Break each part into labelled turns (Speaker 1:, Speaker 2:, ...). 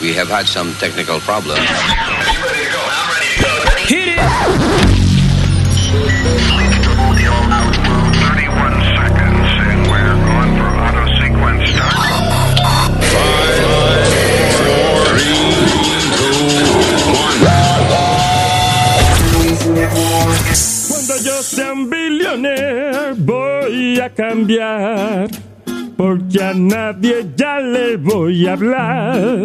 Speaker 1: We have had some technical problems.
Speaker 2: Hit it!
Speaker 3: Billionaire cambiar, porque a nadie ya le voy a hablar.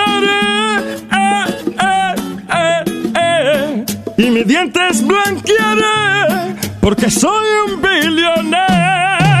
Speaker 3: Dientes blanquearé. Porque soy un billonero.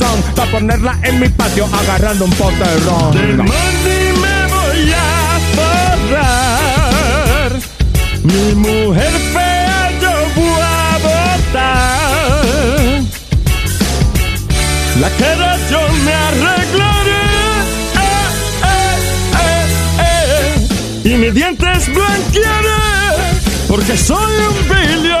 Speaker 4: para ponerla en mi patio agarrando un pote de
Speaker 3: De
Speaker 4: ron.
Speaker 3: money me voy a forrar. Mi mujer fea yo voy a botar. La cara yo me arreglaré. Eh, eh, eh. Y mis dientes blanquearé. Porque soy un billonero.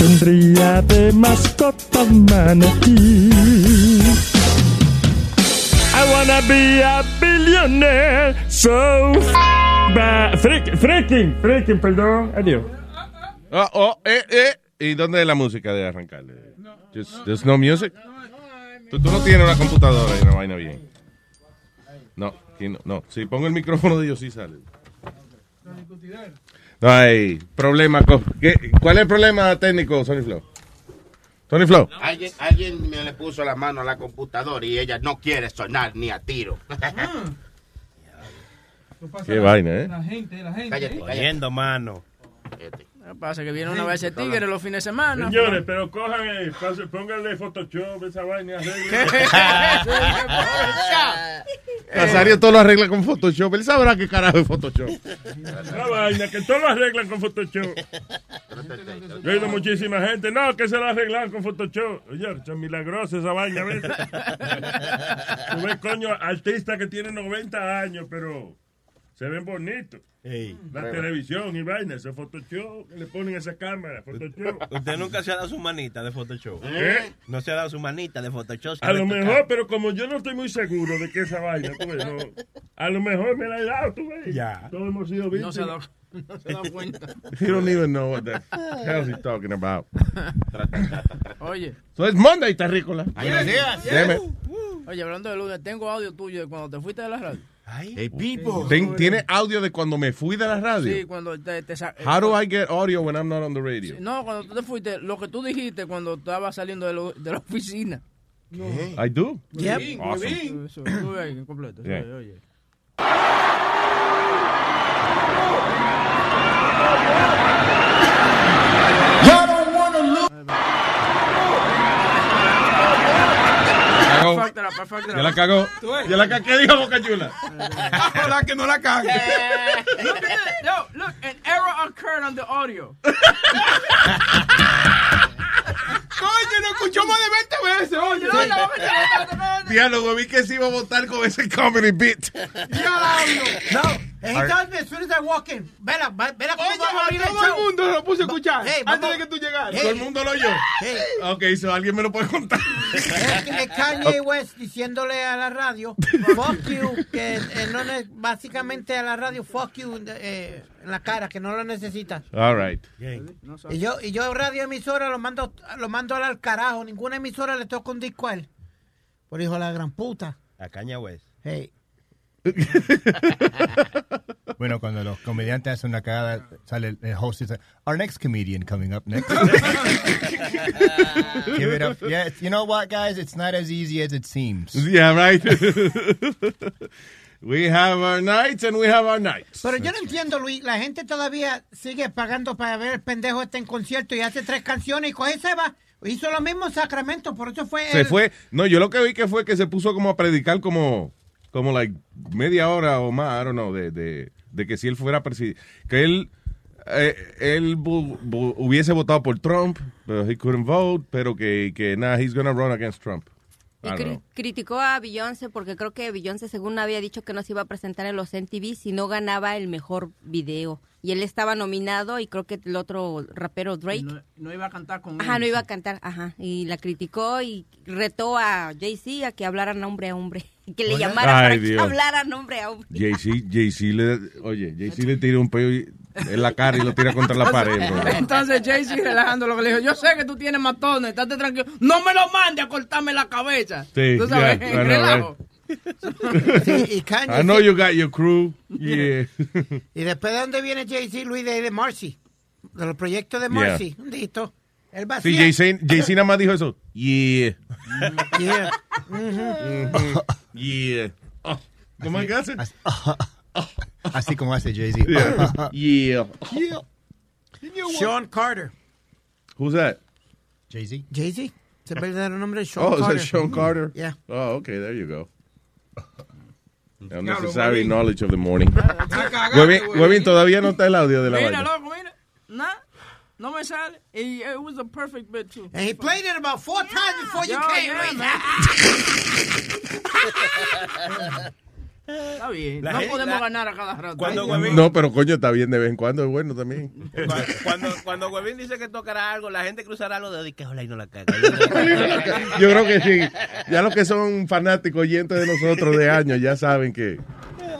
Speaker 3: Tendría de mascota un manatí. I wanna be a billionaire, so ba- freaking, freaking, perdón, adiós.
Speaker 5: Oh, oh, eh, eh. ¿Y dónde es la música de arrancar? Just, there's no music. Tú, tú no tienes una computadora y una vaina bien. No, aquí no, no. Si pongo el micrófono de ellos, sí sale. No hay problema. con- ¿Qué? ¿Cuál es el problema técnico, Sony Flow? Tony Flow.
Speaker 6: Alguien, alguien me le puso la mano a la computadora y ella no quiere sonar ni a tiro.
Speaker 5: Qué vaina, ¿eh?
Speaker 7: La gente, la gente.
Speaker 6: Cállate.
Speaker 8: Oyendo, mano.
Speaker 9: ¿Qué pasa? Que viene una vez ese tigre los fines de semana.
Speaker 3: Señores, pero cojan, eh, pase- pónganle Photoshop, esa vaina, arreglen.
Speaker 5: Nazario todo lo arregla con Photoshop. Él sabrá qué carajo es Photoshop.
Speaker 3: Esa vaina, que todo lo arreglan con Photoshop. Yo he oído muchísima gente, no, que se lo arreglan con Photoshop. Oye, es milagrosa esa vaina, ¿ves? Tú ves, coño, artistas que tienen 90 años, pero se ven bonitos. La televisión y vaina, ese Photoshop, le ponen esa cámara, Photoshop.
Speaker 8: Usted nunca se ha dado su manita de Photoshop.
Speaker 3: ¿Eh?
Speaker 8: No se ha dado su manita de Photoshop.
Speaker 3: A lo mejor, pero como yo no estoy muy seguro de que esa vaina, tú ves, no, a lo mejor me la he dado, tú ves.
Speaker 8: Ya.
Speaker 3: Todos hemos sido
Speaker 9: No
Speaker 3: víctimas.
Speaker 9: se ha dado, no se ha dado cuenta.
Speaker 5: You don't even know what the hell he's talking about.
Speaker 9: Oye,
Speaker 5: So it's Monday, terrícola. Deme.
Speaker 9: oye, hablando de lunes, tengo audio tuyo de cuando te fuiste de la radio.
Speaker 6: Hey, Pipo.
Speaker 5: Ten- ¿Tiene audio de cuando me fui de la radio?
Speaker 9: Sí, cuando te, te sa-
Speaker 5: How do I get audio when I'm not on the radio?
Speaker 9: No, cuando tú te fuiste, lo que tú dijiste cuando estabas saliendo de, lo- de la oficina.
Speaker 5: I do.
Speaker 9: Yep.
Speaker 5: Awesome.
Speaker 9: Eso, completo.
Speaker 5: Yeah.
Speaker 9: Oye, oye.
Speaker 5: Ya la cagó. Ya la cagó. ¿Qué dijo Boca Chula?
Speaker 7: Ojalá que no la cague.
Speaker 9: Look at this. Yo, look, an error occurred on the audio.
Speaker 7: Coño, nos escuchó más de 20 veces, oye.
Speaker 9: No, no.
Speaker 5: Diálogo, vi que se iba a votar con ese comedy bit.
Speaker 10: No, he tells me as soon as I walk in, vela, vela cómo
Speaker 7: Oye,
Speaker 10: va a
Speaker 7: a
Speaker 10: abrir el
Speaker 7: todo el mundo lo puse a escuchar
Speaker 10: Hey,
Speaker 7: antes
Speaker 10: vamos.
Speaker 7: de que tú llegaras.
Speaker 10: Hey.
Speaker 5: Todo el mundo lo oyó.
Speaker 10: Hey.
Speaker 5: Ok, so alguien me lo puede contar.
Speaker 10: Es, Kanye West diciéndole a la radio, fuck you, que eh, no básicamente a la radio, fuck you eh, en la cara, que no lo necesita.
Speaker 5: All right.
Speaker 10: Y yo, y yo radio emisora lo mando, lo mando al carajo, ninguna emisora le toca un disco a él. Por hijo de la gran puta.
Speaker 8: A Caña West.
Speaker 10: Hey.
Speaker 11: Bueno, cuando los comediantes hacen una cagada, sale el, el host y dice, our next comedian coming up next. Give it up. Yeah, you know what, guys? It's not as easy as it seems.
Speaker 5: Yeah, right. we have our nights and we have our nights.
Speaker 10: Pero yo no entiendo, Luis, la gente todavía sigue pagando para ver el pendejo este en concierto y hace tres canciones y coge y se va. Hizo lo mismo en Sacramento, por eso fue...
Speaker 5: Se
Speaker 10: el-
Speaker 5: fue. No, yo lo que vi que fue que se puso como a predicar como, como like media hora o más, I don't know, de, de, de que si él fuera presidente, que él, eh, él hubiese votado por Trump, pero he couldn't vote, pero que, que nada, he's gonna run against Trump.
Speaker 12: Y cri- criticó a Beyoncé porque creo que Beyoncé según había dicho que no se iba a presentar en los MTV si no ganaba el mejor video. Y él estaba nominado y creo que el otro rapero Drake.
Speaker 9: No, no iba a cantar con
Speaker 12: Ajá,
Speaker 9: él.
Speaker 12: no iba a cantar, ajá. Y la criticó y retó a Jay-Z a que hablaran hombre a hombre. Y que le llamara
Speaker 5: Ay,
Speaker 12: para que
Speaker 5: Dios.
Speaker 12: hablaran hombre a hombre.
Speaker 5: Jay-Z, Jay-Z le, oye, Jay-Z le tira un peo y- en la cara y lo tira contra la pared. bro.
Speaker 9: Entonces Jay-Z relajando lo que le dijo, yo sé que tú tienes matones, estate tranquilo, no me lo mande a cortarme la cabeza.
Speaker 5: Sí,
Speaker 9: Tú sabes, relajo.
Speaker 10: Sí, y Kanye...
Speaker 5: I know you got your crew. Yeah.
Speaker 10: Y después de dónde viene Jay-Z, Luis, de, de Marcy. De los proyectos de
Speaker 5: Yeah.
Speaker 10: Marcy. Un dito. Él va
Speaker 5: Sí. Jay-Z nada más dijo eso. Yeah.
Speaker 10: Yeah.
Speaker 5: Yeah. Oh, ¿Cómo es que hace?
Speaker 11: Así como hace Jay-Z.
Speaker 5: Yeah.
Speaker 11: Yeah.
Speaker 10: Sean Carter.
Speaker 5: Who's that?
Speaker 11: Jay-Z.
Speaker 10: Jay-Z. Es el verdadero nombre de Sean
Speaker 5: Oh, is
Speaker 10: Carter.
Speaker 5: that Sean Carter?
Speaker 10: Yeah.
Speaker 5: Oh, okay, there you go. Unnecessary knowledge of the morning. Huevín, Huevín, todavía no está el audio de la
Speaker 9: Mira, loco, mira. Nah, no me sale. Y it was a perfect bit, too.
Speaker 10: And he played it about four times before you
Speaker 9: Yo,
Speaker 10: came,
Speaker 9: yeah,
Speaker 10: Luis.
Speaker 9: Está bien.
Speaker 8: La
Speaker 9: no
Speaker 8: gente-
Speaker 9: podemos
Speaker 8: la-
Speaker 9: ganar a cada rato.
Speaker 8: Cuando
Speaker 9: Ay,
Speaker 8: Huevín-
Speaker 5: No, pero coño, está bien de vez en cuando, es bueno también.
Speaker 8: Cuando, cuando, cuando Huevín dice que tocará algo, la gente cruzará los dedos y que ojalá y no la caga.
Speaker 5: Yo creo que sí. Ya los que son fanáticos oyentes de nosotros de años ya saben que.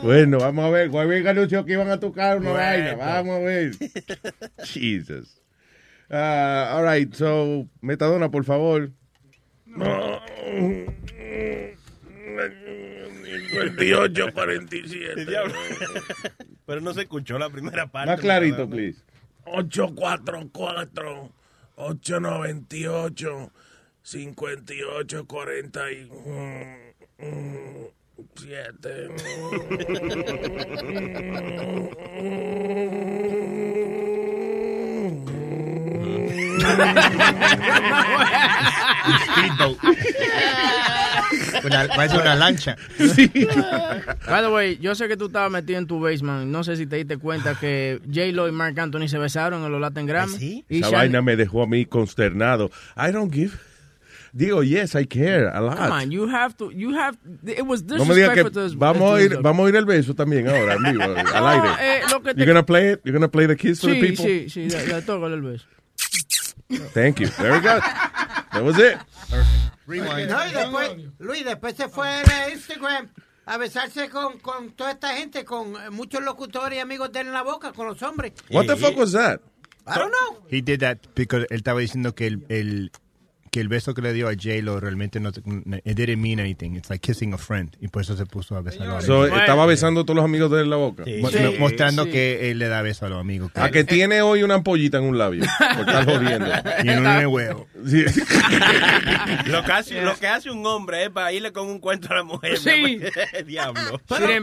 Speaker 5: Bueno, vamos a ver. Huevín anunció que iban a tocar una
Speaker 8: Bueno.
Speaker 5: vaina. Vamos a ver. Jesus. Ah, all right, so, Metadona, por favor. 58, 47.
Speaker 8: Diablo. Pero no se escuchó la primera parte.
Speaker 5: Más clarito,
Speaker 8: ¿verdad?
Speaker 5: please. 844 898 58 47
Speaker 11: Una, parece una lancha.
Speaker 9: By the way, yo sé que tú estabas metido en tu basement. No sé si te diste cuenta que J-Lo y Mark Anthony se besaron en los Latin Grammy.
Speaker 8: ¿Sí?
Speaker 9: Y
Speaker 5: Esa
Speaker 9: Shan-
Speaker 5: vaina me dejó a mí consternado. I don't give. Digo, yes, I care a lot.
Speaker 9: Come on, you have to, you have, it was
Speaker 5: no me digas que
Speaker 9: disrespectful to his-
Speaker 5: vamos a ir, vamos a ir el beso también ahora, vivo, al
Speaker 9: No,
Speaker 5: aire.
Speaker 9: eh, lo que te-
Speaker 5: You're gonna play it? You're gonna play the kiss to the
Speaker 9: Sí,
Speaker 5: people?
Speaker 9: sí, sí, ya, ya tócale el beso.
Speaker 5: Thank you. There we go. That was it.
Speaker 11: Rewind.
Speaker 10: No, y después, Luis, después se fue a Instagram a besarse con, con toda esta gente, con muchos locutores y amigos de él en la boca, con los hombres.
Speaker 5: What the fuck was that?
Speaker 10: I don't know.
Speaker 11: He did that because él estaba diciendo que el, el que el beso que le dio a J-Lo realmente no it didn't mean anything. It's like kissing a friend. Y por eso se puso a besar a los
Speaker 5: So,
Speaker 11: amigos.
Speaker 5: estaba besando a todos los amigos de él en la boca.
Speaker 11: Mo-
Speaker 9: Sí,
Speaker 11: mostrando
Speaker 9: sí.
Speaker 11: que él le da beso a los amigos.
Speaker 5: A que tiene hoy una ampollita en un labio. Por estar jodiendo.
Speaker 11: y no en el huevo.
Speaker 5: Sí.
Speaker 8: Lo que, hace, lo que hace un hombre es para irle con un cuento a la mujer.
Speaker 9: Sí.
Speaker 8: Diablo.
Speaker 10: Pero
Speaker 9: She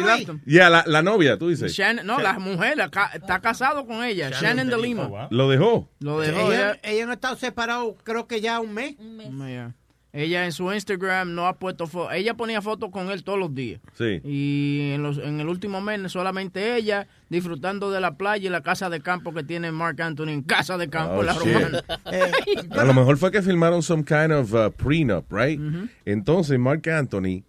Speaker 10: Luis-.
Speaker 5: Ya, la, la novia, tú dices.
Speaker 9: Shannon, no, la mujer la ca- está casado con ella, Shannon de Lima.
Speaker 5: Lo dejó.
Speaker 9: Lo dejó
Speaker 10: Ella,
Speaker 9: ella.
Speaker 10: ella no ha estado separado, creo que ya un mes.
Speaker 9: Yeah. ella en su Instagram no ha puesto fotos. Ella ponía fotos con él todos los días.
Speaker 5: Sí.
Speaker 9: Y en, los, en el último mes solamente ella disfrutando de la playa y la casa de campo que tiene Mark Anthony en casa de campo,
Speaker 5: Oh,
Speaker 9: la
Speaker 5: shit.
Speaker 9: romana.
Speaker 5: A lo mejor fue que filmaron some kind of uh, prenup, right? Entonces Mark Anthony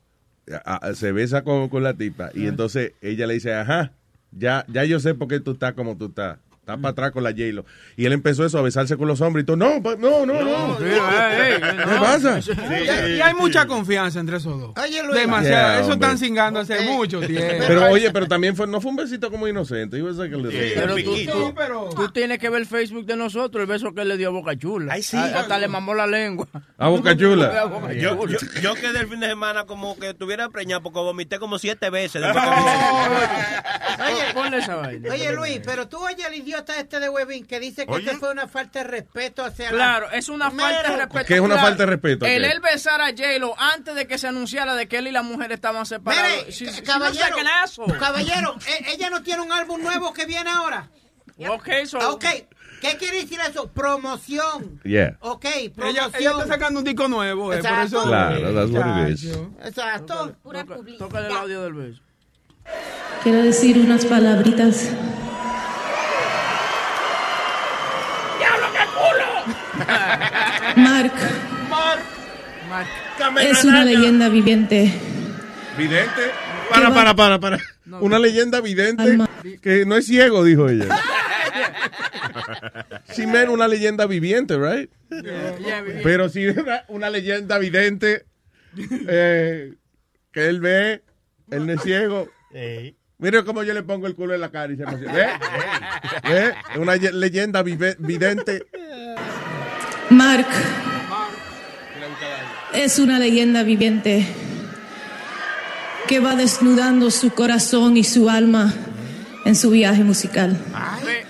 Speaker 5: a- a- se besa con, con la tipa y entonces ella le dice, ajá, ya, ya yo sé por qué tú estás como tú estás. Estás para atrás con la J-Lo. Y él empezó eso, a besarse con los hombres y todo. No, pa- no, no, no.
Speaker 13: eh,
Speaker 5: ¿Qué pasa?
Speaker 13: Y, y hay mucha confianza entre esos dos. Demasiado.
Speaker 5: Yeah,
Speaker 13: Eso están cingando hace mucho tiempo.
Speaker 5: Pero oye, pero también fue, no fue un besito como inocente. It was like a little-
Speaker 9: Pero tú,
Speaker 13: Sí,
Speaker 9: tú-
Speaker 13: pero-
Speaker 9: tú tienes que ver el Facebook de nosotros, el beso que él le dio a Boca Chula.
Speaker 8: Ay, sí.
Speaker 9: A- Hasta le mamó la lengua.
Speaker 5: A Boca Chula.
Speaker 9: A Boca
Speaker 8: Yo,
Speaker 9: Chula.
Speaker 8: yo, yo quedé el fin de semana como que estuviera preñado porque vomité como siete veces. después que
Speaker 9: Oye, ponle esa vaina.
Speaker 10: Oye, Luis, pero tú oye al idiota este de Webin que dice que
Speaker 14: Oye.
Speaker 10: este fue una falta de respeto hacia la-
Speaker 9: Claro, es una falta de respeto.
Speaker 5: ¿Qué es una
Speaker 9: Claro,
Speaker 5: falta de respeto?
Speaker 9: El él besar a J-Lo antes de que se anunciara de que él y la mujer estaban separados. She looks
Speaker 10: caballero, caballero, e- ella no tiene un álbum nuevo que viene ahora.
Speaker 9: Ok, so-
Speaker 10: Ok, ¿qué quiere decir eso? Promoción.
Speaker 5: Yeah.
Speaker 10: Ok,
Speaker 13: Ella,
Speaker 10: promoción.
Speaker 13: ella está sacando un disco nuevo, eh, por
Speaker 10: Exacto.
Speaker 13: eso.
Speaker 5: Claro, that's what it is.
Speaker 13: Chacho.
Speaker 10: Exacto.
Speaker 15: Pura publicidad.
Speaker 9: Tócale el audio del beso.
Speaker 16: Quiero decir unas palabritas. Mark es una leyenda viviente.
Speaker 5: ¿Vidente? Para, para, para, para. Una leyenda vidente
Speaker 16: Alma.
Speaker 5: que no es ciego, dijo ella. Sí, men, una leyenda viviente, right?
Speaker 9: Yeah, yeah.
Speaker 5: Pero sí, una, una leyenda vidente eh, que él ve, él no es ciego. Mire cómo yo le pongo el culo en la cara y se emociona. ¿Ve? ¿Ve? Una ye- leyenda vive- vidente.
Speaker 16: Mark es una leyenda viviente que va desnudando su corazón y su alma en su viaje musical.
Speaker 9: Ve, eh,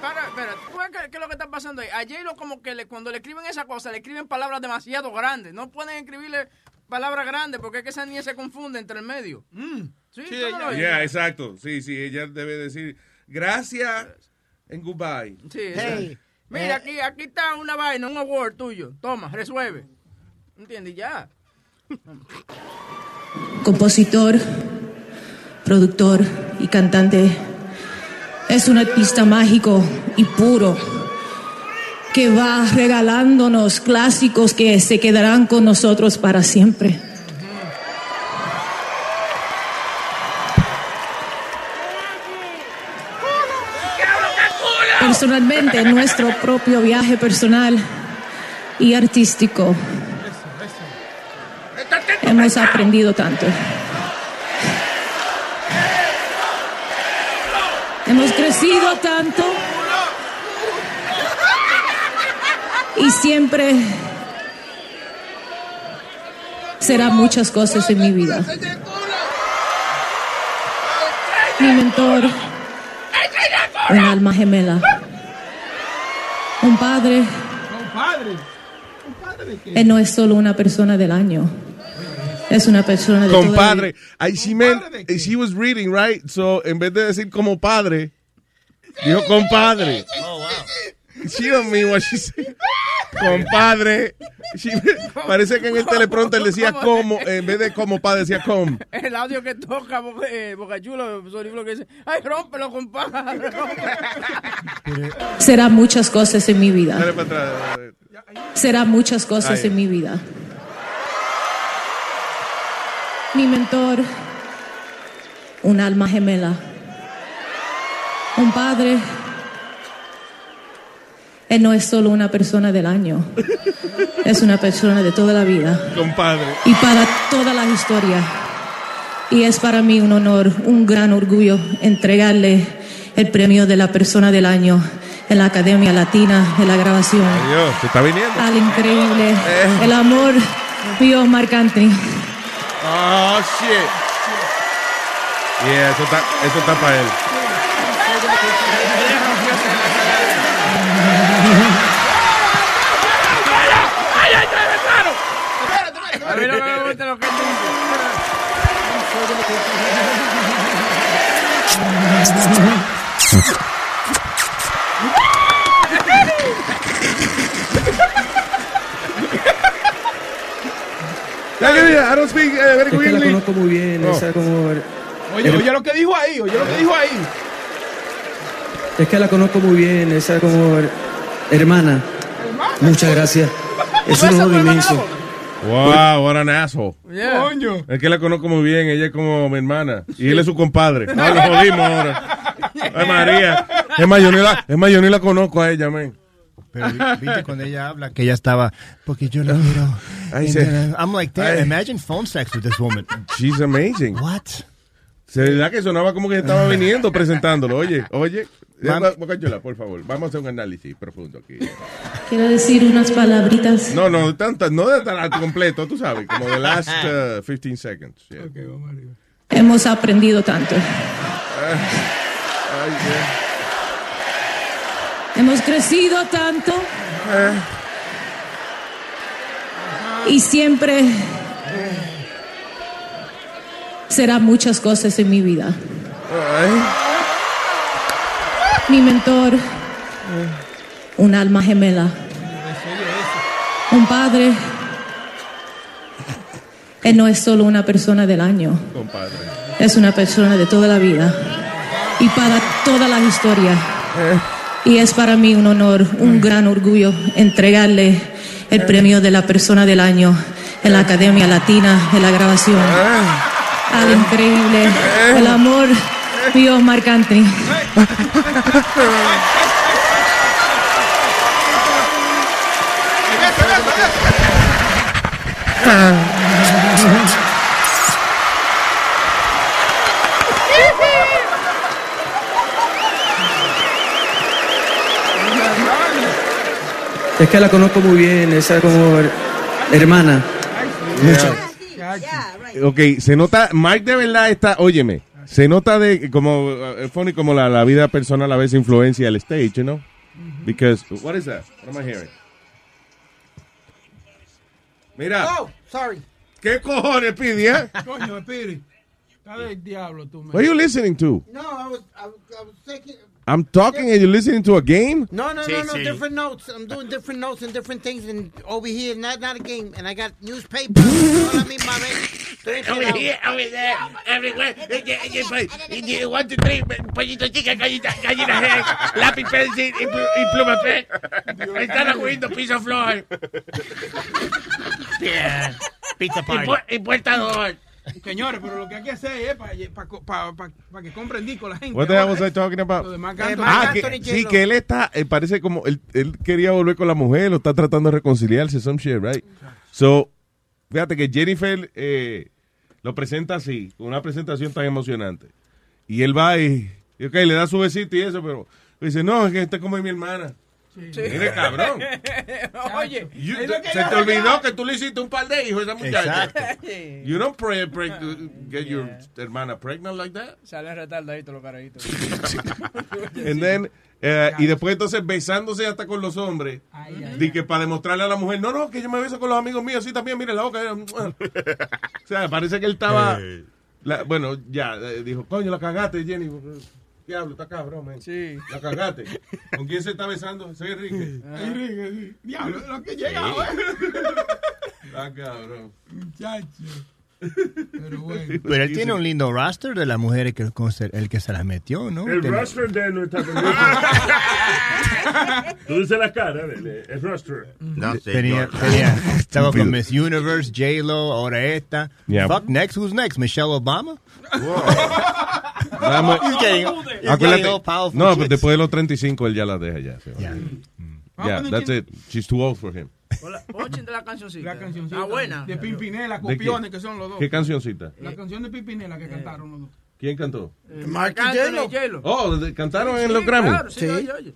Speaker 9: Para, espera, ¿tú ves ¿qué, qué es lo que está pasando ahí? A J-Lo como que le, cuando le escriben esa cosa, le escriben palabras demasiado grandes. No pueden escribirle palabras grandes porque es que esa niña se confunde entre el medio. Sí, ¿tú no lo oyes?
Speaker 5: Yeah, exacto. Sí, sí, ella debe decir gracias en goodbye.
Speaker 9: Sí,
Speaker 10: Hey,
Speaker 9: Mira, aquí, aquí está una vaina, un award tuyo. Toma, resuelve. ¿Entiendes? Ya.
Speaker 16: compositor, productor y cantante. Es un artista mágico y puro que va regalándonos clásicos que se quedarán con nosotros para siempre. Personalmente, nuestro propio viaje personal y artístico, hemos aprendido tanto. Hemos crecido tanto y siempre será muchas cosas en mi vida. Mi mentor, un alma gemela, un padre.
Speaker 13: Compadre. Compadre, ¿qué?
Speaker 16: Él no es solo una persona del año, es una persona de toda la
Speaker 5: Compadre. I, she meant,
Speaker 13: ¿Compadre de qué?
Speaker 5: she was reading, right? So, en vez de decir como padre, dijo compadre.
Speaker 8: Oh, wow.
Speaker 5: She don't mean what she said. Compadre. Parece que en el teleprompter decía como, en vez de como padre decía com.
Speaker 9: El audio que toca Boca, eh, Boca Chula, Sony Flow, que dice, ay, rómpelo, compadre, rómpelo".
Speaker 16: Será muchas cosas en mi vida.
Speaker 5: Dale para atrás.
Speaker 16: Será muchas cosas
Speaker 5: Ay.
Speaker 16: en mi vida. Mi mentor, un alma gemela, un padre. Él no es solo una persona del año, es una persona de toda la vida
Speaker 5: Compadre.
Speaker 16: y para toda la historia. Y es para mí un honor, un gran orgullo entregarle el premio de la persona del año en la Academia Latina de la Grabación
Speaker 5: Dios, se está viniendo.
Speaker 16: al increíble, el amor mío, Marc Anthony.
Speaker 5: Oh, shit. Yeah, eso está, eso está para él.
Speaker 9: A mí no me gusta lo que él dice.
Speaker 5: Ya que mira, I don't speak eh, very
Speaker 17: Es que la conozco muy bien,
Speaker 5: Oh.
Speaker 17: esa como...
Speaker 7: Oye, oye lo que dijo ahí, oye lo que dijo ahí.
Speaker 17: Es que la conozco muy bien, esa como... Hermana, muchas gracias. Es un honor inmenso.
Speaker 5: Wow, what an asshole.
Speaker 7: Coño.
Speaker 5: Es que la conozco muy bien, ella es como mi hermana. Y él es su compadre. Ah, lo jodimos ahora. Ay, María. Es más, yo ni la, es más, yo ni la conozco a ella, man.
Speaker 11: Pero vi- viste cuando ella habla que ella estaba, porque yo la miro. And then I'm like, damn,
Speaker 5: Ay.
Speaker 11: imagine phone sex with this woman.
Speaker 5: She's amazing.
Speaker 11: What?
Speaker 5: Se que sonaba como que estaba viniendo presentándolo. Oye, oye. Bocachula, por favor, vamos a hacer un análisis profundo aquí.
Speaker 16: Quiero decir unas palabritas.
Speaker 5: No, no, tantas, no de tan completo, tú sabes, como the last uh, 15 seconds. yeah.
Speaker 16: Hemos aprendido tanto.
Speaker 5: Ay, yeah.
Speaker 16: Hemos crecido tanto. Y siempre será muchas cosas en mi vida.
Speaker 5: Ay.
Speaker 16: Mi mentor, un alma gemela, un padre. Él no es solo una persona del año, es una persona de toda la vida y para toda la historia. Y es para mí un honor, un gran orgullo entregarle el premio de la persona del año en la Academia Latina de la Grabación. Al increíble, el amor mío, Marc Anthony.
Speaker 17: Es que la conozco muy bien, esa como... Hermana, muchas
Speaker 5: Ok, se nota, Mike de verdad está, óyeme, se nota de como, uh, funny como la, la vida personal a veces influencia el stage, you know? Because, what is that? What am I hearing? Mira,
Speaker 10: Oh, sorry.
Speaker 5: ¿qué cojones pidi, eh?
Speaker 7: Coño, Spiri. Está del diablo tú, man.
Speaker 5: What are you listening to?
Speaker 10: No, I was, I was, I was taking.
Speaker 5: I'm talking and you're listening to a game?
Speaker 10: No, no,
Speaker 8: Sí,
Speaker 10: no, no,
Speaker 8: sí.
Speaker 10: different notes. I'm doing different notes and different things, and over here, not not a game, and I got newspaper. Enredado.
Speaker 8: here, over there, everywhere. One, two, three, pollito chica, gallina, gallina head, lápiz, pencil y, plu- y pluma pe. Están cogiendo piso flor. Yeah. Pizza
Speaker 7: party.
Speaker 8: Dos.
Speaker 7: Señores, pero lo que hay que hacer es para que compren disco la gente.
Speaker 5: What the hell was I talking
Speaker 7: Lo
Speaker 5: about?
Speaker 7: de Marc Anthony.
Speaker 5: Ah,
Speaker 10: Anthony
Speaker 5: que, sí,
Speaker 10: J-Lo.
Speaker 5: que él está, eh, parece como, él, él quería volver con la mujer, lo está tratando de reconciliarse, some shit, right? So, fíjate que Jennifer eh, lo presenta así, con una presentación tan emocionante. Y él va y, y, ok, le da su besito y eso, pero dice, no, es que esta es como mi hermana. Mire, cabrón.
Speaker 9: Oye,
Speaker 5: You- se te olvidó que tú le hiciste un par de hijos a esa muchacha.
Speaker 11: Exacto.
Speaker 5: You don't pray, pray, get your hermana pregnant like that.
Speaker 9: Salen retardaditos los carajitos.
Speaker 5: And then, eh, y después entonces besándose hasta con los hombres. Di que para demostrarle a la mujer, no, no, que yo me beso con los amigos míos, sí, también, mire la boca. o sea, parece que él estaba, la- bueno, ya, eh, dijo, coño, la cagaste, Jenny. Diablo, está cabrón, man.
Speaker 9: Sí.
Speaker 5: La cagaste. ¿Con quién se está besando? Soy Enrique.
Speaker 7: Enrique, sí. Diablo, lo que llega,
Speaker 5: Está cabrón.
Speaker 7: Muchacho. Pero bueno.
Speaker 11: Pero él tiene un lindo roster de las mujeres que el que se las metió, ¿no?
Speaker 3: El
Speaker 11: Tiene-
Speaker 3: roster de nuestra Tú dices la cara, el, el roster.
Speaker 8: No,
Speaker 11: Tenía, tenía- estaba con Miss Universe, J-Lo, ahora esta.
Speaker 5: Yeah.
Speaker 11: Fuck, next, who's next? Michelle Obama?
Speaker 5: Vamos.
Speaker 11: He's getting, he's
Speaker 5: Acuérdate-
Speaker 11: getting all powerful
Speaker 5: no, pero después de los 35 él ya la deja ya. se va.
Speaker 11: Yeah.
Speaker 5: Yeah, that's it. She's too old for him.
Speaker 9: Ochen de la cancioncita.
Speaker 7: La cancioncita.
Speaker 9: Ah, buena.
Speaker 7: De Pimpinela,
Speaker 5: ¿De
Speaker 7: copiones que son los dos.
Speaker 5: ¿Qué cancioncita?
Speaker 7: La canción de Pimpinela que cantaron los dos.
Speaker 5: ¿Quién cantó?
Speaker 9: Anthony
Speaker 10: J-Lo.
Speaker 9: J-Lo.
Speaker 5: Oh, de- cantaron en
Speaker 9: Sí,
Speaker 5: los Grammy.
Speaker 9: Claro, sí,
Speaker 10: Sí.
Speaker 9: oye, oye.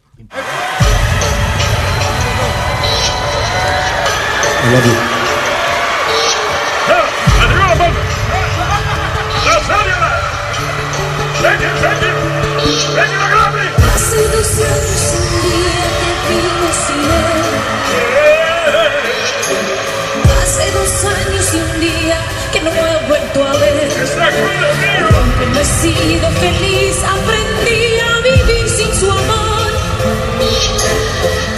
Speaker 18: Hace dos años y un día que no he vuelto a ver. Aunque no he sido feliz, aprendí a vivir sin su amor.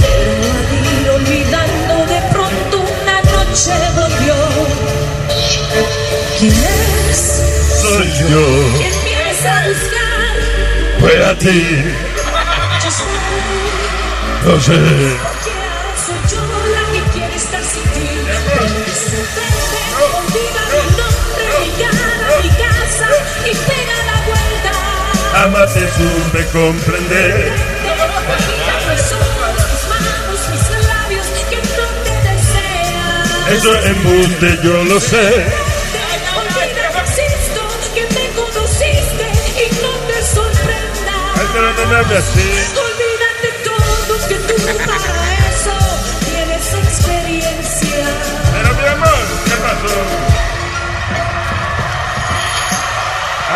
Speaker 18: Pero al ir olvidando de pronto una noche volvió.
Speaker 16: yo. ¿Quién vienes a buscar?
Speaker 3: Fue a ti,
Speaker 16: Yo sé.
Speaker 3: no sé.
Speaker 16: Porque ahora soy yo la que quiere estar sin ti. Sorprende, olvida mi nombre, mi cara, mi casa y pega la vuelta.
Speaker 3: Jamás te supe comprender.
Speaker 16: Te.
Speaker 3: Eso es embuste, yo lo sé.
Speaker 16: Que me conociste y no te sorprendas.
Speaker 3: Ay, pero no me así.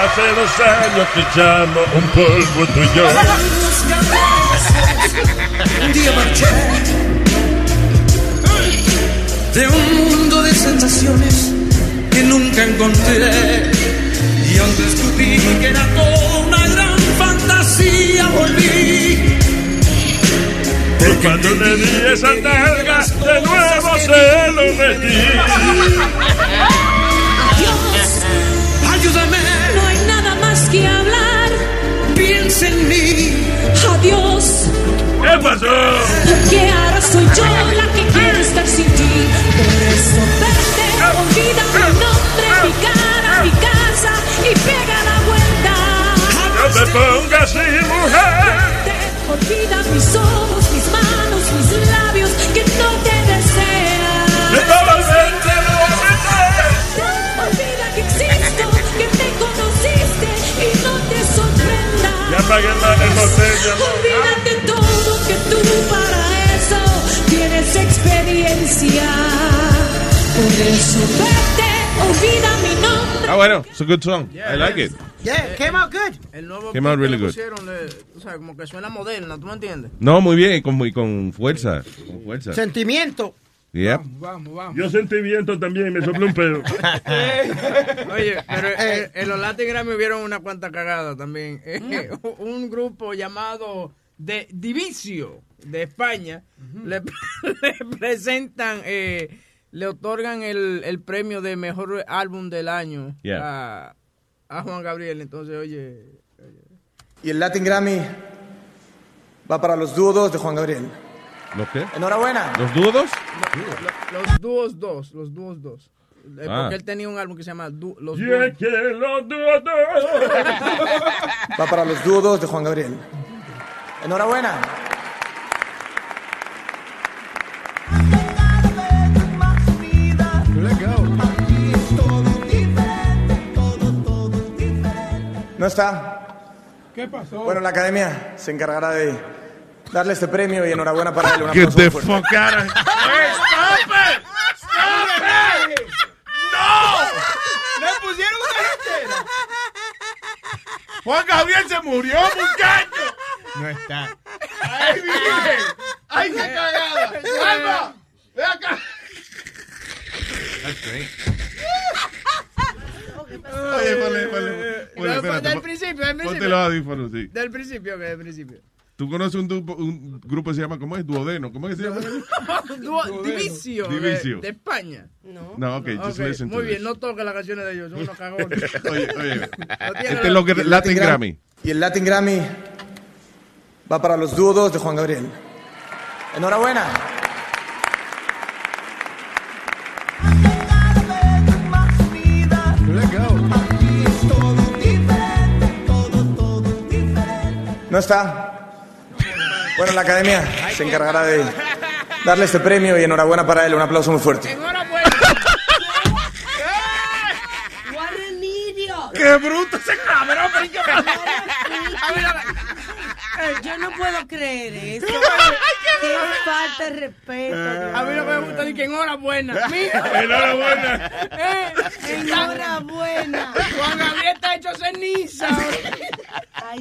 Speaker 3: Hace dos años que echamos un polvo tú y yo.
Speaker 19: Un día marché de un mundo de sensaciones que nunca encontré. Y aunque descubrí que era toda una gran fantasía, volví.
Speaker 3: Por cuando le di esa nalga, de nuevo se lo metí.
Speaker 16: Adiós,
Speaker 3: ¿Qué pasó?
Speaker 16: porque ahora soy yo la que quiere estar sin ti. Por eso vete, olvida mi nombre, mi cara, mi casa y pega la vuelta.
Speaker 3: No te pongas así, mujer.
Speaker 16: Olvida mis ojos, mis manos, mis labios que no te Olvídate todo que tú para eso tienes experiencia. Por eso vete, olvida mi nombre.
Speaker 5: Ah, bueno, it's a good song. I like it.
Speaker 10: Yeah, came out good.
Speaker 9: El nuevo
Speaker 5: Came out really good.
Speaker 9: pusieron, le- o sea, como que suena moderna, ¿tú me entiendes?
Speaker 5: No, muy bien, y con, y con fuerza. Con fuerza.
Speaker 10: Sentimiento.
Speaker 5: Yep.
Speaker 11: Vamos, vamos.
Speaker 3: Yo sentí viento también, me sopló un pedo.
Speaker 9: Oye, pero eh, en los Latin Grammy hubieron una cuanta cagada también. Eh, un grupo llamado de Divicio de España le, le presentan, eh, le otorgan el, el premio de mejor álbum del año
Speaker 5: Yeah.
Speaker 9: a, a Juan Gabriel. Entonces, oye,
Speaker 20: Y el Latin Grammy va para los dúos de Juan Gabriel.
Speaker 5: ¿Los qué?
Speaker 20: Enhorabuena.
Speaker 5: ¿Los dudos?
Speaker 9: lo- los dúos dos, los dúos dos. Eh,
Speaker 5: Ah.
Speaker 9: Porque él tenía un álbum que se llama Du- Los Dúos.
Speaker 3: que los dúos.
Speaker 20: Va para los dúos de Juan Gabriel. Enhorabuena. ¿No está?
Speaker 11: ¿Qué pasó?
Speaker 20: Bueno, la academia se encargará de darle este premio y enhorabuena para él. Un
Speaker 5: Get
Speaker 20: aplauso
Speaker 5: the
Speaker 20: muy fuerte.
Speaker 5: fuck out of
Speaker 7: ¡Stop it! ¡Stop it! ¡No!
Speaker 11: ¡Le pusieron una!
Speaker 7: Juan Gabriel se murió, muchacho.
Speaker 11: No está.
Speaker 7: ¡Ay, virgen! ¡Ay, qué cagada! ¡Alma! ¡Ve acá!
Speaker 5: That's great.
Speaker 7: Oye, ponle, ponle.
Speaker 9: No,
Speaker 7: espérate,
Speaker 9: del principio, del principio.
Speaker 5: Ponte los audífonos, sí.
Speaker 9: Del principio, que del principio.
Speaker 5: ¿Tú conoces un, grupo- un grupo que se llama, ¿cómo es? Duodeno. ¿Cómo es que se llama?
Speaker 9: Dúo- Divicio, de- España.
Speaker 15: No.
Speaker 5: No, ok, just
Speaker 9: Ok,
Speaker 5: listen to
Speaker 9: Muy bien,
Speaker 5: this.
Speaker 9: no toques las canciones de ellos, son unos cagones.
Speaker 5: Oye, oye.
Speaker 9: No
Speaker 5: Este es lo que Latin
Speaker 20: Gram-
Speaker 5: Grammy.
Speaker 20: Y el Latin Grammy va para los dúos de Juan Gabriel. Enhorabuena. ¿No está? Bueno, la academia se encargará de darle este premio y enhorabuena para él. Un aplauso muy fuerte.
Speaker 15: Idiot.
Speaker 7: ¡Qué bruto ese cabrón! pero ¿qué me-
Speaker 15: Yo no puedo creer eso. Qué falta de respeto.
Speaker 9: A mí que me gusta es que enhorabuena. Mira.
Speaker 5: Enhorabuena.
Speaker 9: Eh,
Speaker 15: Enhorabuena.
Speaker 9: Juan Gabriel está hecho ceniza.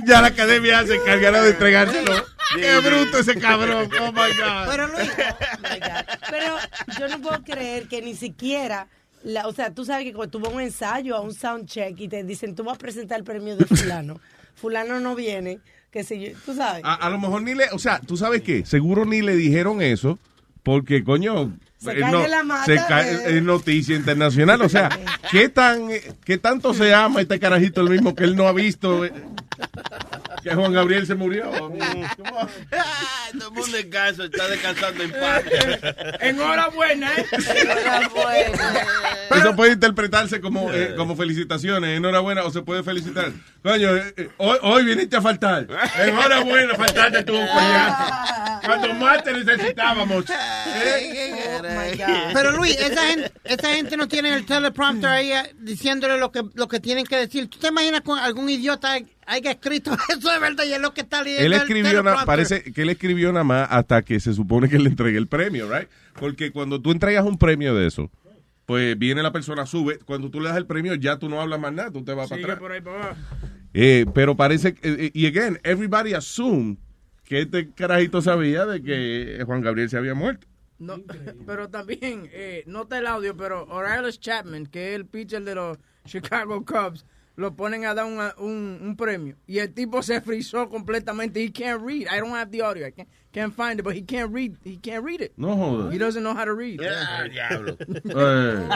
Speaker 5: Ya la academia se encargará de entregárselo. ¡Qué bruto ese cabrón! ¡Oh, my God!
Speaker 15: Pero, Luis, oh my God. Pero yo no puedo creer que ni siquiera, la, o sea, tú sabes que cuando tú vas a un ensayo, a un sound check y te dicen, tú vas a presentar el premio de fulano, fulano no viene, que sé yo, tú sabes.
Speaker 5: A, a lo mejor ni le, o sea, ¿tú sabes qué? Seguro ni le dijeron eso, porque, coño,
Speaker 15: Se
Speaker 5: eh,
Speaker 15: cae
Speaker 5: no,
Speaker 15: la mata,
Speaker 5: se cae-
Speaker 15: eh.
Speaker 5: es noticia internacional. O sea, ¿qué, tan, ¿qué tanto se ama este carajito el mismo que él no ha visto? Eh, Que Juan Gabriel se murió.
Speaker 14: Todo el mundo en casa está descansando en paz.
Speaker 9: Enhorabuena, ¿eh?
Speaker 5: Eso puede interpretarse como, eh, como felicitaciones, enhorabuena, o se puede felicitar. Coño, eh, eh, hoy, hoy viniste a faltar. Enhorabuena, faltaste tú, coñazo. Cuando más te necesitábamos.
Speaker 10: Pero Luis, esa gente, esa gente no tiene el teleprompter ahí eh, diciéndole lo que, lo que tienen que decir. ¿Tú te imaginas con algún idiota haya escrito eso de verdad y es lo que está leyendo
Speaker 5: Él escribió, na- parece que él escribió nada más hasta que se supone que le entregue el premio, right? Porque cuando tú entregas un premio de eso, pues viene la persona, sube, cuando tú le das el premio ya tú no hablas más nada, tú te vas para atrás.
Speaker 9: por ahí para.
Speaker 5: Eh, pero parece, que- eh, y again, everybody assumed que este carajito sabía de que Juan Gabriel se había muerto.
Speaker 9: No, pero también, eh, no está el audio, pero O'Reilly Chapman, que es el pitcher de los Chicago Cubs, lo ponen a dar una- un, un premio. Y el tipo se frizó completamente. He can't read. I don't have the audio. I can't, can't find it, but he can't read. He can't read it.
Speaker 5: No jodas.
Speaker 9: He doesn't know how to read.
Speaker 14: diablo.
Speaker 5: Eh,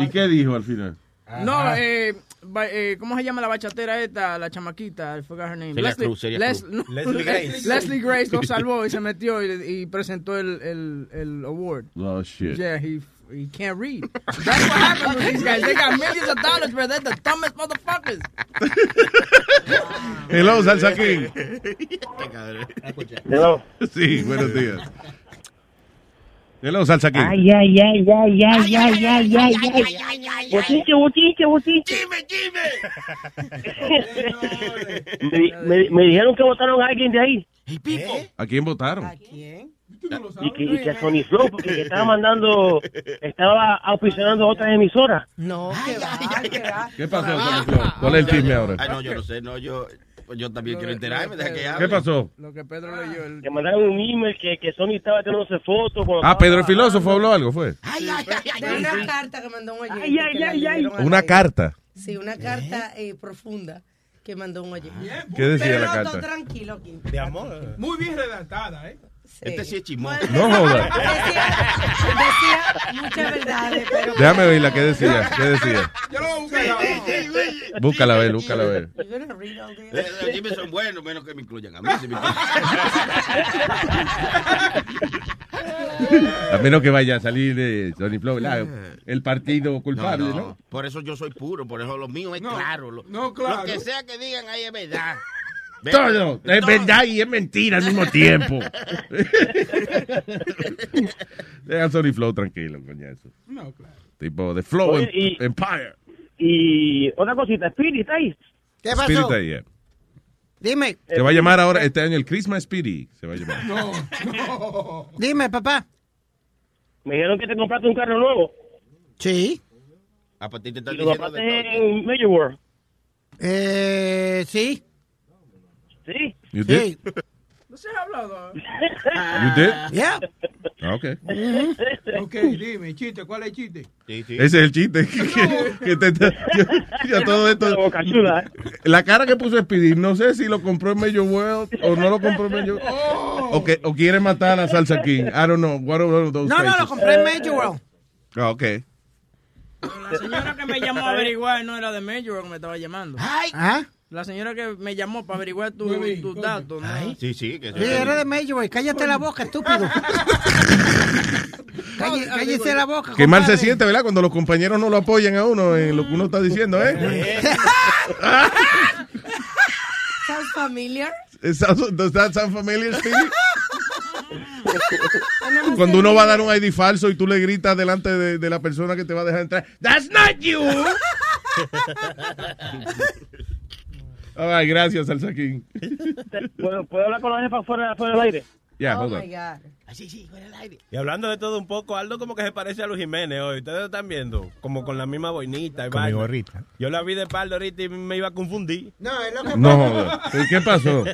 Speaker 5: ¿Y qué dijo al final?
Speaker 9: No, eh, ba- eh, ¿cómo se llama la bachatera esta? La chamaquita, I forgot her name.
Speaker 14: Celia Cruz,
Speaker 9: Les-
Speaker 14: Cruz.
Speaker 9: no,
Speaker 14: Leslie Grace.
Speaker 9: Leslie Grace lo salvó y se metió y, y presentó el, el, el award.
Speaker 5: Oh, shit.
Speaker 9: Yeah, he he can't read. That's what happens with these guys. They got millions of dollars, but they're the dumbest motherfuckers.
Speaker 5: Hello, Salsa King.
Speaker 21: Hello.
Speaker 5: Sí, buenos días. Hello, Salsa King.
Speaker 21: Ay, ay, ay, ay, ay, ay, ay, ay, ay. Botiche, botiche, botiche. me, me, me dijeron que votaron a alguien de ahí.
Speaker 5: ¿A quién votaron?
Speaker 21: Y que, y que a Sony Flow, porque que estaba mandando, estaba auspiciando otras emisoras.
Speaker 15: No, que va, que va.
Speaker 5: ¿Qué pasó, Sony Flow? ¿Cuál es el chisme ahora?
Speaker 14: Ay, no, yo no sé, no, yo, pues yo también quiero enterarme, deja que.
Speaker 5: ¿Qué pasó?
Speaker 9: Lo que Pedro leyó. El...
Speaker 21: Que mandaron un email que, que Sony estaba tirándose fotos.
Speaker 5: Ah,
Speaker 21: estaba
Speaker 5: Pedro el filósofo habló algo, ¿fue?
Speaker 15: De una carta que mandó un oyente.
Speaker 21: Ay, ay, ay, ay.
Speaker 5: Una carta.
Speaker 15: Sí, una carta eh, profunda que mandó un oyente.
Speaker 5: ¿Qué decía
Speaker 15: Pero
Speaker 5: la carta?
Speaker 15: todo tranquilo aquí.
Speaker 13: De amor. Muy bien redactada, ¿eh?
Speaker 14: Este sí es chismoso.
Speaker 5: No joda.
Speaker 15: Decía muchas verdades, pero...
Speaker 5: Déjame verla, ¿qué decía? ¿Qué decía?
Speaker 13: Yo lo voy a buscar.
Speaker 5: Búscala a ver, búscala a ver.
Speaker 14: Eh, Los chismes son buenos, menos que me incluyan a mí. si me
Speaker 5: A menos que vaya a salir de Sony Flow, el partido culpable, ¿no?
Speaker 14: No, no, Por eso yo soy puro, por eso lo mío es claro. Lo,
Speaker 13: no, claro.
Speaker 14: Lo que sea que digan ahí es verdad.
Speaker 5: Todo es verdad y es mentira al mismo tiempo. Deja Sony Flow tranquilo, coñazo.
Speaker 13: No, claro.
Speaker 5: Tipo, The Flow
Speaker 21: Oye,
Speaker 5: Em-
Speaker 21: y-
Speaker 5: Empire.
Speaker 21: Y otra cosita, Spirit, ¿está ahí?
Speaker 10: ¿Qué pasó?
Speaker 5: Spirit ahí, yeah.
Speaker 10: Dime,
Speaker 5: Se va a llamar ahora este año el Christmas Spirit. Se va a llamar.
Speaker 13: No, no.
Speaker 10: dime, papá.
Speaker 21: Me dijeron que te compraste un carro nuevo.
Speaker 10: Sí.
Speaker 14: A partir de estar
Speaker 21: lo
Speaker 14: de
Speaker 21: compraste en Major World.
Speaker 10: Eh, sí.
Speaker 21: Sí.
Speaker 5: You did?
Speaker 10: Sí.
Speaker 9: No se ha hablado.
Speaker 5: You did?
Speaker 10: Yeah.
Speaker 5: Ah, ok.
Speaker 13: Ok, dime, chiste, ¿cuál es el chiste?
Speaker 14: Sí, sí.
Speaker 5: Ese es el chiste. que, que te, te- yo- todo esto.
Speaker 21: La ¿eh?
Speaker 5: La cara que puso Speedy, no sé si lo compró en Major World o no lo compró en Major
Speaker 10: Oh.
Speaker 5: o, que, o quiere matar a Salsa King. I don't know. What are those
Speaker 10: No, no,
Speaker 5: faces?
Speaker 10: lo compré en Major World.
Speaker 5: Ah, ok.
Speaker 9: La señora que me llamó a averiguar no era de Major que me estaba llamando.
Speaker 10: ¿Ah?
Speaker 9: La señora que me llamó para averiguar tu- tus
Speaker 13: coño.
Speaker 9: datos. ¿no?
Speaker 14: Sí, sí. Que
Speaker 10: Sí, era de World. Cállate la boca, estúpido. Calle- cállese la boca.
Speaker 5: Qué mal se siente, ¿verdad? Cuando los compañeros no lo apoyan a uno en lo que uno está diciendo, ¿eh?
Speaker 15: Sounds familiar.
Speaker 5: Does that sound familiar? Cuando uno va a dar un ID falso y tú le gritas delante de, de la persona que te va a dejar entrar, That's not you. Ay, gracias, Salsa King.
Speaker 21: ¿Puedo, ¿Puedo hablar con la jefa fuera, fuera del aire?
Speaker 5: Ya,
Speaker 15: oh
Speaker 5: hold on.
Speaker 15: my God.
Speaker 8: Y hablando de todo un poco, Aldo como que se parece a Luis Jiménez hoy. Ustedes lo están viendo, como con la misma boinita y
Speaker 22: Con mi gorrita.
Speaker 8: Yo la vi de pardo ahorita y me iba a confundir.
Speaker 10: No, es lo que
Speaker 5: No. ¿Y qué pasó?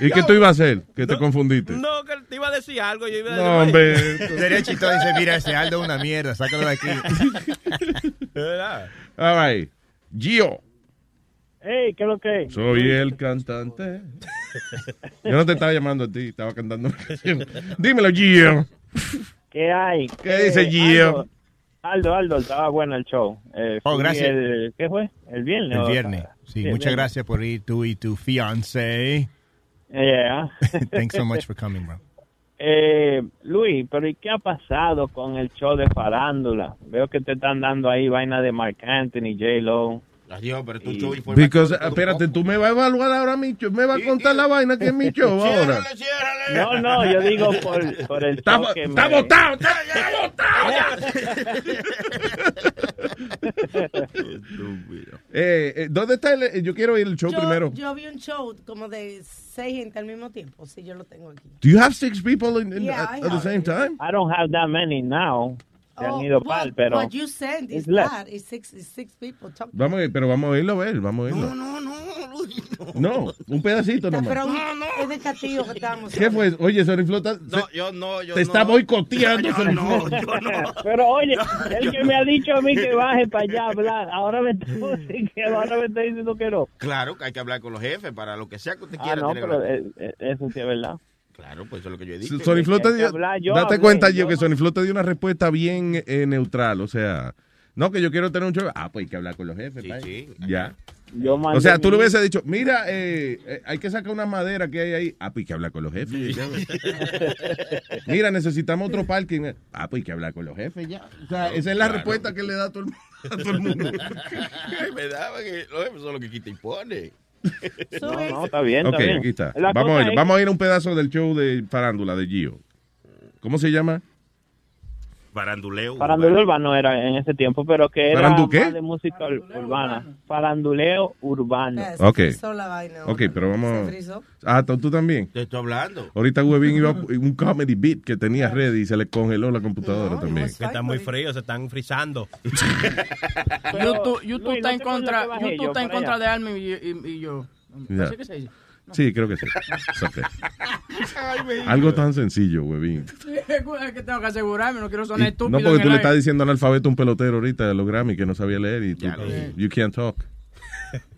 Speaker 5: ¿Y qué tú ibas a hacer? Que te confundiste.
Speaker 8: No, que te iba a decir algo. Yo iba a decir,
Speaker 5: No, hombre.
Speaker 22: Sería chistoso dice, mira, ese Aldo es una mierda, sácalo de aquí.
Speaker 8: ¿Verdad?
Speaker 5: All right. Gio,
Speaker 21: Hey, ¿qué es lo que es?
Speaker 5: soy el cantante. Yo no te estaba llamando a ti, estaba cantando una canción. Dímelo, Gio.
Speaker 23: ¿Qué hay?
Speaker 5: ¿Qué dice Gio?
Speaker 23: Aldo, Aldo, Aldo, estaba bueno el show. Eh,
Speaker 22: Oh, gracias.
Speaker 23: el- ¿Qué fue? ¿El viernes?
Speaker 22: El
Speaker 23: o-
Speaker 22: viernes. Sí,
Speaker 23: el
Speaker 22: muchas
Speaker 23: viernes.
Speaker 22: gracias por ir tú y tu fiancé.
Speaker 23: Yeah.
Speaker 22: Thanks so much for coming, bro.
Speaker 23: Eh, Luis, pero ¿y qué ha pasado con el show de farándula? Veo que te están dando ahí vaina de Mark Anthony, J-Lo.
Speaker 14: Adiós, pero tu
Speaker 23: Y-
Speaker 14: show fue
Speaker 5: Because, espérate, tú me vas a evaluar ahora mi show, me vas a contar la vaina que es mi show ahora.
Speaker 23: No, no, yo digo por, por el
Speaker 5: Está,
Speaker 23: show que
Speaker 5: está
Speaker 23: me-
Speaker 5: botado, está, botado. Eh, eh, ¿Dónde está el, eh, yo quiero ir el show
Speaker 15: yo,
Speaker 5: primero.
Speaker 15: yo vi un show como de seis gente al mismo tiempo. Sí, yo lo tengo aquí.
Speaker 5: Do you have six people in, in-
Speaker 15: Yeah,
Speaker 5: at, the same time?
Speaker 23: I don't have that many now. Se han
Speaker 15: Oh,
Speaker 23: ido
Speaker 15: what-
Speaker 23: pal, pero...
Speaker 15: What you send is bad. It's six, it's six people. Talk-
Speaker 5: Vamos a ir, pero vamos a irlo a ver, vamos a irlo.
Speaker 14: No, no, Luis, no.
Speaker 5: No, un pedacito
Speaker 15: Pero
Speaker 5: nomás.
Speaker 15: un- es de castigo que estamos.
Speaker 5: ¿Qué fue? Oye, Sony Flota,
Speaker 14: No, yo no, yo
Speaker 5: te
Speaker 14: no.
Speaker 5: está boicoteando.
Speaker 14: Yo no,
Speaker 5: Flota.
Speaker 14: yo no.
Speaker 23: Pero oye, el que me ha dicho a mí que baje para allá a hablar, ahora me está, que ahora me está diciendo que no.
Speaker 14: Claro que hay que hablar con los jefes para lo que sea que usted
Speaker 23: Ah,
Speaker 14: quiera.
Speaker 23: no,
Speaker 14: tiene que
Speaker 23: pero eh, eh, eso sí es verdad.
Speaker 14: Claro, pues eso es lo que yo he dicho.
Speaker 5: Sony Flow te dio,
Speaker 23: yo
Speaker 5: date
Speaker 23: hablé,
Speaker 5: cuenta,
Speaker 23: yo
Speaker 5: yo que
Speaker 23: no-
Speaker 5: Sony Flow te dio una respuesta bien eh, neutral, o sea, no que yo quiero tener un show, ah, pues hay que hablar con los jefes,
Speaker 14: Sí,
Speaker 5: pa'
Speaker 14: sí.
Speaker 5: ya.
Speaker 23: Yo
Speaker 5: O sea, tú
Speaker 23: mi-
Speaker 5: le hubieses dicho, mira, eh, eh, hay que sacar una madera que hay ahí, ah, pues hay que hablar con los jefes. ya. mira, necesitamos otro parking, ah, pues hay que hablar con los jefes, ya. O sea, esa es la
Speaker 14: Claro.
Speaker 5: respuesta que le da a todo el, a todo el mundo.
Speaker 14: Es verdad, porque los jefes son los que quita y pone.
Speaker 23: No, no, está bien, está
Speaker 5: ok,
Speaker 23: bien.
Speaker 5: aquí está.
Speaker 23: La
Speaker 5: Vamos a, ir,
Speaker 23: es-
Speaker 5: vamos a ir a un pedazo del show de farándula de Gio. ¿Cómo se llama?
Speaker 6: Faranduleo.
Speaker 23: Faranduleo urbano era en ese tiempo, pero que era
Speaker 5: ¿Farandu qué?
Speaker 23: más de música ur- urbana. Faranduleo urbano.
Speaker 15: Se
Speaker 5: Ok.
Speaker 15: frizó la vaina.
Speaker 5: Ok, pero vamos. Ah, ¿tú tú también.
Speaker 14: Te estoy hablando.
Speaker 5: Ahorita Webin iba un comedy beat que tenía ready y se le congeló la computadora también.
Speaker 8: Que están muy fríos, se están frizando.
Speaker 9: YouTube, YouTube
Speaker 23: Luis,
Speaker 9: está
Speaker 23: ¿no
Speaker 9: en contra, YouTube
Speaker 23: yo
Speaker 9: está en contra
Speaker 23: allá?
Speaker 9: de Almi y, y- y yo.
Speaker 5: Ya.
Speaker 9: ¿Así que se dice?
Speaker 5: Sí, creo que sí. Algo tan sencillo, Webin.
Speaker 9: Es que tengo que asegurarme, no quiero sonar
Speaker 5: Y-
Speaker 9: estúpido.
Speaker 5: No, porque tú le estás diciendo analfabeto a un pelotero ahorita de los Grammy que no sabía leer y tú, you can't talk.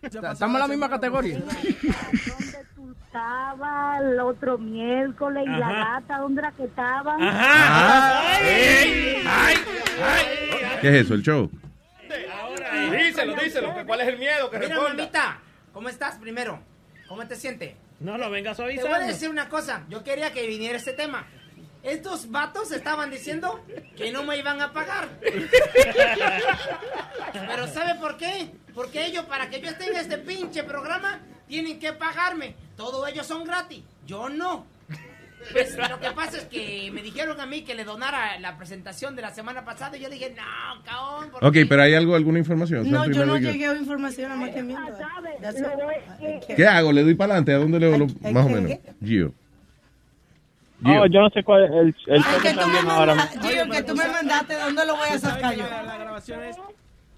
Speaker 9: Estamos en la misma categoría.
Speaker 24: Estaba el otro miércoles y la gata, ¿dónde era que estaban?
Speaker 5: ¿Qué es eso, el show?
Speaker 8: Díselo, díselo. que ¿Cuál es el miedo? Que
Speaker 25: Mira, mamita, ¿cómo estás primero? ¿Cómo te sientes?
Speaker 26: No lo vengas
Speaker 25: Te voy a decir una cosa. Yo quería que viniera este tema. Estos vatos estaban diciendo que no me iban a pagar. Pero ¿sabe por qué? Porque ellos, para que yo esté en este pinche programa, tienen que pagarme. Todos ellos son gratis. Yo no. Pues lo que pasa es que me dijeron a mí que le donara la presentación de la semana pasada y yo dije, no, cabrón. ¿por
Speaker 5: Ok,
Speaker 25: qué?"
Speaker 5: pero hay algo, alguna información.
Speaker 15: No, yo no llegué a información a más que miento.
Speaker 5: ¿Qué hago? ¿Le doy para adelante? ¿A dónde le lo,
Speaker 15: Ay,
Speaker 5: más o
Speaker 15: ¿qué,
Speaker 5: menos? Gio.
Speaker 23: Oh, yo no sé cuál es el, el show que
Speaker 15: tú me
Speaker 23: ahora.
Speaker 15: mandaste, Gio, que tú me mandaste, ¿dónde lo voy a sacar yo?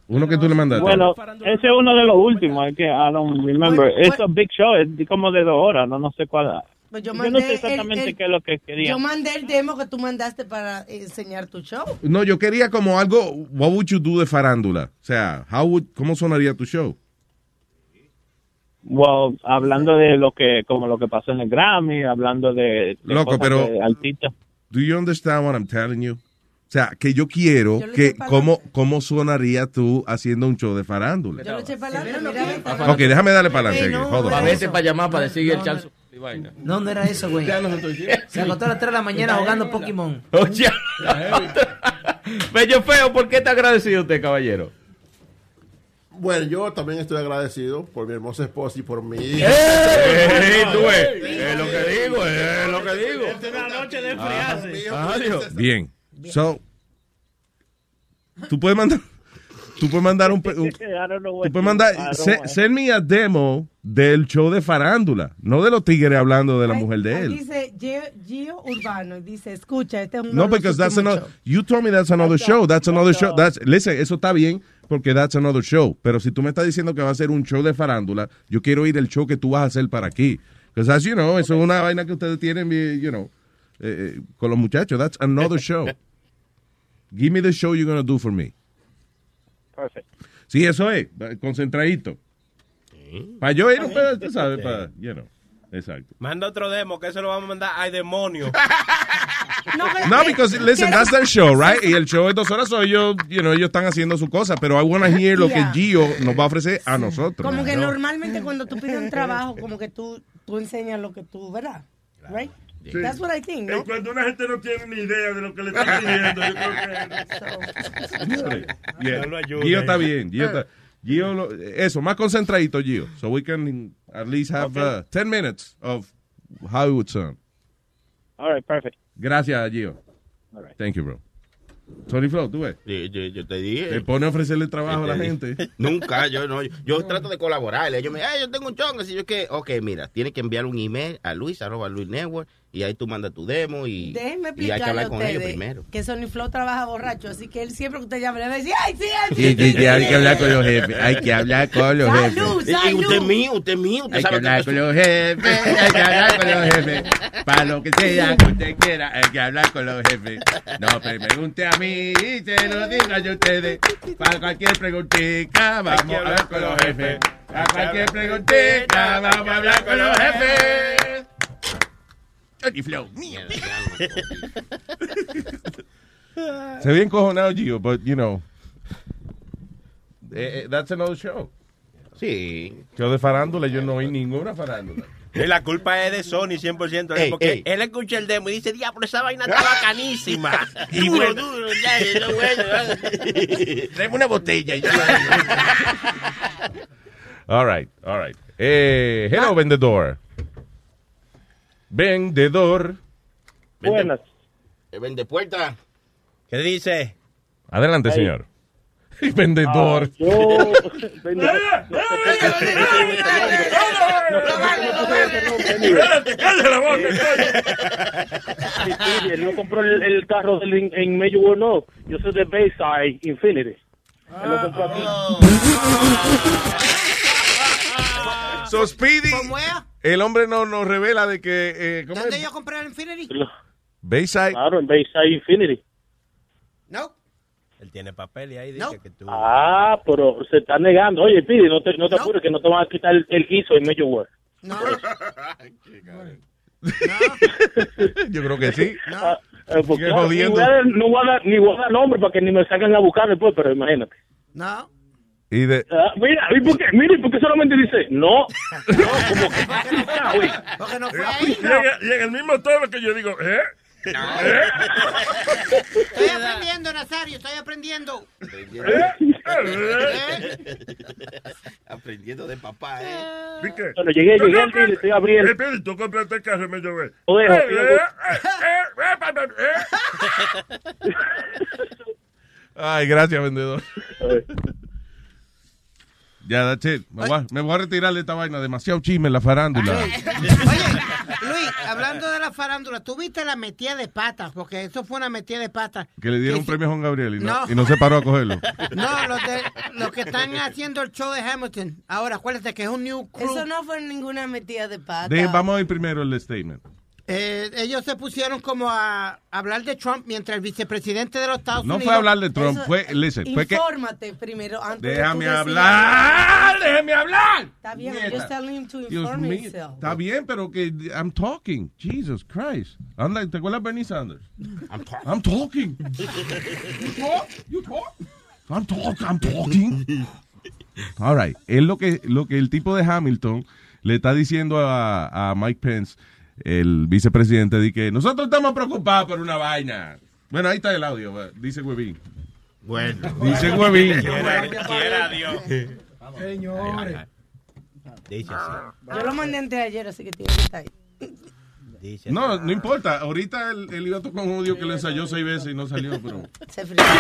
Speaker 5: Uno que tú le mandaste.
Speaker 23: Bueno, ese es uno de los últimos, es que I don't remember. Es un big show, es como de dos horas, no, no sé cuál.
Speaker 15: Pues yo
Speaker 23: Yo
Speaker 15: mandé
Speaker 23: no sé
Speaker 15: el-
Speaker 23: exactamente
Speaker 15: el-
Speaker 23: qué es lo que quería.
Speaker 15: Yo mandé el demo que tú mandaste para enseñar tu show.
Speaker 5: No, yo quería como algo, what would you do de farándula? O sea, how would, ¿cómo sonaría tu show?
Speaker 23: Well, hablando de lo que, como lo que pasó en el Grammy, hablando de, de
Speaker 5: Loco,
Speaker 23: cosas
Speaker 5: pero-
Speaker 23: de artistas.
Speaker 5: Do you understand what I'm telling you? O sea, que yo quiero que, ¿cómo, ¿cómo sonaría tú haciendo un show de farándula?
Speaker 15: Yo lo eché para adelante.
Speaker 5: Ok, déjame darle para adelante.
Speaker 26: A veces para llamar, para decir el
Speaker 25: No,
Speaker 26: chanzo.
Speaker 25: No, no era eso, güey. Se acostó a las 3 de la mañana jugando Pokémon.
Speaker 26: Oye. Bello feo, ¿por qué está agradecido usted, caballero?
Speaker 27: Bueno, yo también estoy agradecido por mi hermosa esposa y por mi
Speaker 26: ¡Ey!
Speaker 27: hija.
Speaker 26: tú ves, es lo que digo, es lo que digo. Es una noche de enfriarse. Adiós.
Speaker 5: Bien. So, tú puedes mandar, tú puedes mandar un, un-
Speaker 23: I don't know what
Speaker 5: tú puedes mandar,
Speaker 23: I
Speaker 5: se- send me a demo del show de farándula, no de los tigres hablando de la mujer de él.
Speaker 15: Dice Gio, Gio Urbano y dice, escucha, este es un
Speaker 5: No, because that's another. You told me that's another show. That's another show. That's listen. Eso está bien porque that's another show. Pero si tú me estás diciendo que va a ser un show de farándula, yo quiero ir el show que tú vas a hacer para aquí. Because as you know, eso es una vaina que ustedes tienen, you know, eh, eh, con los muchachos. That's another show. Give me the show you're gonna do for me.
Speaker 23: Perfect.
Speaker 5: Sí, eso es. concentradito. Para yo ir un pedazo, tú sabes, para, you know. Exacto.
Speaker 8: Manda otro demo, que eso lo vamos a mandar al demonio.
Speaker 5: No, because listen, that's their show, right? Y el show es dos horas, so ellos, you know, ellos están haciendo su cosa, pero I want to hear lo que. Gio nos va a ofrecer a nosotros.
Speaker 15: Como que
Speaker 5: ¿no?
Speaker 15: normalmente cuando tú pides un trabajo, como que tú, tú enseñas lo que tú, ¿verdad? Right?
Speaker 3: Sí.
Speaker 15: That's what I think,
Speaker 3: Y
Speaker 15: ¿no?
Speaker 3: cuando una gente no tiene ni idea de lo que le están pidiendo, yo creo que...
Speaker 5: Yeah.
Speaker 3: No ayuda
Speaker 5: Gio está bien. Gio, está- Gio lo- eso, más concentradito, Gio. So we can at least have uh, 10 minutes of how it would sound.
Speaker 21: All right, perfect.
Speaker 5: Gracias, Gio. Thank you, bro. Tony Flow, tú ves.
Speaker 6: Sí, yo, yo te dije.
Speaker 5: Te pone a ofrecerle trabajo a la
Speaker 6: Te
Speaker 5: gente.
Speaker 6: Nunca, yo no. Yo trato de colaborar. Ellos me ay, yo tengo un chongo, así yo que, ok, mira, tienes que enviar un email a Luis, arroba Luis Network, y ahí tú mandas tu demo y,
Speaker 15: Déjenme
Speaker 6: y hay que hablar con ellos primero.
Speaker 15: que Sony Flow trabaja borracho, así que él siempre que usted llame le va a decir, ¡ay, sí, ay, sí!
Speaker 5: Y, y- y hay que hablar con los jefes. Hay que hablar con los jefes.
Speaker 15: Salud,
Speaker 6: Y- y
Speaker 15: salud.
Speaker 6: usted es mío, usted es mío, usted
Speaker 5: Hay que
Speaker 6: sabe
Speaker 5: hablar
Speaker 6: que
Speaker 5: con los jefes, hay que hablar con los jefes. Para lo que sea que usted quiera, hay que hablar con los jefes. No me pregunte a mí, se lo diga yo a ustedes. Para cualquier preguntita, vamos a hablar con los jefes. Para cualquier preguntita, vamos a hablar con los jefes. Tony Flow. Se ve encojonado, Gio, but you know. eh, eh, that's another show.
Speaker 6: Sí.
Speaker 5: Show de farándula, yo no oí ninguna farándula.
Speaker 8: Y la culpa es de Sony 100%,
Speaker 6: Ey,
Speaker 8: porque
Speaker 6: ey.
Speaker 8: él escucha el demo y dice, diablo, esa vaina está bacanísima.
Speaker 6: Y
Speaker 8: Duro,
Speaker 6: bueno.
Speaker 8: duro, ya, ya, bueno.
Speaker 6: Tráeme una botella. y yo-
Speaker 5: All right, all right. Eh, hello, vendedor. Vendedor.
Speaker 6: Buenas. Vende puerta.
Speaker 8: ¿Qué dice?
Speaker 5: Adelante,
Speaker 6: Ahí.
Speaker 5: señor. vendedor.
Speaker 21: Ah, yo. Él no compró el, el carro del, en, en Major no. Yo soy de Bayside Infinity. Él lo compró aquí.
Speaker 5: So, Speedy,
Speaker 10: ¿Cómo es?
Speaker 5: El hombre no nos revela de que... Eh, ¿cómo
Speaker 10: ¿Dónde
Speaker 5: es?
Speaker 10: yo compré el Infinity?
Speaker 5: Bayside.
Speaker 21: Claro, en Bayside Infinity.
Speaker 10: No.
Speaker 8: Él tiene papel y ahí dice que tú...
Speaker 21: Ah, pero se está negando. Oye, Pidi, no te, no te apures que no te van a quitar el, el guiso en Major World.
Speaker 5: Yo creo que sí.
Speaker 21: Ah, eh, pues,
Speaker 5: Sigue
Speaker 21: claro,
Speaker 5: jodiendo.
Speaker 21: ni voy a dar- no voy a dar, ni voy a dar nombre para que ni me salgan a buscar después, pero imagínate.
Speaker 10: No.
Speaker 5: Y de...
Speaker 21: Ah, mira, ¿y por qué? Mira, ¿y por qué solamente dice no? No, como que ah, güey.
Speaker 10: Porque no fue ahí.
Speaker 3: y en el mismo tono que yo digo, ¿eh? ¿Eh?
Speaker 10: Estoy aprendiendo, Nazario, estoy aprendiendo.
Speaker 6: Aprendiendo de papá, ¿eh?
Speaker 3: ¿Y qué?
Speaker 21: Bueno, llegué, llegué estoy abriendo.
Speaker 3: Eh, Pidi, tú compraste el carro y me llevé.
Speaker 21: Lo dejo,
Speaker 3: Eh,
Speaker 21: lo
Speaker 3: eh,
Speaker 21: dejo.
Speaker 3: eh, eh, eh.
Speaker 5: Ay, gracias, vendedor. Ya, that's it. Me voy, a, me voy a retirar de esta vaina. Demasiado chisme en la farándula.
Speaker 10: Luis, hablando de la farándula, ¿tú viste la metida de patas? Porque eso fue una metida de patas.
Speaker 5: Que le dieron un premio a Juan Gabriel y no,
Speaker 10: No.
Speaker 5: y no se paró a cogerlo.
Speaker 10: No, los, de, los que están haciendo el show de Hamilton. Ahora, acuérdate que es un new crew.
Speaker 15: Eso no fue ninguna metida de pata.
Speaker 5: De- vamos a ir primero el statement.
Speaker 10: Eh, ellos se pusieron como a hablar de Trump mientras el vicepresidente de los Estados
Speaker 5: No
Speaker 10: Unidos...
Speaker 5: fue hablar de Trump,
Speaker 15: Eso-
Speaker 5: fue, listen, fue que...
Speaker 15: Infórmate primero antes de
Speaker 5: Déjame
Speaker 15: decir-
Speaker 5: hablar, déjame hablar.
Speaker 15: Está bien, I'm
Speaker 5: Nieta.
Speaker 15: just telling him to
Speaker 5: Dios
Speaker 15: inform
Speaker 5: mío,
Speaker 15: himself.
Speaker 5: está bien, pero que I'm talking. Jesus Christ. Anda, ¿te acuerdas de Bernie Sanders?
Speaker 6: I'm talking.
Speaker 5: I'm talking. You talk, you talk. I'm talking, I'm talking. All right. Es lo que, lo que el tipo de Hamilton le está diciendo a, a Mike Pence, el vicepresidente, de que nosotros estamos preocupados por una vaina. Bueno, ahí está el audio, va, dice Huevín.
Speaker 6: Bueno.
Speaker 5: Dice Huevín.
Speaker 8: Quiera, Dios.
Speaker 13: Señores.
Speaker 8: Dice así.
Speaker 15: Yo lo mandé antes de ayer, así que tiene que estar ahí.
Speaker 8: Dice
Speaker 5: No, no importa. Ahorita él, él iba a tocar un audio que le ensayó seis veces y no salió, pero...
Speaker 15: Se frizó.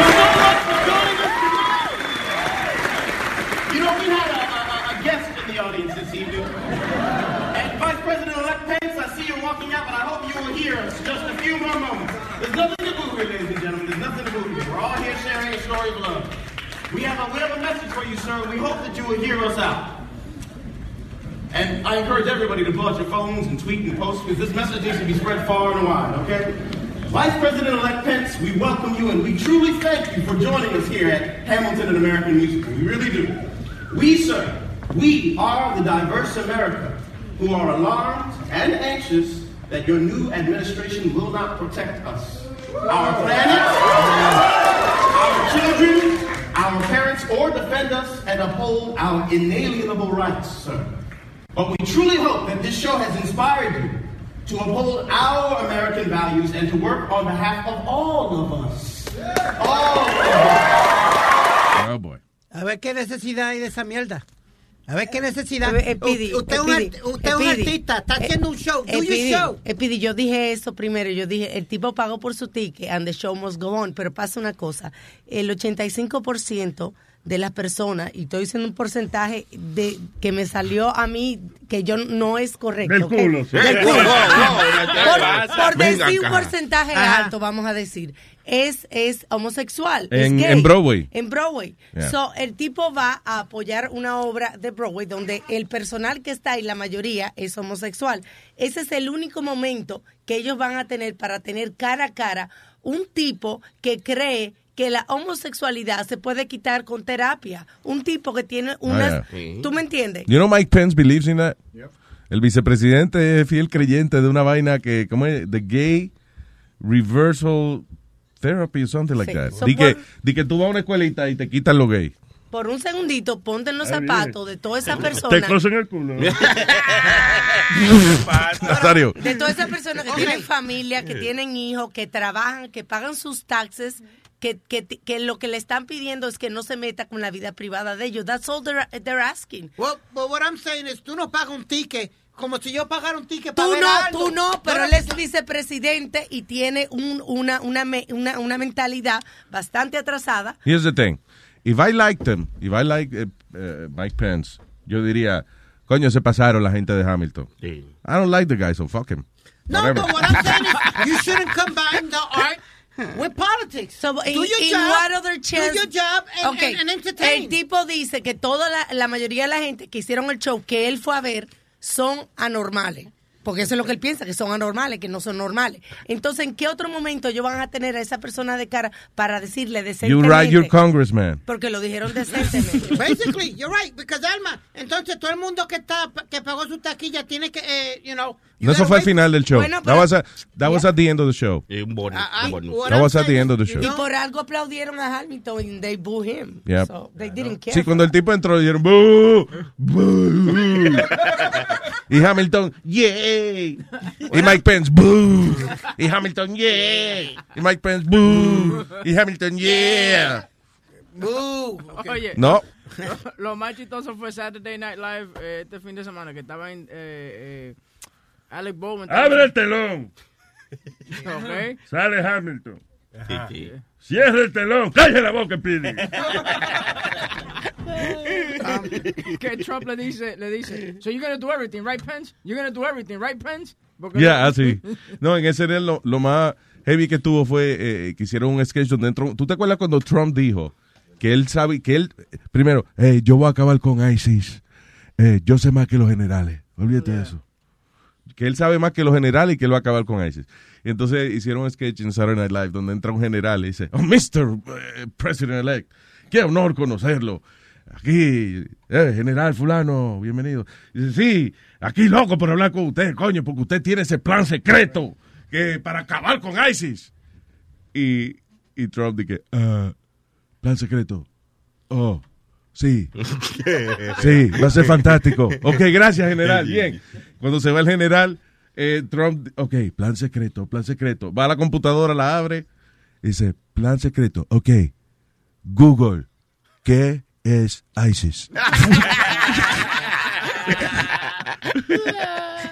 Speaker 28: You know, we had a, a, a guest in the audience walking out, but I hope you will hear us just a few more moments. There's nothing to boo here, ladies and gentlemen. There's nothing to boo here. We're all here sharing a story of love. We have a, a message for you, sir. We hope that you will hear us out. And I encourage everybody to pull out your phones and tweet and post because this message needs to be spread far and wide, okay? Vice President-elect Pence, we welcome you and we truly thank you for joining us here at Hamilton and American Musical. We really do. We, sir, we are the diverse America who are alarmed and anxious that your new administration will not protect us, our planet, our children, our parents, or defend us and uphold our inalienable rights, sir. But we truly hope that this show has inspired you to uphold our American values and to work on behalf of all of us. All of us.
Speaker 5: Oh, boy.
Speaker 10: A ver qué necesidad hay de esa mierda. A ver qué necesidad.
Speaker 15: Eh,
Speaker 10: U- usted es un, usted artista, está haciendo un show. Do your
Speaker 15: Speedy,
Speaker 10: show.
Speaker 15: Speedy, yo dije eso primero. Yo dije, el tipo pagó por su ticket and the show must go on. Pero pasa una cosa. El 85% de las personas, y estoy diciendo un porcentaje de que me salió a mí, que yo no es correcto.
Speaker 26: Del culo, sí.
Speaker 15: Del culo. Por decir un porcentaje
Speaker 5: Ajá.
Speaker 15: alto, vamos a decir. Es, es homosexual. es
Speaker 5: En-
Speaker 15: gay.
Speaker 5: en Broadway.
Speaker 15: En Broadway.
Speaker 5: Yeah.
Speaker 15: So, el tipo va a apoyar una obra de Broadway donde el personal que está ahí, la mayoría, es homosexual. Ese es el único momento que ellos van a tener para tener cara a cara un tipo que cree que la homosexualidad se puede quitar con terapia. Un tipo que tiene unas...
Speaker 5: Ah, yeah.
Speaker 15: ¿Tú me entiendes?
Speaker 5: You know Mike Pence believes in that? El vicepresidente es fiel creyente de una vaina que, ¿cómo es? The Gay Reversal Therapy or something like
Speaker 15: Sí.
Speaker 5: that.
Speaker 15: So
Speaker 5: di, que,
Speaker 15: por-
Speaker 5: di que tú vas a una escuelita y te quitan lo gay.
Speaker 15: Por un segundito, ponte en los zapatos de toda esa
Speaker 26: Te
Speaker 15: persona.
Speaker 26: cosen el culo.
Speaker 5: Nazario.
Speaker 15: De todas esas personas que tienen familia, que tienen hijos, que trabajan, que pagan sus taxes, que, que, que lo que le están pidiendo es que no se meta con la vida privada de ellos. That's all they're, they're asking.
Speaker 10: Well, but what I'm saying is, tú no pagas un ticket como si yo pagara un ticket para
Speaker 15: Tú
Speaker 10: ver
Speaker 15: no,
Speaker 10: algo.
Speaker 15: tú no, pero él es vicepresidente y tiene un- una, una, una, una mentalidad bastante atrasada.
Speaker 5: Here's the thing. If I liked him, if I like eh, eh, Mike Pence, yo diría, coño, se pasaron la gente de Hamilton. I don't like the guy, so fuck him.
Speaker 10: No,
Speaker 5: Whatever.
Speaker 10: but what I'm saying is, you shouldn't combine the art with politics.
Speaker 15: So,
Speaker 10: do
Speaker 15: in,
Speaker 10: your
Speaker 15: in
Speaker 10: job,
Speaker 15: what other chance?
Speaker 10: do your job and,
Speaker 15: Okay.
Speaker 10: and, and entertain.
Speaker 15: El tipo dice que toda la, la mayoría de la gente que hicieron el show que él fue a ver son anormales. Porque eso es lo que él piensa, que son anormales, que no son normales. Entonces, ¿en qué otro momento ellos van a tener a esa persona de cara para decirle
Speaker 5: You
Speaker 15: decentemente?
Speaker 5: write your congressman.
Speaker 15: Porque lo dijeron decentemente.
Speaker 10: Basically, you're right, because Alma, entonces todo el mundo que está que pagó su taquilla tiene que, eh, you know.
Speaker 5: No, eso fue al final del show.
Speaker 15: Bueno,
Speaker 5: that was, a- that was at the end of the show.
Speaker 6: Un bonus.
Speaker 10: Ah,
Speaker 6: un
Speaker 5: That was at the end of the show.
Speaker 15: Y por algo aplaudieron a Hamilton and they boo him.
Speaker 5: Yep.
Speaker 15: So, they didn't care.
Speaker 5: Sí, cuando el tipo entró, dijeron, "Boo, boo". y Hamilton, yay. Y Mike Pence, boo. Y Hamilton, yay. Y Mike Pence, boo. Y Hamilton, yeah.
Speaker 10: Boo.
Speaker 9: Oye,
Speaker 5: No.
Speaker 9: lo, lo más chistoso fue Saturday Night Live eh, este fin de semana que estaba en eh, eh, Alec Baldwin.
Speaker 26: Abre el telón.
Speaker 9: Ok.
Speaker 26: Sale Hamilton. Cierra el telón. Cállate la boca, Pidi.
Speaker 9: que Trump le dice, le dice, so you're gonna do everything, right, Pence? You're gonna do everything, right, Pence? Porque
Speaker 5: Ya, así. No, en ese era lo, lo más heavy que tuvo fue eh, que hicieron un sketch donde entró. ¿Tú te acuerdas cuando Trump dijo que él sabe, que él, primero, "Hey, yo voy a acabar con ISIS. Eh, yo sé más que los generales. Olvídate de eso. Que él sabe más que los generales y que él va a acabar con ISIS. Entonces hicieron un sketch en Saturday Night Live donde entra un general y dice, oh, Mr. eh, President-elect, qué honor conocerlo. Aquí, eh, general fulano, bienvenido. Dice, sí, aquí loco por hablar con usted, coño, porque usted tiene ese plan secreto que para acabar con ISIS. Y, y Trump dice, "Ah, plan secreto. Oh, sí. Sí, va a ser fantástico. Ok, gracias, general. Bien. Cuando se va el general, eh, Trump, ok, plan secreto, plan secreto. Va a la computadora, la abre, y dice, plan secreto. Ok, Google, ¿qué es ISIS?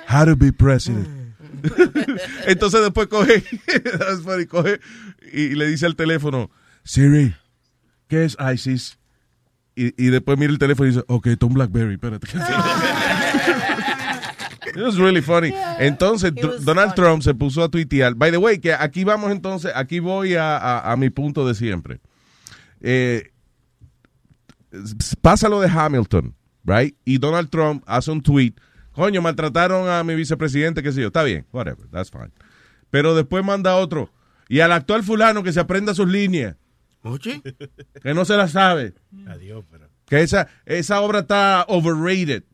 Speaker 5: How to be president. Entonces después coge, coge y le dice al teléfono, Siri, ¿qué es ISIS? Y, y después mira el teléfono y dice, ok, un Blackberry, espérate. It was really funny. Entonces, Donald Trump se puso a tuitear. By the way, que aquí vamos entonces, aquí voy a, a- a mi punto de siempre. Eh, pasa lo de Hamilton, right? Y Donald Trump hace un tweet. Coño, maltrataron a mi vicepresidente, qué sé yo. Está bien, whatever, that's fine. Pero después manda otro. Y al actual fulano que se aprenda sus líneas.
Speaker 6: Oye.
Speaker 5: Que no se las sabe.
Speaker 22: Adiós, pero.
Speaker 5: Que esa, esa obra está overrated.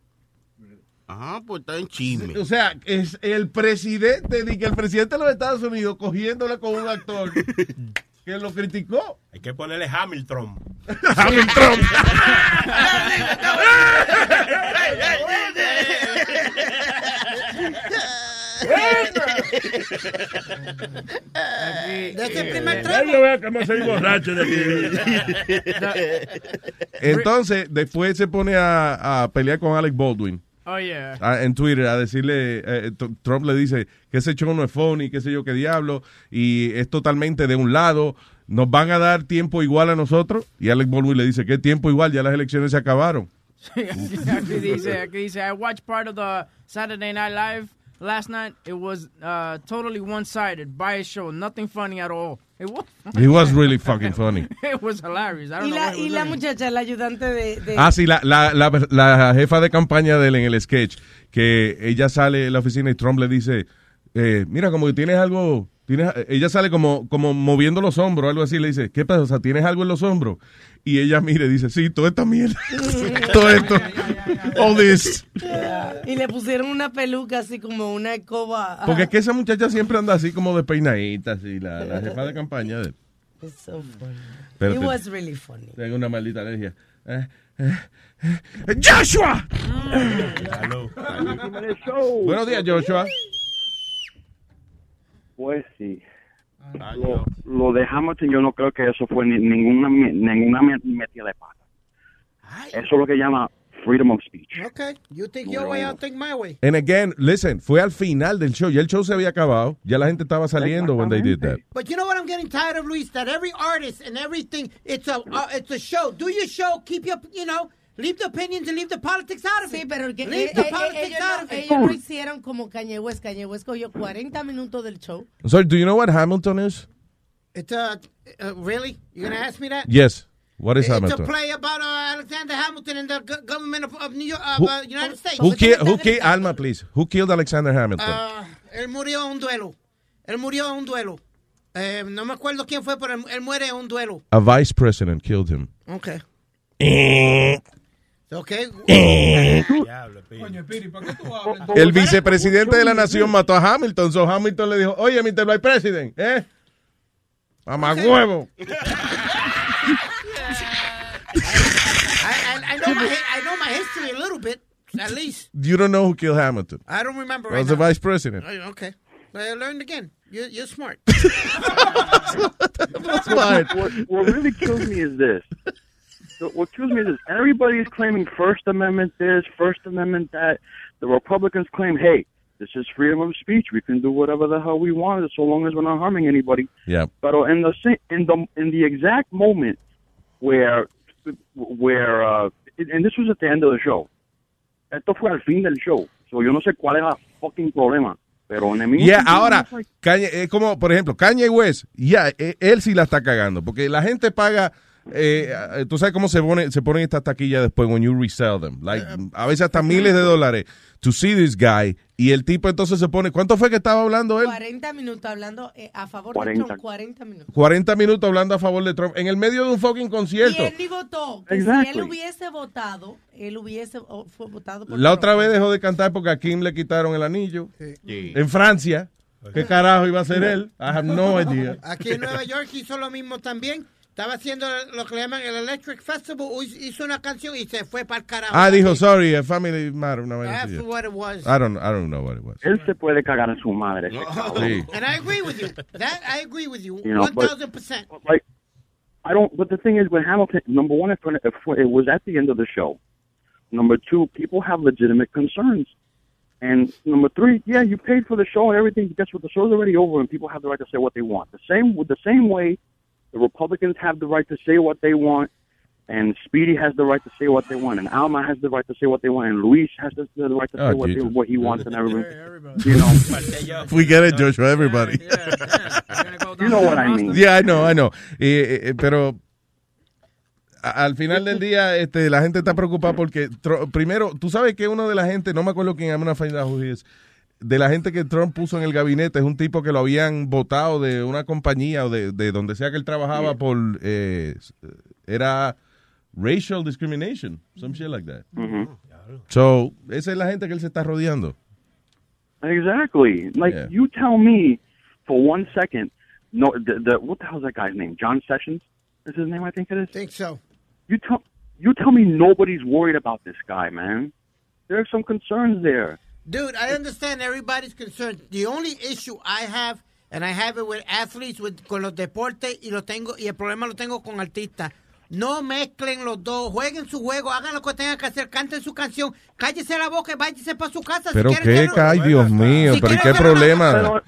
Speaker 6: Ajá, pues está en chisme.
Speaker 5: O sea, es el presidente, ni que el presidente de los Estados Unidos cogiéndola con un actor que lo criticó.
Speaker 8: Hay que ponerle Hamilton.
Speaker 5: Hamilton.
Speaker 10: De ese primer
Speaker 3: Ya yo veo cómo soy borracho de aquí.
Speaker 5: Entonces, después se pone a, a pelear con Alec Baldwin.
Speaker 9: Oh, yeah.
Speaker 5: a- en Twitter a decirle, eh, T- Trump le dice que ese show no es funny, qué sé yo qué diablo, y es totalmente de un lado, nos van a dar tiempo igual a nosotros, y Alec Baldwin le dice, ¿qué tiempo igual? Ya las elecciones se acabaron.
Speaker 9: aquí dice, aquí dice, I watched part of the Saturday Night Live last night. It was uh, totally one-sided, biased show, nothing funny at all. It was.
Speaker 5: It was really fucking funny.
Speaker 9: it was hilarious. I don't
Speaker 15: Y
Speaker 9: know
Speaker 15: la, y la muchacha, la ayudante de... de-
Speaker 5: Ah, sí, la, la, la, la jefa de campaña de él en el sketch, que ella sale de la oficina y Trump le dice, eh, mira, como que tienes algo, tienes, ella sale como, como moviendo los hombros, algo así, le dice, ¿qué pasa? O sea, ¿tienes algo en los hombros? Y ella mira y dice, sí, toda esta mierda, todo esto, all this.
Speaker 15: Y le pusieron una peluca así como una escoba.
Speaker 5: Porque es que esa muchacha siempre anda así como de peinadita, así, la, la jefa de campaña de él.
Speaker 15: It's so funny.
Speaker 5: Pero
Speaker 15: It
Speaker 5: te-
Speaker 15: was really funny.
Speaker 5: Tengo una maldita alergia. Eh, eh, eh, ¡Joshua! Buenos días, Joshua.
Speaker 29: Pues sí. Lo, lo de Hamilton yo no creo que eso fue ni- ninguna ninguna me- metida de pata. Eso es lo que llama freedom of speech.
Speaker 10: Okay, you think your way, I'll think my way.
Speaker 5: And again, listen, fue al final del show. Ya el show se había acabado. Ya la gente estaba saliendo when they did that.
Speaker 10: But you know what I'm getting tired of, Luis? That every artist and everything, it's a uh, it's a show. Do your show, keep your, you know, leave the opinions and leave the politics out of it.
Speaker 15: Sí, pero que
Speaker 10: leave
Speaker 15: eh,
Speaker 10: the
Speaker 15: eh,
Speaker 10: politics
Speaker 15: ellos,
Speaker 10: out
Speaker 15: no,
Speaker 10: of it.
Speaker 15: ellos lo hicieron como Kanye West. Kanye West cogió 40 minutos del show.
Speaker 5: Sorry, do you know what Hamilton is?
Speaker 10: It's a, uh, really? You're gonna ask me that?
Speaker 5: Yes. What is
Speaker 10: It's
Speaker 5: Hamilton?
Speaker 10: a play about uh, Alexander Hamilton and the go- government of, of New York, of
Speaker 5: Who-
Speaker 10: uh, United States.
Speaker 5: Who, ki- who ki- Alma, please. Who killed Alexander Hamilton?
Speaker 10: Ah, él murió en un duelo. Él murió en un duelo. Eh, no me acuerdo quién fue, pero él, él muere en un duelo.
Speaker 5: A vice president killed him.
Speaker 10: Okay. Ok.
Speaker 13: Coño, Piri, ¿para qué tú hablas?
Speaker 5: El vicepresidente de la nación mató a Hamilton. So Hamilton le dijo, oye, Mr. Vice President, ¿eh? Mamá huevo.
Speaker 10: I, I, I, know my, I know my history a little bit, at least.
Speaker 5: You don't know who killed Hamilton.
Speaker 10: I don't remember right
Speaker 5: was the
Speaker 10: now.
Speaker 5: vice president.
Speaker 10: Oh, Okay. I learned again. You're, you're smart.
Speaker 29: What really kills me is this. What kills me is. Everybody's claiming First Amendment this, First Amendment that. The Republicans claim, hey, this is freedom of speech. We can do whatever the hell we want so long as we're not harming anybody.
Speaker 5: Yeah.
Speaker 29: But in the in the in the exact moment where where uh, and this was at the end of the show. Esto fue al fin del show. So yo no sé cuál es el fucking problema. Pero en el mismo
Speaker 5: Yeah, ahora,
Speaker 29: like-
Speaker 5: Kanye, es como, por ejemplo, Kanye West, ya, eh, él sí la está cagando, porque la gente paga, eh, eh, tú sabes cómo se pone, se ponen estas taquillas después when you resell them, like, a veces hasta miles de dólares to see this guy, y el tipo entonces se pone, ¿cuánto fue que estaba hablando él?
Speaker 15: 40 minutos hablando eh, a favor
Speaker 29: 40.
Speaker 15: de Trump. 40 minutos.
Speaker 5: 40 minutos hablando a favor de Trump, en el medio de un fucking
Speaker 15: Y
Speaker 5: concierto.
Speaker 15: él ni votó. Que
Speaker 5: Exactly.
Speaker 15: Si él hubiese votado, él hubiese o- fue votado por
Speaker 5: La
Speaker 15: Trump.
Speaker 5: otra vez dejó de cantar porque a Kim le quitaron el anillo. En Francia. ¿Qué carajo iba a hacer él? I have no idea.
Speaker 10: Aquí en Nueva York hizo lo mismo también. Estaba haciendo lo que le llaman el Electric Festival. Hizo una canción y se fue para el carajo.
Speaker 5: Ah, dijo, sorry, a family matter. Una vaina así.
Speaker 10: That's what it was.
Speaker 5: I don't, I don't know what it was.
Speaker 29: Él se puede cagar en su madre. ese cabrón.
Speaker 5: Sí.
Speaker 10: And I agree with you. That I agree with you.
Speaker 29: You know,
Speaker 10: thousand percent.
Speaker 29: like I don't. But the thing is, with Hamilton, number one, it, it was at the end of the show. Number two, people have legitimate concerns. And number three, yeah, you paid for the show and everything. Guess what? The show's already over, and people have the right to say what they want. The same with the same way, the Republicans have the right to say what they want, and Speedy has the right to say what they want, and Alma has the right to say what they want, and Luis has the, the right to say
Speaker 5: Oh,
Speaker 29: what, they, what he wants, and everything. You know,
Speaker 5: We get it, Joshua, everybody.
Speaker 29: you know what I mean.
Speaker 5: Yeah, I know, I know. Eh, eh, pero a- al final del día, este, la gente está preocupada porque, Tro- primero, tú sabes que uno de la gente, no me acuerdo quién, I'm gonna find out who he is, de la gente que Trump puso en el gabinete es un tipo que lo habían votado de una compañía o de, de donde sea que él trabajaba por, eh, era racial discrimination, some shit like that.
Speaker 29: Mhm.
Speaker 5: So, esa es la gente que él se está rodeando.
Speaker 29: Exactly. Like
Speaker 5: Yeah.
Speaker 29: you tell me for one second. No, the, the what the hell's that guy's name? John Sessions is his name. I think it is.
Speaker 10: Think so.
Speaker 29: You tell you tell me nobody's worried about this guy, man. There are some concerns there.
Speaker 10: Dude, I understand everybody's concerned. The only issue I have, and I have it with athletes, with, con los deportes, y lo tengo, y el problema lo tengo con artistas. No mezclen los dos, jueguen su juego, hagan lo que tengan que hacer, canten su canción, cállese la boca y váyase para su casa. si
Speaker 5: Pero
Speaker 10: quieren
Speaker 5: qué, ay Dios mío,
Speaker 10: Si
Speaker 5: pero ¿y
Speaker 10: quieren
Speaker 5: qué problema?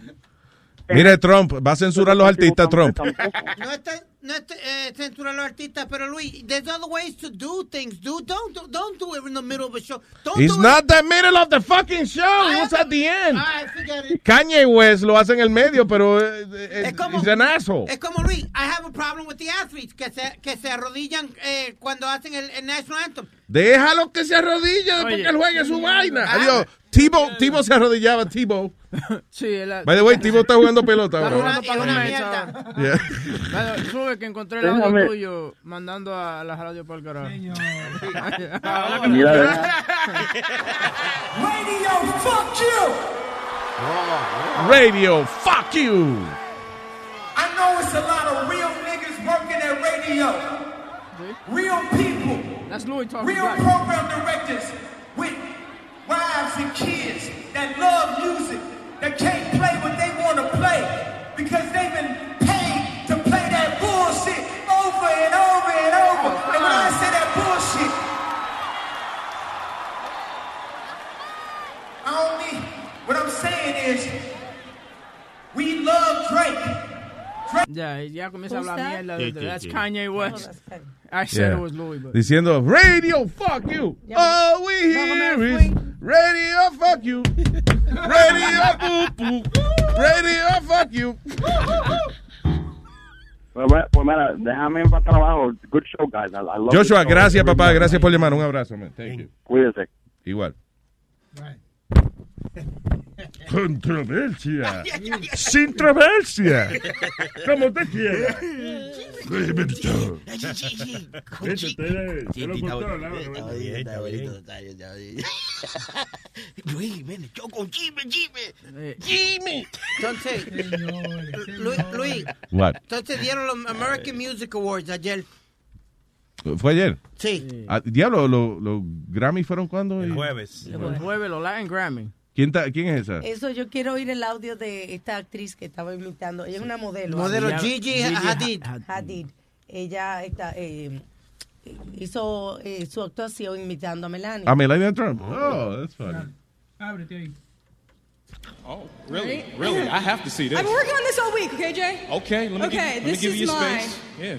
Speaker 5: Mire, Trump, va a censurar a los artistas, Trump.
Speaker 10: No está, no está eh, censurar a los artistas, pero Luis, there's other ways to do things, dude. Don't, do- don't do it in the middle of a show. Don't
Speaker 5: It's
Speaker 10: do
Speaker 5: not
Speaker 10: it.
Speaker 5: the middle of the fucking show, it was at the end.
Speaker 10: Ay, forget it.
Speaker 5: Kanye West lo hace en el medio, pero eh, eh,
Speaker 10: Es como-
Speaker 5: it's an asshole.
Speaker 10: Es como Luis, I have a problem with the athletes que se, que se arrodillan eh, cuando hacen el, el national anthem.
Speaker 5: Déjalo que se arrodille después que él juegue su vaina. Adiós. Tebow, Tebow se arrodillaba, Tebow.
Speaker 9: Sí, él-
Speaker 5: By the way, Tebow está jugando pelota
Speaker 9: Está jugando para
Speaker 10: una mierda.
Speaker 5: Yeah.
Speaker 9: Sube que encontré el audio
Speaker 29: Déjame-
Speaker 9: tuyo mandando a la radio por el carajo.
Speaker 29: Mira, deja-
Speaker 7: Radio, fuck you!
Speaker 5: Radio, fuck you.
Speaker 7: I know it's a lot of real niggas working at radio. Real people.
Speaker 9: That's Louis talking
Speaker 7: Real
Speaker 9: black.
Speaker 7: program directors with wives and kids that love music, that can't play what they want to play because they've been paid to play that bullshit over and over and over. Oh, and when I say that bullshit, I only, what I'm saying is, we love Drake.
Speaker 9: Ya, ya comienza a
Speaker 7: Who's
Speaker 9: hablar
Speaker 7: that?
Speaker 9: mierda.
Speaker 7: Sí,
Speaker 9: de-
Speaker 7: sí,
Speaker 9: That's. Kanye West. I said
Speaker 5: Yeah.
Speaker 9: it was Louis, but...
Speaker 5: Diciendo, radio, fuck you. All we hear is radio, fuck you. Radio, poo, poo. Radio, fuck you.
Speaker 29: Pues, bueno, pues mira, déjame para trabajo. Good show, guys. I, I love
Speaker 5: Joshua, gracias, papá. Gracias por llamar. Un abrazo, man. Thank you.
Speaker 29: Cuídese.
Speaker 5: Igual. Controversia. Sin controversia. Como te quieras.
Speaker 6: Luis, ven, yo con Jimmy, Jimmy.
Speaker 10: Jimmy. Entonces, Luis, Luis,
Speaker 5: What?
Speaker 10: entonces dieron los American Music Awards ayer.
Speaker 5: ¿Fue ayer?
Speaker 10: Sí.
Speaker 5: Ah, diablo, ¿los los Grammy fueron cuándo?
Speaker 8: El jueves.
Speaker 9: El jueves, los Latin Grammy.
Speaker 5: ¿Quién, ta- ¿Quién es esa?
Speaker 15: Eso yo quiero oír el audio de esta actriz que estaba imitando. Ella es una modelo.
Speaker 10: Modelo
Speaker 15: Ella-
Speaker 10: Gigi Hadid.
Speaker 15: Hadid. Ella está, eh, hizo eh, su actuación imitando a Melania.
Speaker 5: A Melania Trump. Oh, that's funny.
Speaker 30: Ábrete ahí.
Speaker 31: Oh, really? Really? I have to see this.
Speaker 16: I've been working on this all week, okay, Jay?
Speaker 31: Okay, let me
Speaker 16: okay,
Speaker 31: give, let me
Speaker 16: this
Speaker 31: give
Speaker 16: is
Speaker 31: you space. Yeah.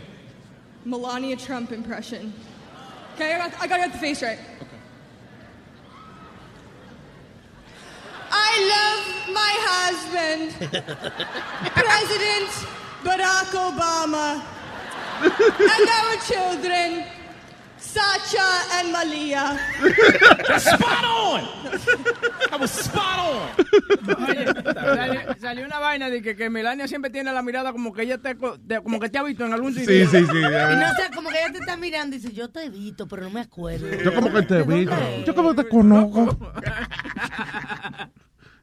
Speaker 16: Melania Trump impression. Okay, I got, I got to get the face right. I love my husband, President Barack Obama, and our children, Sacha and Malia.
Speaker 31: spot on! That was spot on!
Speaker 9: Oye, salió, salió una vaina de que, que Melania siempre tiene la mirada como que ella te, co- te- como que te ha visto en algún sitio.
Speaker 5: sí, sí.
Speaker 15: Y no sé, como que ella te está mirando y dice, yo te he visto, pero no me acuerdo.
Speaker 5: Yo como que te he visto. Yo como que te conozco.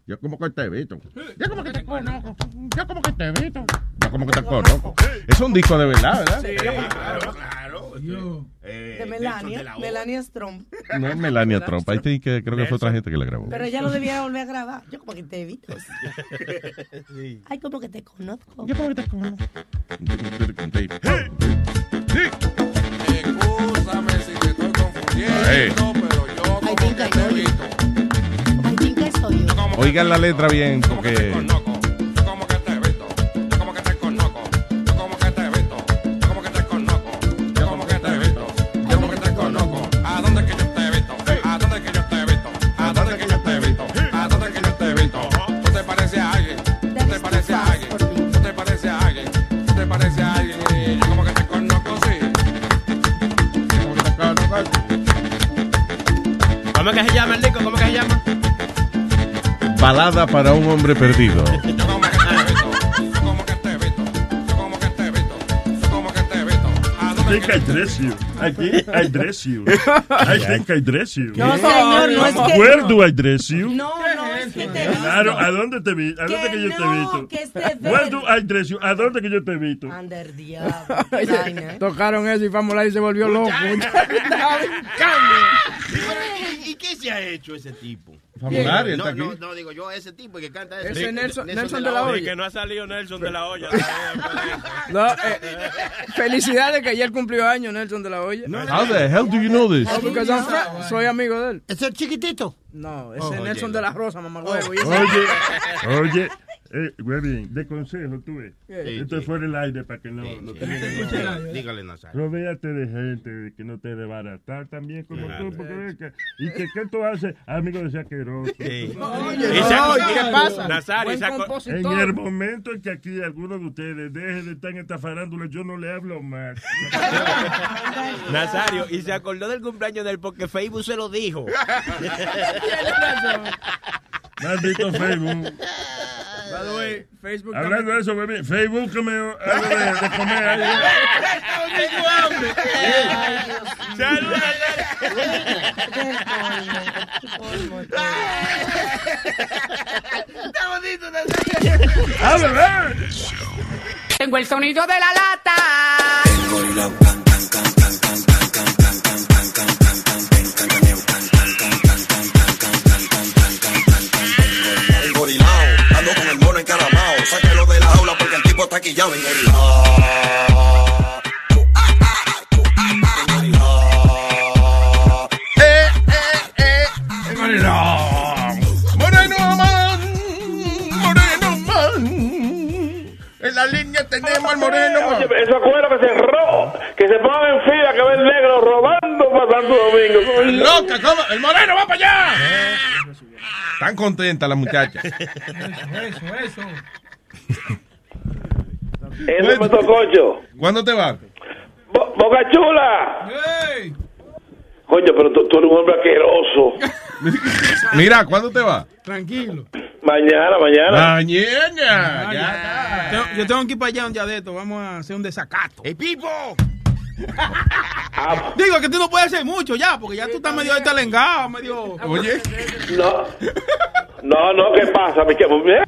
Speaker 5: Yo como que te he visto. Yo como que te conozco. Yo como que te he visto. Yo como que te conozco. Es un disco de verdad, ¿verdad?
Speaker 15: Sí,
Speaker 32: claro, claro.
Speaker 15: De Melania, Melania Trump.
Speaker 5: No es Melania Trump. Ahí sí que creo que fue otra gente que la grabó.
Speaker 15: Pero ella lo debiera volver a grabar. Yo como que te he visto. Ay, como que te conozco.
Speaker 5: Yo como que te conozco.
Speaker 6: Escúchame si te estoy confundiendo,
Speaker 5: Hey.
Speaker 6: pero yo como que te he
Speaker 5: Oigan la letra bien porque...
Speaker 6: Yo como que te he visto, yo como que te conozco. ¿A dónde que yo te he visto? ¿A dónde que yo te he visto? ¿A dónde que yo te he visto? ¿A dónde que yo te he visto? ¿Tú te pareces a alguien? ¿Tú te pareces a alguien? ¿Tú te pareces a alguien? ¿Tú te pareces a alguien? Y yo como que te conozco, sí.
Speaker 8: ¿Cómo que se llama el disco? ¿Cómo que se llama?
Speaker 5: Balada para un hombre perdido.
Speaker 3: think I dress you. I think I dress you. I think I dress you.
Speaker 15: No, señor, no es que-
Speaker 3: Where do I dress you?
Speaker 15: No, no, es que te
Speaker 3: Claro, ¿a dónde te vi? ¿A dónde que, yo te he visto?
Speaker 15: que este
Speaker 3: Where do I dress you? ¿A dónde que yo te visto?
Speaker 15: Under diablo.
Speaker 9: Oye, Tocaron eso y Famulay se volvió loco.
Speaker 6: ¿Y, y qué se ha hecho ese tipo?
Speaker 5: Famulario,
Speaker 6: no,
Speaker 5: está
Speaker 6: no,
Speaker 5: aquí.
Speaker 6: no, digo yo, ese tipo que canta eso.
Speaker 9: Ese Nelson- Nelson de la
Speaker 8: Y
Speaker 9: Hoya.
Speaker 8: que no ha salido Nelson de la olla.
Speaker 9: No, eh, felicidades que ayer cumplió años Nelson de la Hoya.
Speaker 5: How the hell do you know this?
Speaker 9: No, soy amigo de él.
Speaker 10: ¿Es el chiquitito?
Speaker 9: No, ese
Speaker 5: Oh,
Speaker 9: es Nelson
Speaker 5: oye.
Speaker 9: de la Rosa, mamá huevo. y ese-
Speaker 3: Oye, oye, eh, muy bien, de consejo, tú ves.
Speaker 9: Sí,
Speaker 3: Esto es fuera del aire para que no, no te
Speaker 6: Dígale, dígale, Nazario.
Speaker 3: Rodéate de gente que no te desbaratar también como tú, porque ves que, y que qué tú haces, amigo de ese asqueroso.
Speaker 9: Oye, no,
Speaker 8: se ha-
Speaker 9: ¿y ¿qué pasa?
Speaker 8: Nazario,
Speaker 3: En el momento en que aquí alguno de ustedes deje de estar en esta farándula, yo no le hablo más.
Speaker 8: Nazario, y se acordó del cumpleaños de él porque Facebook se lo dijo.
Speaker 3: Maldito Facebook.
Speaker 9: By the way, Facebook
Speaker 3: Hablando de eso, baby, Facebook me algo de, de comer ahí.
Speaker 9: Está bonito,
Speaker 3: ¡A beber!
Speaker 33: Tengo el sonido de la lata.
Speaker 34: El encaramao. Sáquelo de la jaula porque el tipo está quillado. Engorilao.
Speaker 5: Eh, eh, eh. Moreno man, moreno man. En la línea tenemos al moreno man.
Speaker 35: Oye, esa cuera que se cerró, que se pongan en fila, que ve el negro robando para Santo Domingo.
Speaker 5: Loca, ¿cómo? El moreno va para allá. Tan contenta la muchacha.
Speaker 7: Eso, eso.
Speaker 35: Eso es Cocho.
Speaker 5: ¿Cuándo te vas?
Speaker 35: Bo- Boca Chula.
Speaker 7: ¡Ey!
Speaker 35: Coño, pero tú, tú eres un hombre asqueroso.
Speaker 5: Mira, ¿cuándo te vas?
Speaker 7: Tranquilo.
Speaker 35: Mañana, mañana.
Speaker 5: Mañana.
Speaker 7: Ah,
Speaker 5: Ya.
Speaker 7: Yo tengo que ir para allá un día de esto. Vamos a hacer un desacato.
Speaker 5: ¡Ey, Pipo!
Speaker 7: Digo que tú no puedes hacer mucho ya, porque ya tú estás medio talengado, medio.
Speaker 5: Oye.
Speaker 35: No. No, no, ¿qué pasa? Mi chamo? Eh,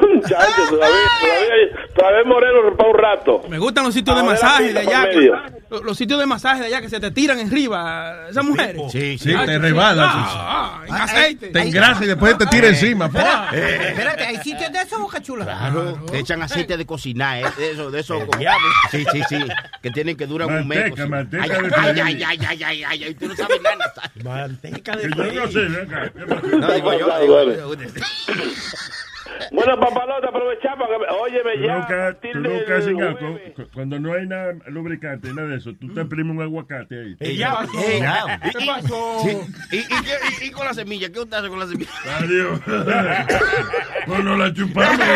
Speaker 35: muchacho, todavía, todavía, todavía moreno para un rato.
Speaker 7: Me gustan los sitios de masaje de allá. Los, los sitios de masaje de allá que se te tiran arriba. Esas mujeres.
Speaker 5: Sí, sí,
Speaker 7: Ay,
Speaker 5: te
Speaker 7: sí.
Speaker 5: rebalan.
Speaker 7: Ah, ah, en aceite.
Speaker 5: Te engrasa y después te tira encima. ¡fua!
Speaker 10: Espérate, ¿hay sitios de eso, Boca Chula?
Speaker 6: Claro, te echan aceite de cocinar, ¿eh? de eso, de eso. Sí, sí, sí, que tienen que durar un mes.
Speaker 3: Manteca, manteca
Speaker 6: ay,
Speaker 3: de
Speaker 6: ay, ay, ay, ay, ay, ay, ay, tú no sabes nada.
Speaker 8: Manteca
Speaker 3: Que yo no sé, venga.
Speaker 6: No, digo yo,
Speaker 35: Bueno, papalote, aprovechamos. que me- Óyeme, ya.
Speaker 3: nunca haces algo,
Speaker 35: jueves.
Speaker 3: cu- cuando no hay nada lubricante, nada de eso, tú te exprimes un aguacate ahí.
Speaker 5: Ya,
Speaker 6: ey,
Speaker 5: ya.
Speaker 6: ¿Y, y- y, y, qué- y- y con la semilla? ¿Qué usted hace con la semilla?
Speaker 3: Adiós. pues no la chupamos.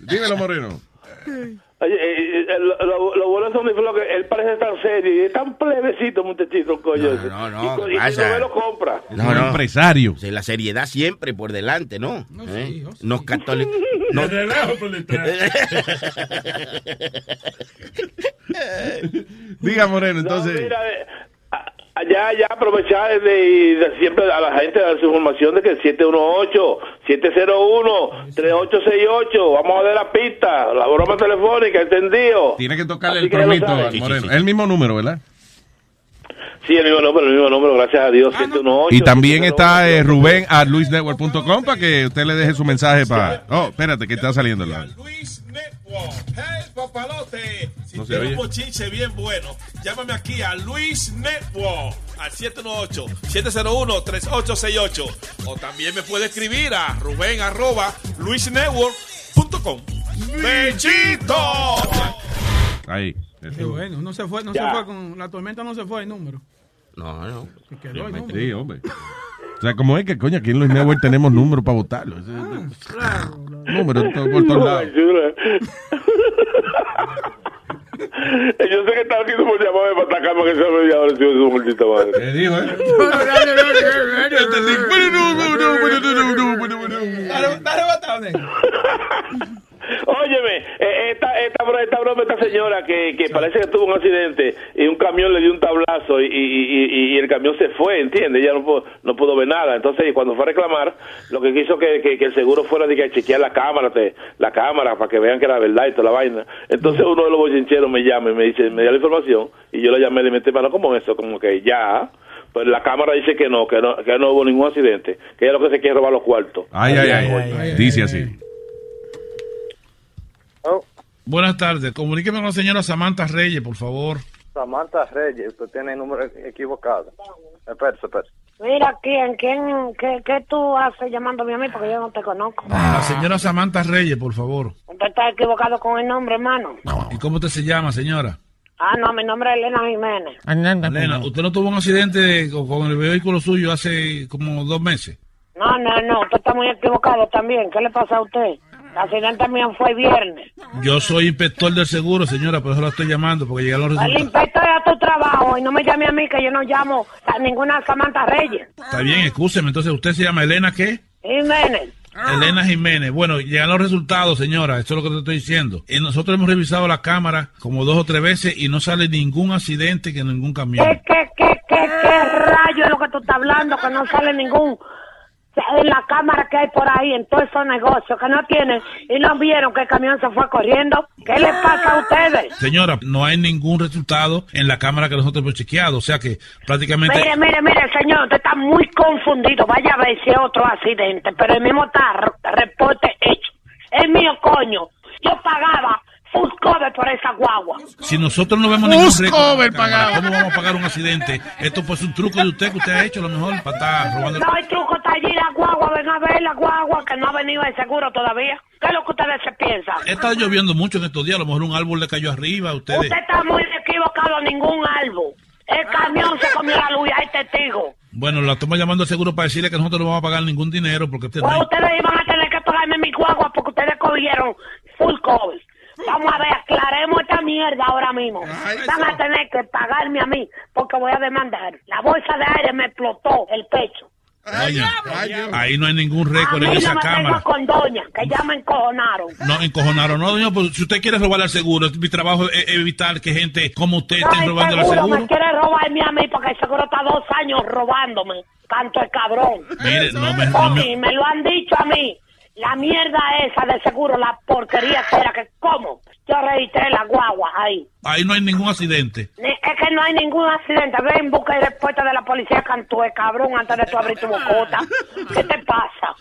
Speaker 5: Dímelo, moreno.
Speaker 35: Oye, eh, eh, lo, lo, lo bueno Flow que él parece tan serio y es tan plebecito, muchachito, coño. ese.
Speaker 6: No, no,
Speaker 35: y, co-
Speaker 6: ¿qué
Speaker 35: y si no me lo compra.
Speaker 5: No, un empresario.
Speaker 6: Sí, la seriedad siempre por delante, ¿no? ¿Eh? Nos católicos.
Speaker 3: De relajo por detrás.
Speaker 5: Diga, moreno,
Speaker 35: No,
Speaker 5: entonces.
Speaker 35: mira, allá, ya aprovechar de, siempre a la gente dar su información de que el 718-701-3868, vamos a ver la pista, la broma telefónica, entendido.
Speaker 5: Tiene que tocarle
Speaker 35: Así
Speaker 5: el
Speaker 35: que
Speaker 5: promito. El mismo número, ¿verdad?
Speaker 35: Sí, el mismo número, el mismo número, gracias a Dios, 718.
Speaker 5: Y también está eh, Rubén a luisnetwork.com para que usted le deje su mensaje para. Oh, espérate, que está saliendo la.
Speaker 36: Luis Network. Hey, papalote. Si
Speaker 5: No oye.
Speaker 36: un bochinche bien bueno, llámame aquí a Luis Network al 718-701-3868. O también me puede escribir a Rubén arroba luisnetwork.com. ¡Bechito!
Speaker 5: Ahí.
Speaker 7: Qué bueno, no se fue, no
Speaker 35: Ya.
Speaker 7: se fue con la tormenta, no se fue el número.
Speaker 6: No, no.
Speaker 7: Se quedó el número.
Speaker 5: Sí, hombre. O sea, como es que, coño, aquí en Luis Network tenemos números para votarlo. Ese- Números to- por todos lados.
Speaker 35: Yo sé que estaba aquí por llamarme para atacarme que se me ahora, su maldita madre.
Speaker 5: ¿Qué dijo, eh?
Speaker 7: Dale, dale,
Speaker 35: Óyeme, eh, esta, esta, esta broma, esta señora que, que parece que tuvo un accidente y un camión le dio un tablazo y, y, y- y el camión se fue, ¿entiendes? Ya no pudo, no pudo ver nada. Entonces, cuando fue a reclamar, lo que quiso que, que, que el seguro fuera de que a chequear la cámara, te- la cámara, para que vean que era verdad y toda la vaina. Entonces, uno de los bochincheros me llama y me dice, me dio la información y yo le llamé y le metí mano, como eso? Como que ya. Pues la cámara dice que no, que no, que no hubo ningún accidente, que ella lo que se quiere es robar los cuartos.
Speaker 5: Ay, ay, ay. Dice así.
Speaker 36: Buenas tardes. Comuníqueme con la señora Samantha Reyes, por favor.
Speaker 37: Samantha Reyes, usted tiene el número equivocado. Espérese, espérese.
Speaker 38: Mira, ¿quién, quién, qué, qué tú haces llamándome a mí? Porque yo no te conozco.
Speaker 36: La señora Samantha Reyes, por favor.
Speaker 38: Usted está equivocado con el nombre, hermano.
Speaker 36: ¿Y cómo usted se llama, señora?
Speaker 38: Ah, no, mi nombre es Elena Jiménez.
Speaker 36: Elena, ¿usted no tuvo un accidente con, con el vehículo suyo hace como dos meses?
Speaker 38: No, no, no, usted está muy equivocado también. ¿Qué le pasa a usted? El accidente mío fue viernes.
Speaker 36: Yo soy inspector del seguro, señora, por eso la estoy llamando, porque llegaron los
Speaker 38: El
Speaker 36: resultados.
Speaker 38: inspector a tu trabajo y no me llame a mí que yo no llamo a ninguna Samantha Reyes.
Speaker 36: Está bien, escúcheme. Entonces, ¿usted se llama Elena qué?
Speaker 38: Jiménez.
Speaker 36: Elena Jiménez. Bueno, llegan los resultados, señora. Eso es lo que te estoy diciendo. Y nosotros hemos revisado la cámara como dos o tres veces y no sale ningún accidente que ningún camión.
Speaker 38: ¿Qué, qué, qué, qué, qué rayo es lo que tú estás hablando? Que no sale ningún... En la cámara que hay por ahí, en todos esos negocios que no tienen y no vieron que el camión se fue corriendo. ¿Qué les pasa a ustedes?
Speaker 36: Señora, no hay ningún resultado en la cámara que nosotros hemos chequeado. O sea que prácticamente...
Speaker 38: Mire, mire, mire, señor, usted está muy confundido. Vaya a ver si es otro accidente, pero el mismo está reporte hecho. El mío, coño. Yo pagaba full cover por esa guagua.
Speaker 36: Si nosotros no vemos ningún récord,
Speaker 38: ver
Speaker 36: en la cámara,
Speaker 38: pagado.
Speaker 36: ¿cómo vamos a pagar un accidente? Esto pues es un truco de usted que usted ha hecho a lo mejor para estar robando.
Speaker 38: No hay truco, está allí la guagua. Ven a ver la guagua que no ha venido el seguro todavía. ¿Qué es lo que ustedes se piensan?
Speaker 36: Está lloviendo mucho en estos días, a lo mejor un árbol le cayó arriba a ustedes.
Speaker 38: Usted está muy equivocado, ningún árbol. El camión se comió la luz y hay testigos.
Speaker 36: Bueno, la estamos llamando al seguro para decirle que nosotros no vamos a pagar ningún dinero porque usted no
Speaker 38: Pues
Speaker 36: hay-
Speaker 38: ustedes iban a tener que pagarme mi guagua porque ustedes cogieron full cover. Vamos a ver, aclaremos esta mierda ahora mismo. Van a tener que pagarme a mí porque voy a demandar. La bolsa de aire me explotó el pecho.
Speaker 36: Oye, ahí no hay ningún
Speaker 38: A
Speaker 36: récord
Speaker 38: mí
Speaker 36: en
Speaker 38: no
Speaker 36: esa
Speaker 38: me
Speaker 36: cámara.
Speaker 38: tengo con doña, que ya me encojonaron.
Speaker 36: No, encojonaron. No, doña, pues si usted quiere robarle al seguro, mi trabajo es evitar que gente como usted esté
Speaker 38: Ay,
Speaker 36: robando al
Speaker 38: seguro me quiere robarme a mí porque el seguro está dos años robándome. Tanto el cabrón.
Speaker 36: Mire, no me, no me-
Speaker 38: me lo han dicho a mí. La mierda esa de seguro, la porquería que era que, ¿cómo? Yo registré la guagua ahí.
Speaker 36: ahí no hay ningún accidente.
Speaker 38: Ni- Es que no hay ningún accidente. Ven, busca y respuesta de la policía cantúe, cabrón, antes de tú abrir tu bocota. ¿Qué te pasa?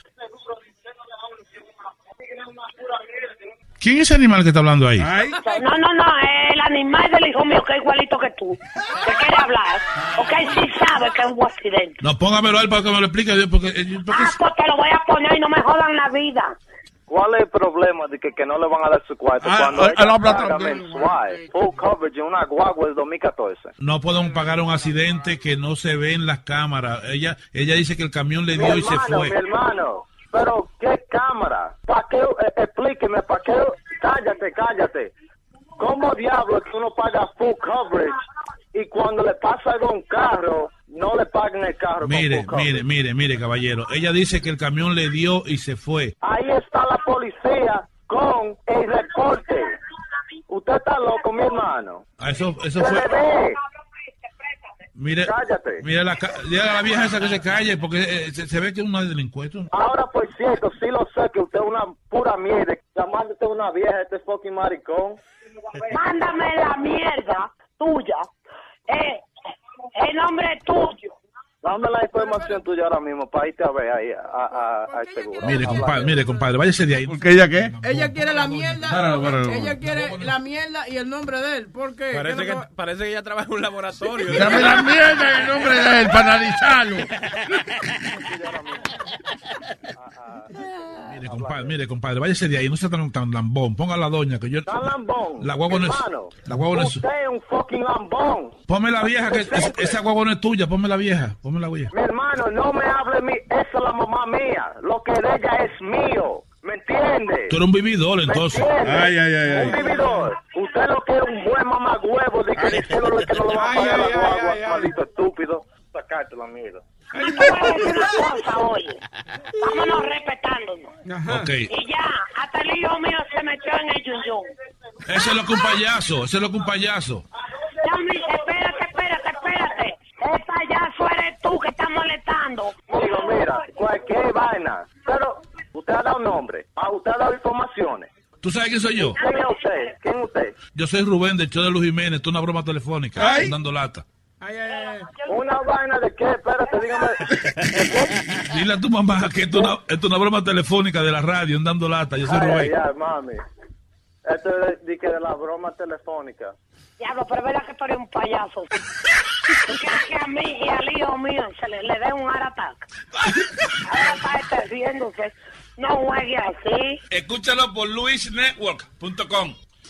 Speaker 36: ¿Quién es ese animal que está hablando ahí?
Speaker 38: No, no, no, es el animal del hijo mío que es igualito que tú. Que quiere hablar. Porque él sí sabe que es un accidente.
Speaker 36: No, póngamelo a él para que me lo explique. Porque, eh, porque-
Speaker 38: Ah, pues te lo voy a poner y no me jodan la vida.
Speaker 37: ¿Cuál es el problema de que, que no le van a dar su cuarto
Speaker 36: Ah,
Speaker 37: cuando
Speaker 36: él
Speaker 37: ella
Speaker 36: habla
Speaker 37: paga mensual? Full coverage en una guagua del 2014.
Speaker 36: no podemos pagar un accidente que no se ve en las cámaras. Ella ella dice que el camión le
Speaker 37: Mi
Speaker 36: dio y se
Speaker 37: hermano,
Speaker 36: fue.
Speaker 37: mi hermano. Pero, ¿qué cámara? ¿Para qué? Eh, explíqueme, ¿para qué? Cállate, cállate. ¿Cómo diablo que uno paga full coverage y cuando le pasa algo a un carro, no le pagan el carro? con
Speaker 36: Mire,
Speaker 37: full
Speaker 36: mire, mire, mire, caballero. Ella dice que el camión le dio y se fue.
Speaker 37: Ahí está la policía con el reporte. Usted está loco, mi hermano.
Speaker 36: Ah, Eso, eso
Speaker 37: Se
Speaker 36: fue. Mire,
Speaker 37: Cállate.
Speaker 36: mire la, la vieja esa que se calle porque eh, se, se ve que es una delincuente.
Speaker 37: Ahora, por cierto, sí lo sé que usted es una pura mierda. Llamándote una vieja, este fucking maricón.
Speaker 38: Mándame la mierda tuya. Eh, el nombre tuyo.
Speaker 37: Dame la información tuya ahora mismo para irte a ver ahí a, a, a- al seguro.
Speaker 36: Mire, compadre, mire, compadre, váyase de ahí.
Speaker 5: ¿Por qué ella qué?
Speaker 9: Ella quiere la mierda.
Speaker 5: Páralo, páralo.
Speaker 9: Ella quiere la mierda y el nombre de él. ¿Por qué?
Speaker 8: Parece
Speaker 9: ¿Qué
Speaker 8: que, parece que ella trabaja en un laboratorio.
Speaker 5: Dame la mierda en el nombre de él para analizarlo.
Speaker 36: Mire, compadre, mire, compadre, váyase de ahí, no sea tan, tan lambón. Ponga a la doña que yo.
Speaker 37: Tan lambón.
Speaker 36: La guagua no es. La guagua no es.
Speaker 37: Usted es un fucking lambón.
Speaker 36: Ponme la vieja, que es- esa guagua no es tuya, ponme la vieja, ponme la.
Speaker 37: Mi hermano, no me hable mí. Esa es la mamá mía. Lo que de ella es mío. ¿Me entiende?
Speaker 36: Tú eres un vividor, entonces.
Speaker 5: Ay, ay, ay,
Speaker 37: Un
Speaker 5: ay.
Speaker 37: vividor. Usted lo que es un buen mamagüevo de que diciéndole que no lo va a pagar la guagua, maldito estúpido.
Speaker 39: sacarte la mierda.
Speaker 38: Cosa, oye. Vámonos respetándonos.
Speaker 36: Ok.
Speaker 38: Y ya, hasta el hijo mío se metió en el yuyú.
Speaker 36: Eso es lo que un payaso, eso es lo que un payaso.
Speaker 38: Espérate, El payaso eres tú que estás molestando.
Speaker 39: Digo, mira, cualquier vaina. Pero usted ha dado nombre, ah, usted ha dado informaciones.
Speaker 36: ¿Tú sabes quién soy yo?
Speaker 39: ¿Quién es usted? ¿Quién es usted?
Speaker 36: Yo soy Rubén del show de Luz Jiménez, esto es una broma telefónica,
Speaker 39: Ay.
Speaker 36: dando lata.
Speaker 39: ¿Una vaina de qué? Espérate, dígame.
Speaker 36: Dile a tu mamá que esto es una, esto es una broma telefónica de la radio, dando lata. Yo soy
Speaker 39: Ay,
Speaker 36: Rubén.
Speaker 39: ay, ay, mami. Esto es de, de que de la broma telefónica.
Speaker 38: Diablo, pero es que tú eres un payaso. ¿Tú quieres que a mí y al hijo mío se le, le dé un attack? Ahora está este riéndose. No juegue así.
Speaker 36: Escúchalo por luisnetwork.com.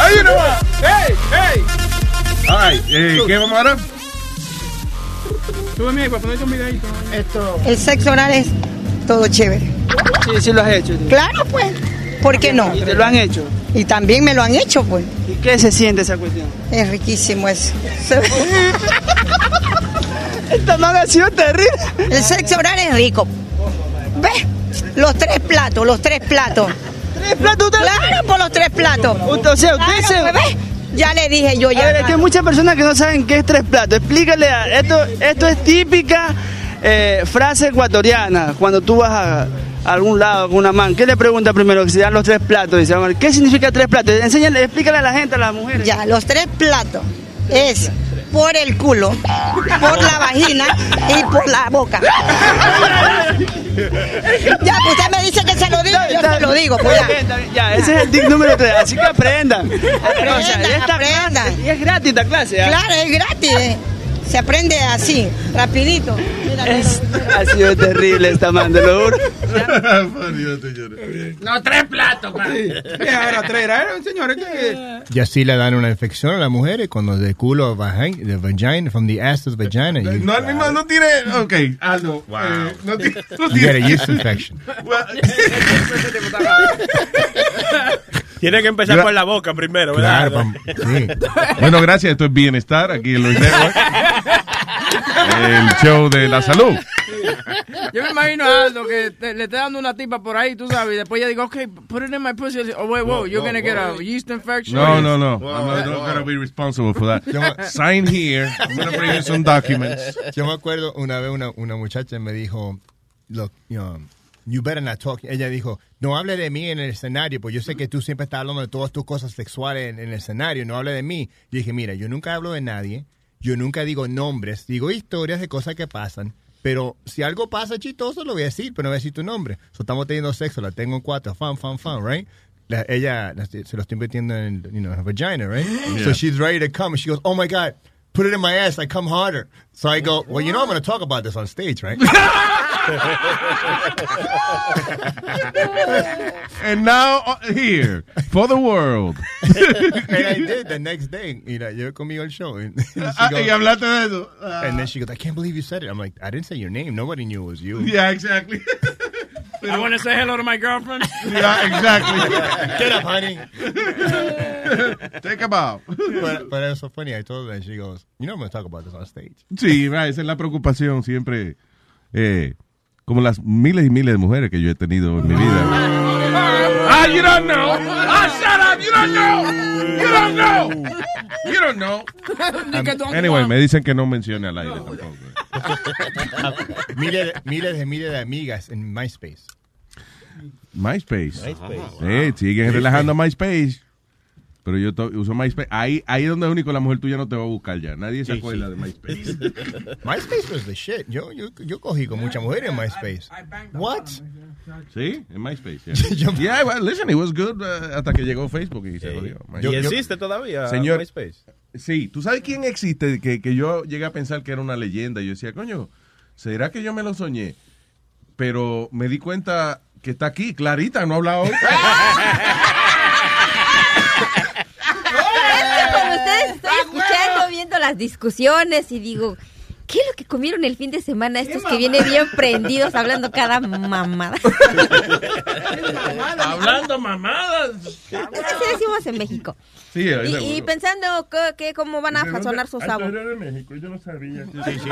Speaker 13: ¡Ay, uno más! ¡Hey! ¡Hey!
Speaker 5: All right, eh, ¿qué vamos ahora?
Speaker 13: Súbeme ahí para ponerte un videito.
Speaker 40: Esto. El sexo oral es todo chévere.
Speaker 13: Sí, sí lo has hecho.
Speaker 40: Claro, pues. ¿Por qué no?
Speaker 13: ¿Y te lo han hecho?
Speaker 40: Y también me lo han hecho, pues.
Speaker 13: ¿Y qué se siente esa cuestión?
Speaker 40: Es riquísimo eso.
Speaker 13: Esta man ha sido terrible.
Speaker 40: El sexo oral es rico. ¿Ves? Los tres platos, los tres platos.
Speaker 13: ¿Tres platos?
Speaker 40: Claro, por los tres platos.
Speaker 13: O sea, usted
Speaker 40: Claro,
Speaker 13: se...
Speaker 40: pues. Ya le dije yo
Speaker 13: A
Speaker 40: ya.
Speaker 13: ver, es que hay muchas personas que no saben qué es tres platos. Explícale, a- esto, esto es típica eh, frase ecuatoriana. Cuando tú vas a, a algún lado con una man, ¿qué le pregunta primero? Que se dan los tres platos. Dice, "Amor, ¿qué significa tres platos? Enséñale, explícale a la gente, a las mujeres.
Speaker 40: Ya, los tres platos es por el culo, por la vagina y por la boca. Ya, pues usted me dice que se lo digo, yo se lo digo, pues
Speaker 13: bien, bien, Ya, ese es el tip número tres, así que aprendan.
Speaker 40: Aprendan,
Speaker 13: O sea,
Speaker 40: aprendan.
Speaker 13: clase- y es gratis esta clase. ¿ah?
Speaker 40: Claro, es gratis. Se aprende así, rapidito. Mira,
Speaker 13: Es- ha sido terrible esta man, te lo juro. No, tres platos, Ahora tres, era, señores.
Speaker 11: Y así le dan una infección a las mujeres cuando de culo a vagina, de vagina, from the ass to the vagina. You,
Speaker 5: No, el mismo no tiene. Ok, Aldo. eh, no tiene. No
Speaker 11: you get a yeast infection.
Speaker 8: Tiene que empezar
Speaker 5: Gra-
Speaker 8: por la boca primero, ¿verdad?
Speaker 5: Claro, pam- sí. Bueno, gracias. Esto es Bienestar aquí en Luis Network. El show de la salud.
Speaker 9: Yo me imagino a Aldo que te- le está dando una tipa por ahí, tú sabes, y después ella digo, ok, put it in my pussy. Oh, wait, whoa, you're gonna get a yeast infection.
Speaker 5: No, no, no. I'm not, not gonna be responsible for that. Sign here. I'm gonna bring you some documents.
Speaker 11: Yo me acuerdo una vez una, una muchacha me dijo, look, you, know, you better not talk. Ella dijo, no hable de mí en el escenario, pues yo sé que tú siempre estás hablando de todas tus cosas sexuales en, en el escenario, no hable de mí. Yo dije, mira, yo nunca hablo de nadie, yo nunca digo nombres, digo historias de cosas que pasan. Pero si algo pasa chistoso, lo voy a decir, pero no voy a decir tu nombre. So, estamos teniendo sexo, la tengo en cuatro, fan, fan, fan, right? La- ella la- se lo estoy metiendo en you know, her vagina, right?
Speaker 5: Yeah.
Speaker 11: So she's ready to come. She goes, oh my God, put it in my ass. I come harder. So I go, well, you know I'm going to talk about this on stage, right?
Speaker 5: And now uh, here for the world.
Speaker 11: and I did the next day. You know, yo conmigo el show. And, she
Speaker 5: Ah,
Speaker 11: goes-
Speaker 5: y hablaste de eso.
Speaker 11: and then she goes, I can't believe you said it. I'm like, I didn't say your name. Nobody knew it was you.
Speaker 5: Yeah, exactly.
Speaker 9: I want to say hello to my girlfriend.
Speaker 5: Yeah, exactly.
Speaker 11: Get up, honey.
Speaker 5: Take a bow.
Speaker 11: But, but it was so funny. I told her, and she goes, you know I'm going to talk about this on stage.
Speaker 5: Sí, right, esa es la preocupación siempre. eh, como las miles y miles de mujeres que yo he tenido en mi vida.
Speaker 13: Ah, you don't know. Up. You don't know. You don't know.
Speaker 5: You don't know. Anyway, me dicen que no mencione al aire tampoco.
Speaker 11: miles, de- miles de miles de amigas en MySpace.
Speaker 5: MySpace.
Speaker 11: MySpace.
Speaker 5: Eh, siguen relajando MySpace. Pero yo uso MySpace. Ahí, ahí es donde único la mujer tuya no te va a buscar ya. Nadie se
Speaker 11: Sí,
Speaker 5: acuerda
Speaker 11: sí.
Speaker 5: de MySpace.
Speaker 11: MySpace was the shit. Yo, yo, yo cogí con mucha mujer en MySpace. What?
Speaker 5: Sí, en MySpace. Yeah, Yeah, well, listen, it was good uh, hasta que llegó Facebook y se jodió.
Speaker 8: ¿Y existe todavía
Speaker 5: Señor,
Speaker 8: MySpace?
Speaker 5: Sí, ¿tú sabes quién existe? Que, que yo llegué a pensar que era una leyenda. Yo decía, coño, ¿será que yo me lo soñé? Pero me di cuenta que está aquí, Clarita, no ha hablado hoy.
Speaker 12: Es que con ustedes estoy escuchando, viendo las discusiones y digo, ¿qué es lo que comieron el fin de semana estos que vienen bien prendidos hablando cada mamada?
Speaker 5: Hablando mamadas.
Speaker 12: Así decimos en México.
Speaker 5: Sí,
Speaker 12: Y, y pensando que, que cómo van a
Speaker 3: ¿De dónde?
Speaker 12: sazonar su
Speaker 3: Ah, tú
Speaker 12: sabor.
Speaker 3: eres de México, yo no sabía.
Speaker 6: Sí, sí.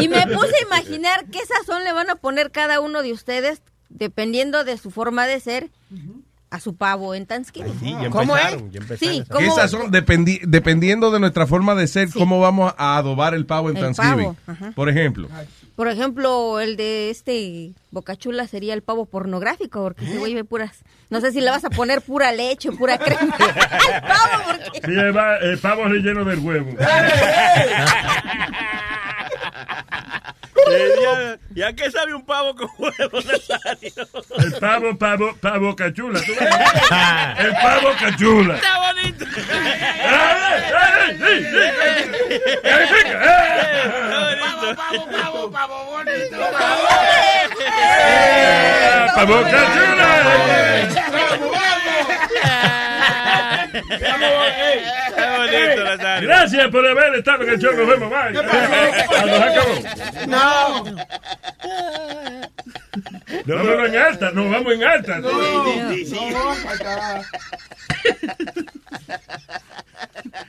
Speaker 12: Y me puse a imaginar qué sazón le van a poner cada uno de ustedes, dependiendo de su forma de ser, a su pavo en Thanksgiving.
Speaker 8: Sí, ya
Speaker 12: ¿Cómo es?
Speaker 8: empezaron, ya empezaron.
Speaker 12: Sí, ¿cómo?
Speaker 5: esas son dependi- dependiendo de nuestra forma de ser, cómo vamos a adobar el pavo en
Speaker 12: El
Speaker 5: Thanksgiving.
Speaker 12: pavo, ajá.
Speaker 5: Por ejemplo.
Speaker 12: Por ejemplo, el de este Bocachula sería el pavo pornográfico, porque
Speaker 3: ¿Eh?
Speaker 12: ese güey ve puras. No sé si le vas a poner pura leche, pura crema al pavo, porque.
Speaker 3: Sí, eh, pavo relleno del huevo.
Speaker 8: Eh, ya, ya que sabe un pavo con huevo Nazario.
Speaker 3: El pavo, pavo, pavo cachula. ¿tú ves? El pavo cachula.
Speaker 8: Está bonito.
Speaker 41: Pavo, pavo, pavo bonito.
Speaker 3: Pavo cachula.
Speaker 8: Está bonito, Nazario.
Speaker 3: Gracias por haber estado en el show. Nos vemos. Bye. Nos acabó.
Speaker 10: No.
Speaker 3: Vámonos en alta. Nos vamos en alta.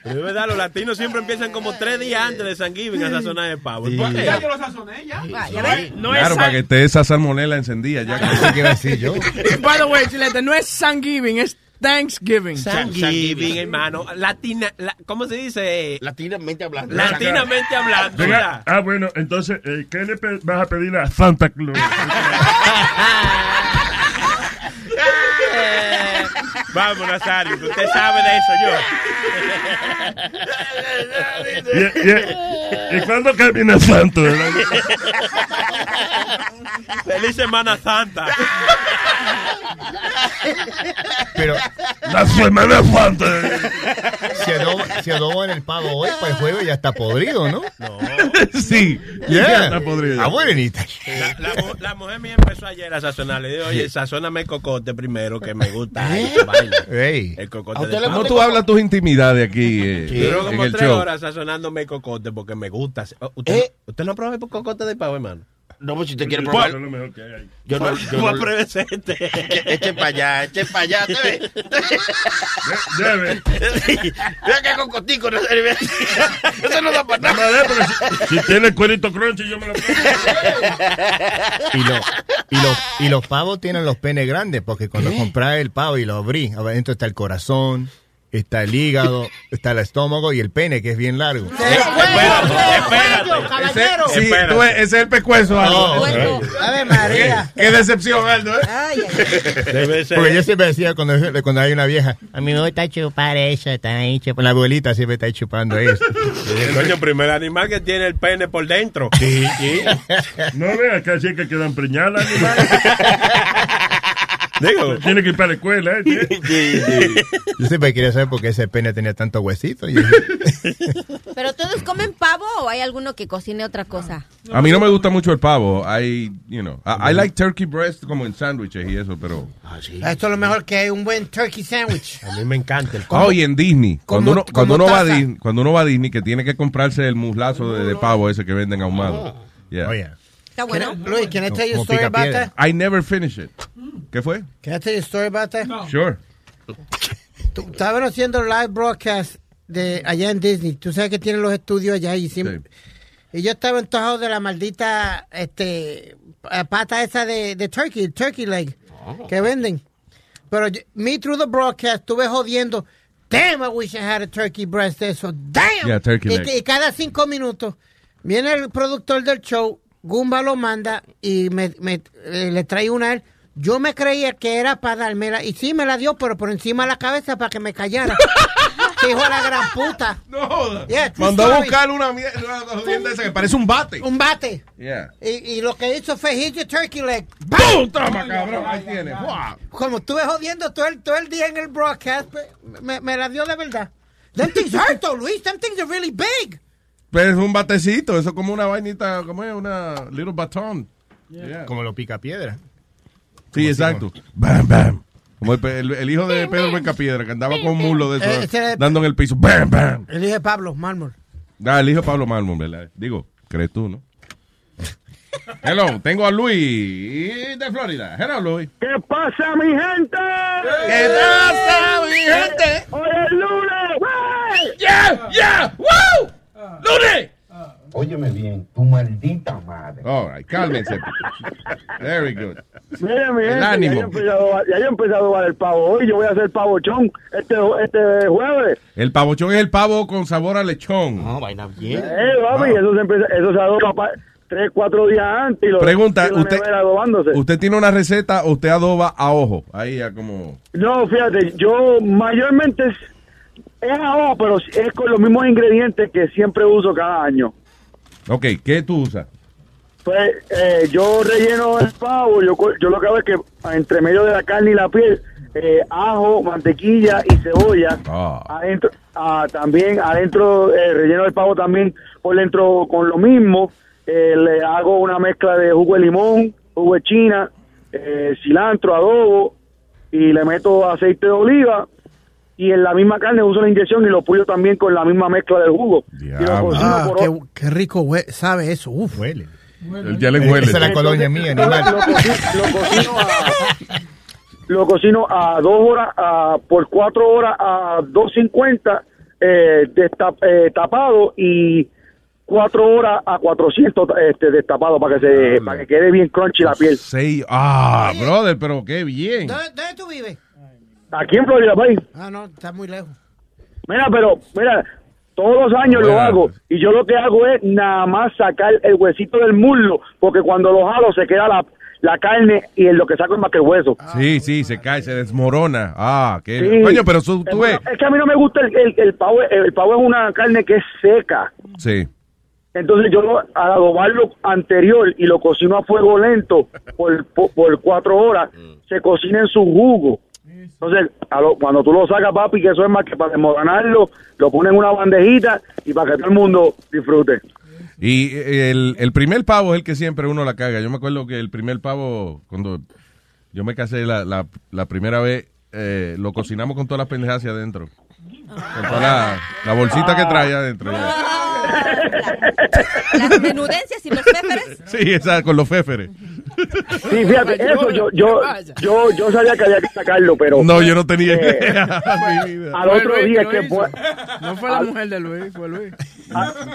Speaker 8: Pero es verdad, los latinos siempre empiezan como tres días antes de San Giving a sazonar el pavo. ¿Por qué?
Speaker 9: Ya yo lo sazoné, ya. No
Speaker 5: claro,
Speaker 9: es
Speaker 5: para
Speaker 9: San-
Speaker 5: que esté esa salmonela encendida. Ya que
Speaker 11: iba a decir yo.
Speaker 9: By the way, Chilete, no es Thanksgiving, es Thanksgiving.
Speaker 8: Thanksgiving, hermano. Latina, la- ¿cómo se dice?
Speaker 6: Latinamente hablando.
Speaker 8: Latinamente hablando.
Speaker 3: Ah, bueno, entonces, eh, ¿qué le vas a pedir a Santa Claus?
Speaker 8: Vamos, Nazario, usted sabe de eso, yo.
Speaker 3: ¿Y, y, y cuándo camina Santo? verdad?
Speaker 8: Feliz Semana Santa.
Speaker 11: Pero
Speaker 3: La Semana Santa.
Speaker 11: si adobo, si adobo en el pavo hoy, para el jueves ya está podrido, ¿no?
Speaker 8: No.
Speaker 5: sí.
Speaker 11: Yeah.
Speaker 5: Ya está podrido.
Speaker 11: Ah, buenita.
Speaker 8: La, la mu- la mujer mía empezó ayer a sazonar. Le digo, oye, sazóname el cocote primero, que me gusta.
Speaker 11: Ey.
Speaker 8: El cocote
Speaker 6: ¿A usted
Speaker 8: de.
Speaker 5: ¿Cómo tú hablas tus intimidades aquí eh,
Speaker 8: Duró
Speaker 5: en
Speaker 8: como
Speaker 5: el
Speaker 8: tres
Speaker 5: show?
Speaker 8: horas sazonándome el cocote porque me gusta. ¿Usted,
Speaker 6: ¿Eh?
Speaker 8: ¿Usted no probado el cocote de pavo, hermano?
Speaker 6: No, pues si usted quiere
Speaker 3: Eso
Speaker 6: probar.
Speaker 3: es lo mejor que hay.
Speaker 6: Yo no, yo no. Eche para allá, eche para allá. ¿te ve?
Speaker 3: Debe.
Speaker 6: Vea que cocotico no se ve. Eso no da para
Speaker 3: Nada
Speaker 6: nada.
Speaker 3: más de, pero si, si tiene cuerito crunchy, yo me lo
Speaker 11: Y, lo, y, los, y los pavos tienen los penes grandes, porque cuando compras el pavo y lo abrí, adentro está el corazón, está el hígado, está el estómago y el pene, que es bien largo.
Speaker 5: Ese, sí, ves, ese es el pescuezo, Aldo.
Speaker 11: Ok.
Speaker 10: Ave María.
Speaker 5: Qué decepción, Aldo. ¿eh?
Speaker 12: Ay.
Speaker 11: Porque yo siempre decía cuando, cuando hay una vieja, a mí me gusta chupar eso, está ahí chupando. La abuelita siempre está chupando eso.
Speaker 8: Coño, primer animal que tiene el pene por dentro.
Speaker 11: Sí.
Speaker 3: No veas que así que quedan preñadas, animal.
Speaker 8: Digo,
Speaker 3: Tiene que ir para la escuela, ¿eh?
Speaker 11: Yo siempre quería saber por qué ese pene tenía tanto huesito. Y
Speaker 12: ¿Pero todos comen pavo o hay alguno que cocine otra cosa?
Speaker 5: A mí no me gusta mucho el pavo. I, you know, I, I like turkey breast como en sándwiches y eso, pero...
Speaker 10: Esto es lo mejor que hay, un buen turkey sandwich.
Speaker 8: a mí me encanta el
Speaker 5: Oh, y en Disney. Cuando
Speaker 10: Como-
Speaker 5: uno, cuando, uno va a. Disney, cuando uno va a Disney, que tiene que comprarse el muslazo de, de pavo ese que venden ahumado. Yeah.
Speaker 11: Oye,
Speaker 12: Está bueno.
Speaker 10: Luis, can I tell you a story about that?
Speaker 5: I never finish it. ¿Qué fue?
Speaker 10: Can I tell you a story about that?
Speaker 5: Sure.
Speaker 10: Tú- Estaban haciendo live broadcast de allá en Disney. Tú sabes que tienen los estudios allá y siempre... Y yo estaba antojado de la maldita este pata esa de, de turkey, turkey leg, que venden. Pero yo- me through the broadcast estuve jodiendo. Damn, I wish I had a turkey breast de eso. Damn.
Speaker 5: Yeah, turkey
Speaker 10: y,
Speaker 5: leg.
Speaker 10: y cada cinco minutos viene el productor del show, Gumba lo manda y me, me- eh, le trae una a él. Yo me creía que era para dármela y sí me la dio, pero por encima de la cabeza para que me callara. Hijo de la gran puta.
Speaker 5: No joda.
Speaker 10: Yeah,
Speaker 5: Mandó a buscar una mierda esa que parece un bate.
Speaker 10: Un bate.
Speaker 5: Yeah.
Speaker 10: Y, y lo que hizo fue hit your turkey leg.
Speaker 5: ¡Pum! Toma, cabrón. Ahí tienes. Wow.
Speaker 10: Como estuve jodiendo todo el, todo el día en el broadcast, me- me, me la dio de verdad. Them things hurt though, Luis. Them things are really big.
Speaker 5: Pero es un batecito, eso es como una vainita, como es una little. Yeah.
Speaker 11: Como lo pica piedra.
Speaker 5: Sí, exacto. Bam, bam. Como el, pe- el- el hijo de Pedro Bencapiedra, que andaba con un mulo de
Speaker 10: Eh,
Speaker 5: eso,
Speaker 10: era-
Speaker 5: dando en el piso. Bam, bam.
Speaker 10: El hijo de Pablo, mármol.
Speaker 5: Ah, el hijo de Pablo Malmon, ¿verdad? Digo, crees tú, ¿no? Hello, tengo a Luis de Florida. Hello, Luis.
Speaker 39: ¿Qué pasa, mi gente?
Speaker 5: ¿Qué pasa, mi gente?
Speaker 39: Hoy es lunes.
Speaker 5: ¡Yeah! ¡Yeah! ¡Woo! ¡Lunes!
Speaker 42: Óyeme bien, tu maldita madre.
Speaker 5: All right, cálmense. Very good.
Speaker 39: Mira, mi
Speaker 5: El ánimo.
Speaker 39: Ya, yo he empezado, a- ya yo he empezado a dar el pavo hoy. Yo voy a hacer pavochón este, este jueves.
Speaker 5: El pavochón es el pavo con sabor a lechón.
Speaker 6: No, vaina bien.
Speaker 39: Eh, papi, eso se, empieza, eso se adoba pa- tres, cuatro días antes. Y lo
Speaker 5: Pregunta,
Speaker 39: y
Speaker 5: usted. ¿usted tiene una receta o usted adoba a ojo? Ahí ya como...
Speaker 39: No, fíjate, yo mayormente es, ahora, pero es con los mismos ingredientes que siempre uso cada año.
Speaker 5: Ok, ¿qué tú usas?
Speaker 39: Pues eh, yo relleno el pavo, yo, yo lo que hago es que entre medio de la carne y la piel, eh, ajo, mantequilla y cebolla. Adentro, ah, también adentro eh, relleno el pavo también por dentro con lo mismo. Eh, le hago una mezcla de jugo de limón, jugo de china, cilantro, adobo y le meto aceite de oliva. Y en la misma carne uso la inyección y lo puyo también con la misma mezcla del jugo.
Speaker 10: Ah, qué, qué rico sabe eso. Uf.
Speaker 11: Huele.
Speaker 5: Ya le huele.
Speaker 11: Esa es la colonia mía,
Speaker 39: Lo,
Speaker 11: animal.
Speaker 39: lo lo cocino a, lo cocino a dos horas, a- por cuatro horas a 2.50 eh, desta- eh, tapado y cuatro horas a 400 este, destapado para que se para que quede bien crunchy la piel.
Speaker 5: Seis. Ah, brother, pero qué bien.
Speaker 10: ¿Dónde, dónde tú vives?
Speaker 39: Aquí en Florida, país.
Speaker 10: Ah, no, está muy lejos.
Speaker 39: Mira, pero, mira, todos los años lo hago y yo lo que hago es nada más sacar el huesito del muslo, porque cuando lo jalo se queda la, la carne y en lo que saco es más que el hueso.
Speaker 5: Sí, sí, se cae, se desmorona. Ah, qué
Speaker 39: Sí.
Speaker 5: Coño, pero tú, tú ves.
Speaker 39: Es que a mí no me gusta el, el, el pavo, el pavo es una carne que es seca.
Speaker 5: Sí.
Speaker 39: Entonces yo lo, al adobarlo anterior y lo cocino a fuego lento por, por, por cuatro horas, se cocina en su jugo. Entonces, a lo- cuando tú lo sacas, papi, que eso es más que para desmoronarlo, lo pones en una bandejita y para que todo el mundo disfrute.
Speaker 5: Y el, el primer pavo es el que siempre uno la caga. Yo me acuerdo que el primer pavo, cuando yo me casé la, la, la primera vez, eh, lo cocinamos con todas las pendejas hacia adentro. Con toda la, la bolsita que trae adentro. ya.
Speaker 12: Las menudencias y los féferes.
Speaker 5: Sí, esa, con los féferes.
Speaker 39: Sí, fíjate, eso yo, yo, yo, yo sabía que había que sacarlo, pero...
Speaker 5: No, yo no tenía
Speaker 39: eh,
Speaker 5: idea.
Speaker 39: Al otro
Speaker 9: Luis
Speaker 39: día
Speaker 9: que
Speaker 39: fue...
Speaker 9: No fue la mujer de Luis, fue Luis.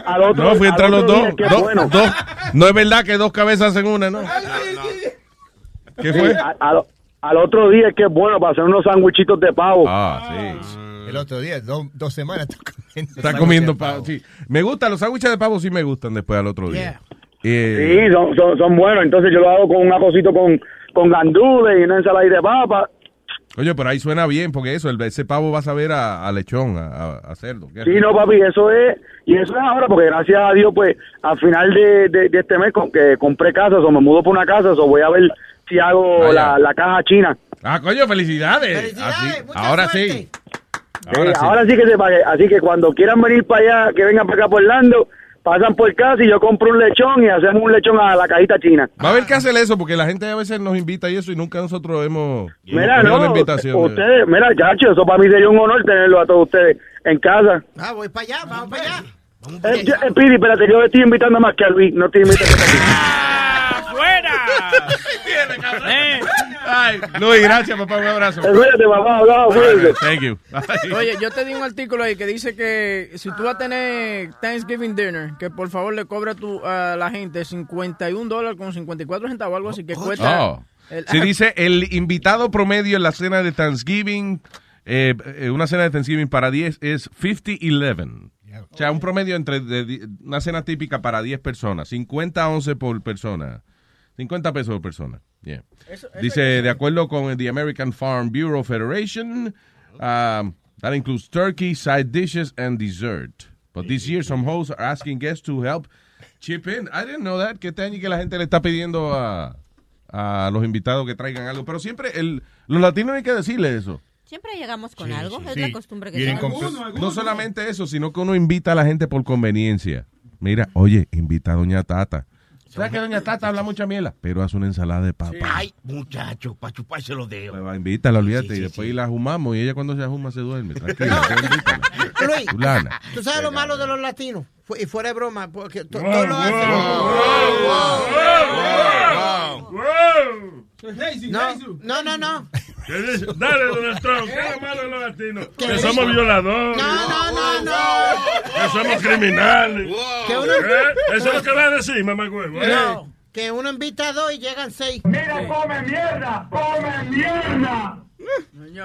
Speaker 39: Al otro,
Speaker 5: No, fui
Speaker 39: al
Speaker 5: entre los dos. dos-
Speaker 39: bueno.
Speaker 5: No es verdad que dos cabezas hacen una, ¿no? ¿Qué fue?
Speaker 39: al, al otro día que es bueno para hacer unos sándwichitos de pavo.
Speaker 5: Ah, sí.
Speaker 11: El otro día, dos, dos semanas, comiendo.
Speaker 5: Está comiendo pavo. Sí. Me gustan, los sándwiches de pavo sí me gustan después al otro día. Eh,
Speaker 39: Sí, son, son, son buenos. Entonces yo lo hago con un arrocito con, con gandules y una ensalada de papa.
Speaker 5: Oye, pero ahí suena bien, porque eso, el, ese pavo va a saber a, a lechón, a, a- a cerdo.
Speaker 39: Sí, no, papi, eso es, y eso es ahora, porque gracias a Dios, pues, al final de, de, de este mes, con que compré casa, o me mudo por una casa, o voy a ver si hago
Speaker 5: Vaya.
Speaker 39: la, la caja china.
Speaker 5: Ah, coño, felicidades. Así- ahora sí.
Speaker 39: Sí, ahora sí que se pague. Así que cuando quieran venir para allá, que vengan para acá por Orlando, pasan por casa y yo compro un lechón y hacemos un lechón a la cajita china.
Speaker 5: Va a haber que hacer eso, porque la gente a veces nos invita y eso, y nunca nosotros hemos
Speaker 39: Mira, no,
Speaker 5: la invitación.
Speaker 39: ustedes, mira, chacho, eso para mí sería un honor tenerlo a todos ustedes en casa.
Speaker 10: Ah, voy para allá, vamos para allá.
Speaker 39: Eh, yo- eh, Pidi, espérate, yo estoy invitando más que a Luis, no estoy invitando a ti.
Speaker 9: ¡Fuera!
Speaker 5: Ay, Luis, gracias, papá, un abrazo.
Speaker 39: Cuídate, papá, hablamos, cuídate.
Speaker 5: Thank you.
Speaker 9: Oye, yo te di un artículo ahí que dice que si tú vas a tener Thanksgiving dinner, que por favor le cobra tu, a la gente 51 dólares con 54 centavos, algo así que cuesta.
Speaker 5: Oh.
Speaker 9: el-
Speaker 5: Sí, dice el invitado promedio en la cena de Thanksgiving, eh, eh, una cena de Thanksgiving para 10 es 50-11. O sea, un promedio entre de di- una cena típica para 10 personas, 50-11 por persona. 50 pesos por persona. Yeah. Dice, de acuerdo con el The American Farm Bureau Federation, ah, That includes turkey, side dishes, and dessert. But this year, some hosts are asking guests to help chip in. I didn't know that, que este año que la gente le está pidiendo a, a los invitados que traigan algo. Pero siempre, el, los latinos hay que decirle eso.
Speaker 12: Siempre llegamos con algo, es
Speaker 5: sí.
Speaker 12: la costumbre que
Speaker 5: No solamente eso, sino que uno invita a la gente por conveniencia. Mira, oye, invita a Doña Tata. ¿Sabes que Doña Tata habla mucha miela? Pero hace una ensalada de papa.
Speaker 6: Ay, muchacho, para chuparse los dedos.
Speaker 5: Pues va, invítala, olvídate. y después la jumamos y ella cuando se ajuma se duerme. Tranquila.
Speaker 10: Luis,
Speaker 5: Fulana.
Speaker 10: ¿tú sabes lo malo de los latinos? Fu- Y fuera de broma, porque to-
Speaker 3: Wow,
Speaker 10: todo lo
Speaker 3: wow,
Speaker 10: hacen. No, no, no, no.
Speaker 3: ¿Qué dice? Dale, Donald Trump, ¿qué es lo malo de los latinos?
Speaker 10: ¿Qué
Speaker 3: Que somos violadores.
Speaker 10: No, no, no, no.
Speaker 3: Que somos criminales. ¿Eh? Eso es lo que va a decir, mamá huevo. ¿eh?
Speaker 10: No, que uno invita a dos y llegan seis.
Speaker 3: Mira, come mierda, come mierda.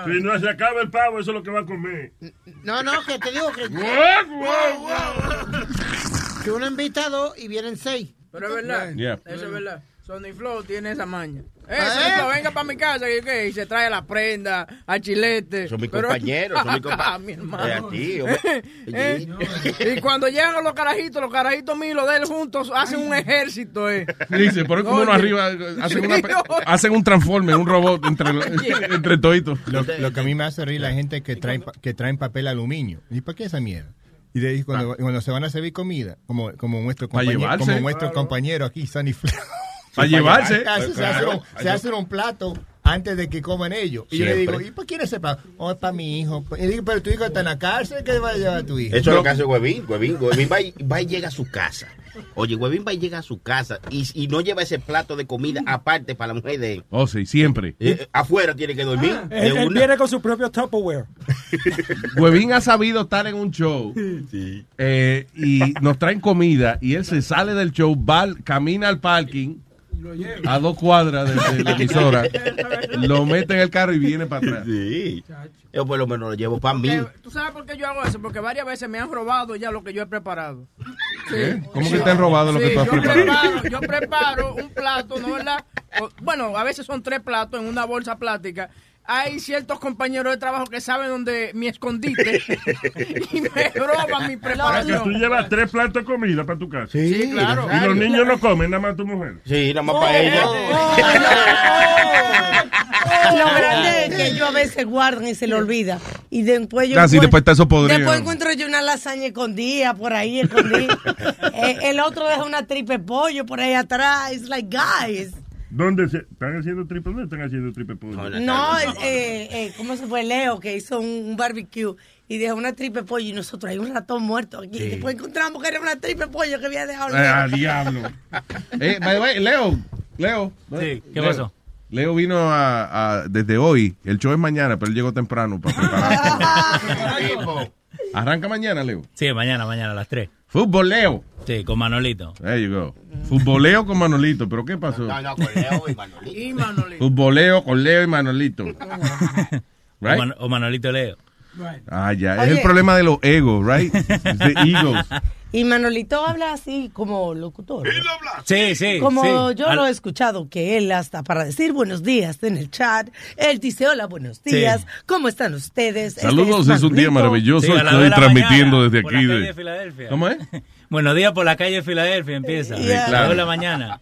Speaker 3: Si no se acaba el pavo, eso es lo que va a comer.
Speaker 10: No, no, que te digo que. Que uno invita a dos y vienen seis.
Speaker 9: Pero es verdad.
Speaker 10: Yeah.
Speaker 9: Eso es verdad. Sony Flow tiene esa maña. Eh,
Speaker 10: Ah,
Speaker 9: Sony. Flow, venga para mi casa y, ¿qué? y se trae la prenda, al chilete.
Speaker 6: Son mis
Speaker 9: Pero-
Speaker 6: compañeros, son mis compa-
Speaker 9: Ah, mi hermano.
Speaker 6: Eh.
Speaker 9: Eh, y cuando llegan los carajitos, los carajitos míos, los de él juntos, hacen un ejército, eh.
Speaker 5: Dice, pero es como uno arriba, hacen, una, hacen un transforme, un robot entre, entre toditos.
Speaker 11: Lo, lo que a mí me hace reír la gente que traen, que traen papel aluminio. ¿Y para qué esa mierda? Y de ahí cuando, cuando se van a servir comida, como, como nuestro
Speaker 5: Pa'
Speaker 11: compañero, como nuestro compañero aquí, Sunny Flow.
Speaker 5: Pa' llevarse.
Speaker 11: Casi se, hace un, se hace un plato antes de que coman ellos. Y yo le digo. ¿y para quién es ese plato? Oh, es para mi hijo. Y digo, pero tu hijo está en la cárcel, ¿qué va a llevar tu hijo?
Speaker 6: Eso es lo que hace Huevín. Huevín, Huevín va, y, va y llega a su casa. Oye, Huevín va y llega a su casa y, y no lleva ese plato de comida aparte para la mujer de él.
Speaker 5: Oh, sí, siempre.
Speaker 6: Eh, afuera tiene que dormir. de
Speaker 43: Él, él
Speaker 6: una.
Speaker 43: viene con su propio Tupperware.
Speaker 5: Huevín ha sabido estar en un show eh, y nos traen comida y él se sale del show, va, camina al parking a dos cuadras de, de la emisora, lo mete en el carro y viene para atrás.
Speaker 6: Sí. Yo por lo menos lo llevo para mí.
Speaker 9: ¿Tú sabes por qué yo hago eso? Porque varias veces me han robado ya lo que yo he preparado.
Speaker 5: ¿Qué? ¿Cómo que te han robado lo que
Speaker 9: Sí,
Speaker 5: tú has
Speaker 9: yo
Speaker 5: preparado?
Speaker 9: preparo, yo preparo un plato, ¿no verdad? O- bueno, a veces son tres platos en una bolsa plástica. Hay ciertos compañeros de trabajo que saben dónde mi escondite y me roban mi
Speaker 3: Que tú
Speaker 9: preparación.
Speaker 3: llevas tres platos de comida para tu casa.
Speaker 9: Sí, claro.
Speaker 3: Y los niños no comen, nada más tu mujer.
Speaker 6: Sí, nada más
Speaker 15: para ella. Lo grande es que yo a veces guardan y se le olvida. Y después yo.
Speaker 5: Ah,
Speaker 15: encuentro-
Speaker 5: después está eso podrido.
Speaker 15: Después encuentro yo una lasaña escondida por ahí, escondida. Eh, el otro deja una tripe pollo por ahí atrás. It's like, guys.
Speaker 3: ¿Dónde se, están haciendo triple? ¿Dónde están haciendo triple pollo?
Speaker 15: No, eh, eh, eh, ¿cómo se fue? Leo que hizo un, un barbecue y dejó una tripe pollo y nosotros hay un ratón muerto aquí.
Speaker 5: Sí.
Speaker 15: Después encontramos que era una tripe pollo que había dejado.
Speaker 5: Eh, ah,
Speaker 15: Leo.
Speaker 5: diablo. Eh, by the way, Leo, Leo.
Speaker 44: Sí, ¿qué
Speaker 5: Leo.
Speaker 44: pasó?
Speaker 5: Leo vino a, a- desde hoy. El show es mañana, pero él llegó temprano para preparar. Arranca mañana, Leo.
Speaker 44: Sí, mañana, mañana a las 3.
Speaker 5: Fútbol, Leo.
Speaker 44: Sí, con Manolito.
Speaker 5: There you go. Futboleo con Manolito. ¿Pero qué pasó?
Speaker 6: No, no, con Leo y Manolito.
Speaker 9: Y Manolito.
Speaker 5: Futboleo con Leo y Manolito.
Speaker 44: O,
Speaker 5: Right?
Speaker 44: Man- o Manolito Leo.
Speaker 5: Ah, ya. Es el problema de los egos, right? The egos.
Speaker 15: Y Manolito habla así como locutor.
Speaker 44: Sí, sí.
Speaker 15: Como
Speaker 44: sí.
Speaker 15: yo
Speaker 44: Al-
Speaker 15: lo he escuchado, que él hasta para decir buenos días en el chat, él dice hola, buenos
Speaker 44: Sí.
Speaker 15: días, ¿cómo están ustedes? Este
Speaker 5: Saludos, es un día maravilloso.
Speaker 44: Sí,
Speaker 5: Estoy
Speaker 44: de
Speaker 5: transmitiendo
Speaker 44: mañana,
Speaker 5: desde
Speaker 44: por
Speaker 5: aquí.
Speaker 44: la
Speaker 5: de-
Speaker 44: calle de Filadelfia.
Speaker 5: ¿Cómo es?
Speaker 44: Buenos días por la calle de Filadelfia empieza.
Speaker 5: Sí, claro.
Speaker 44: De la mañana.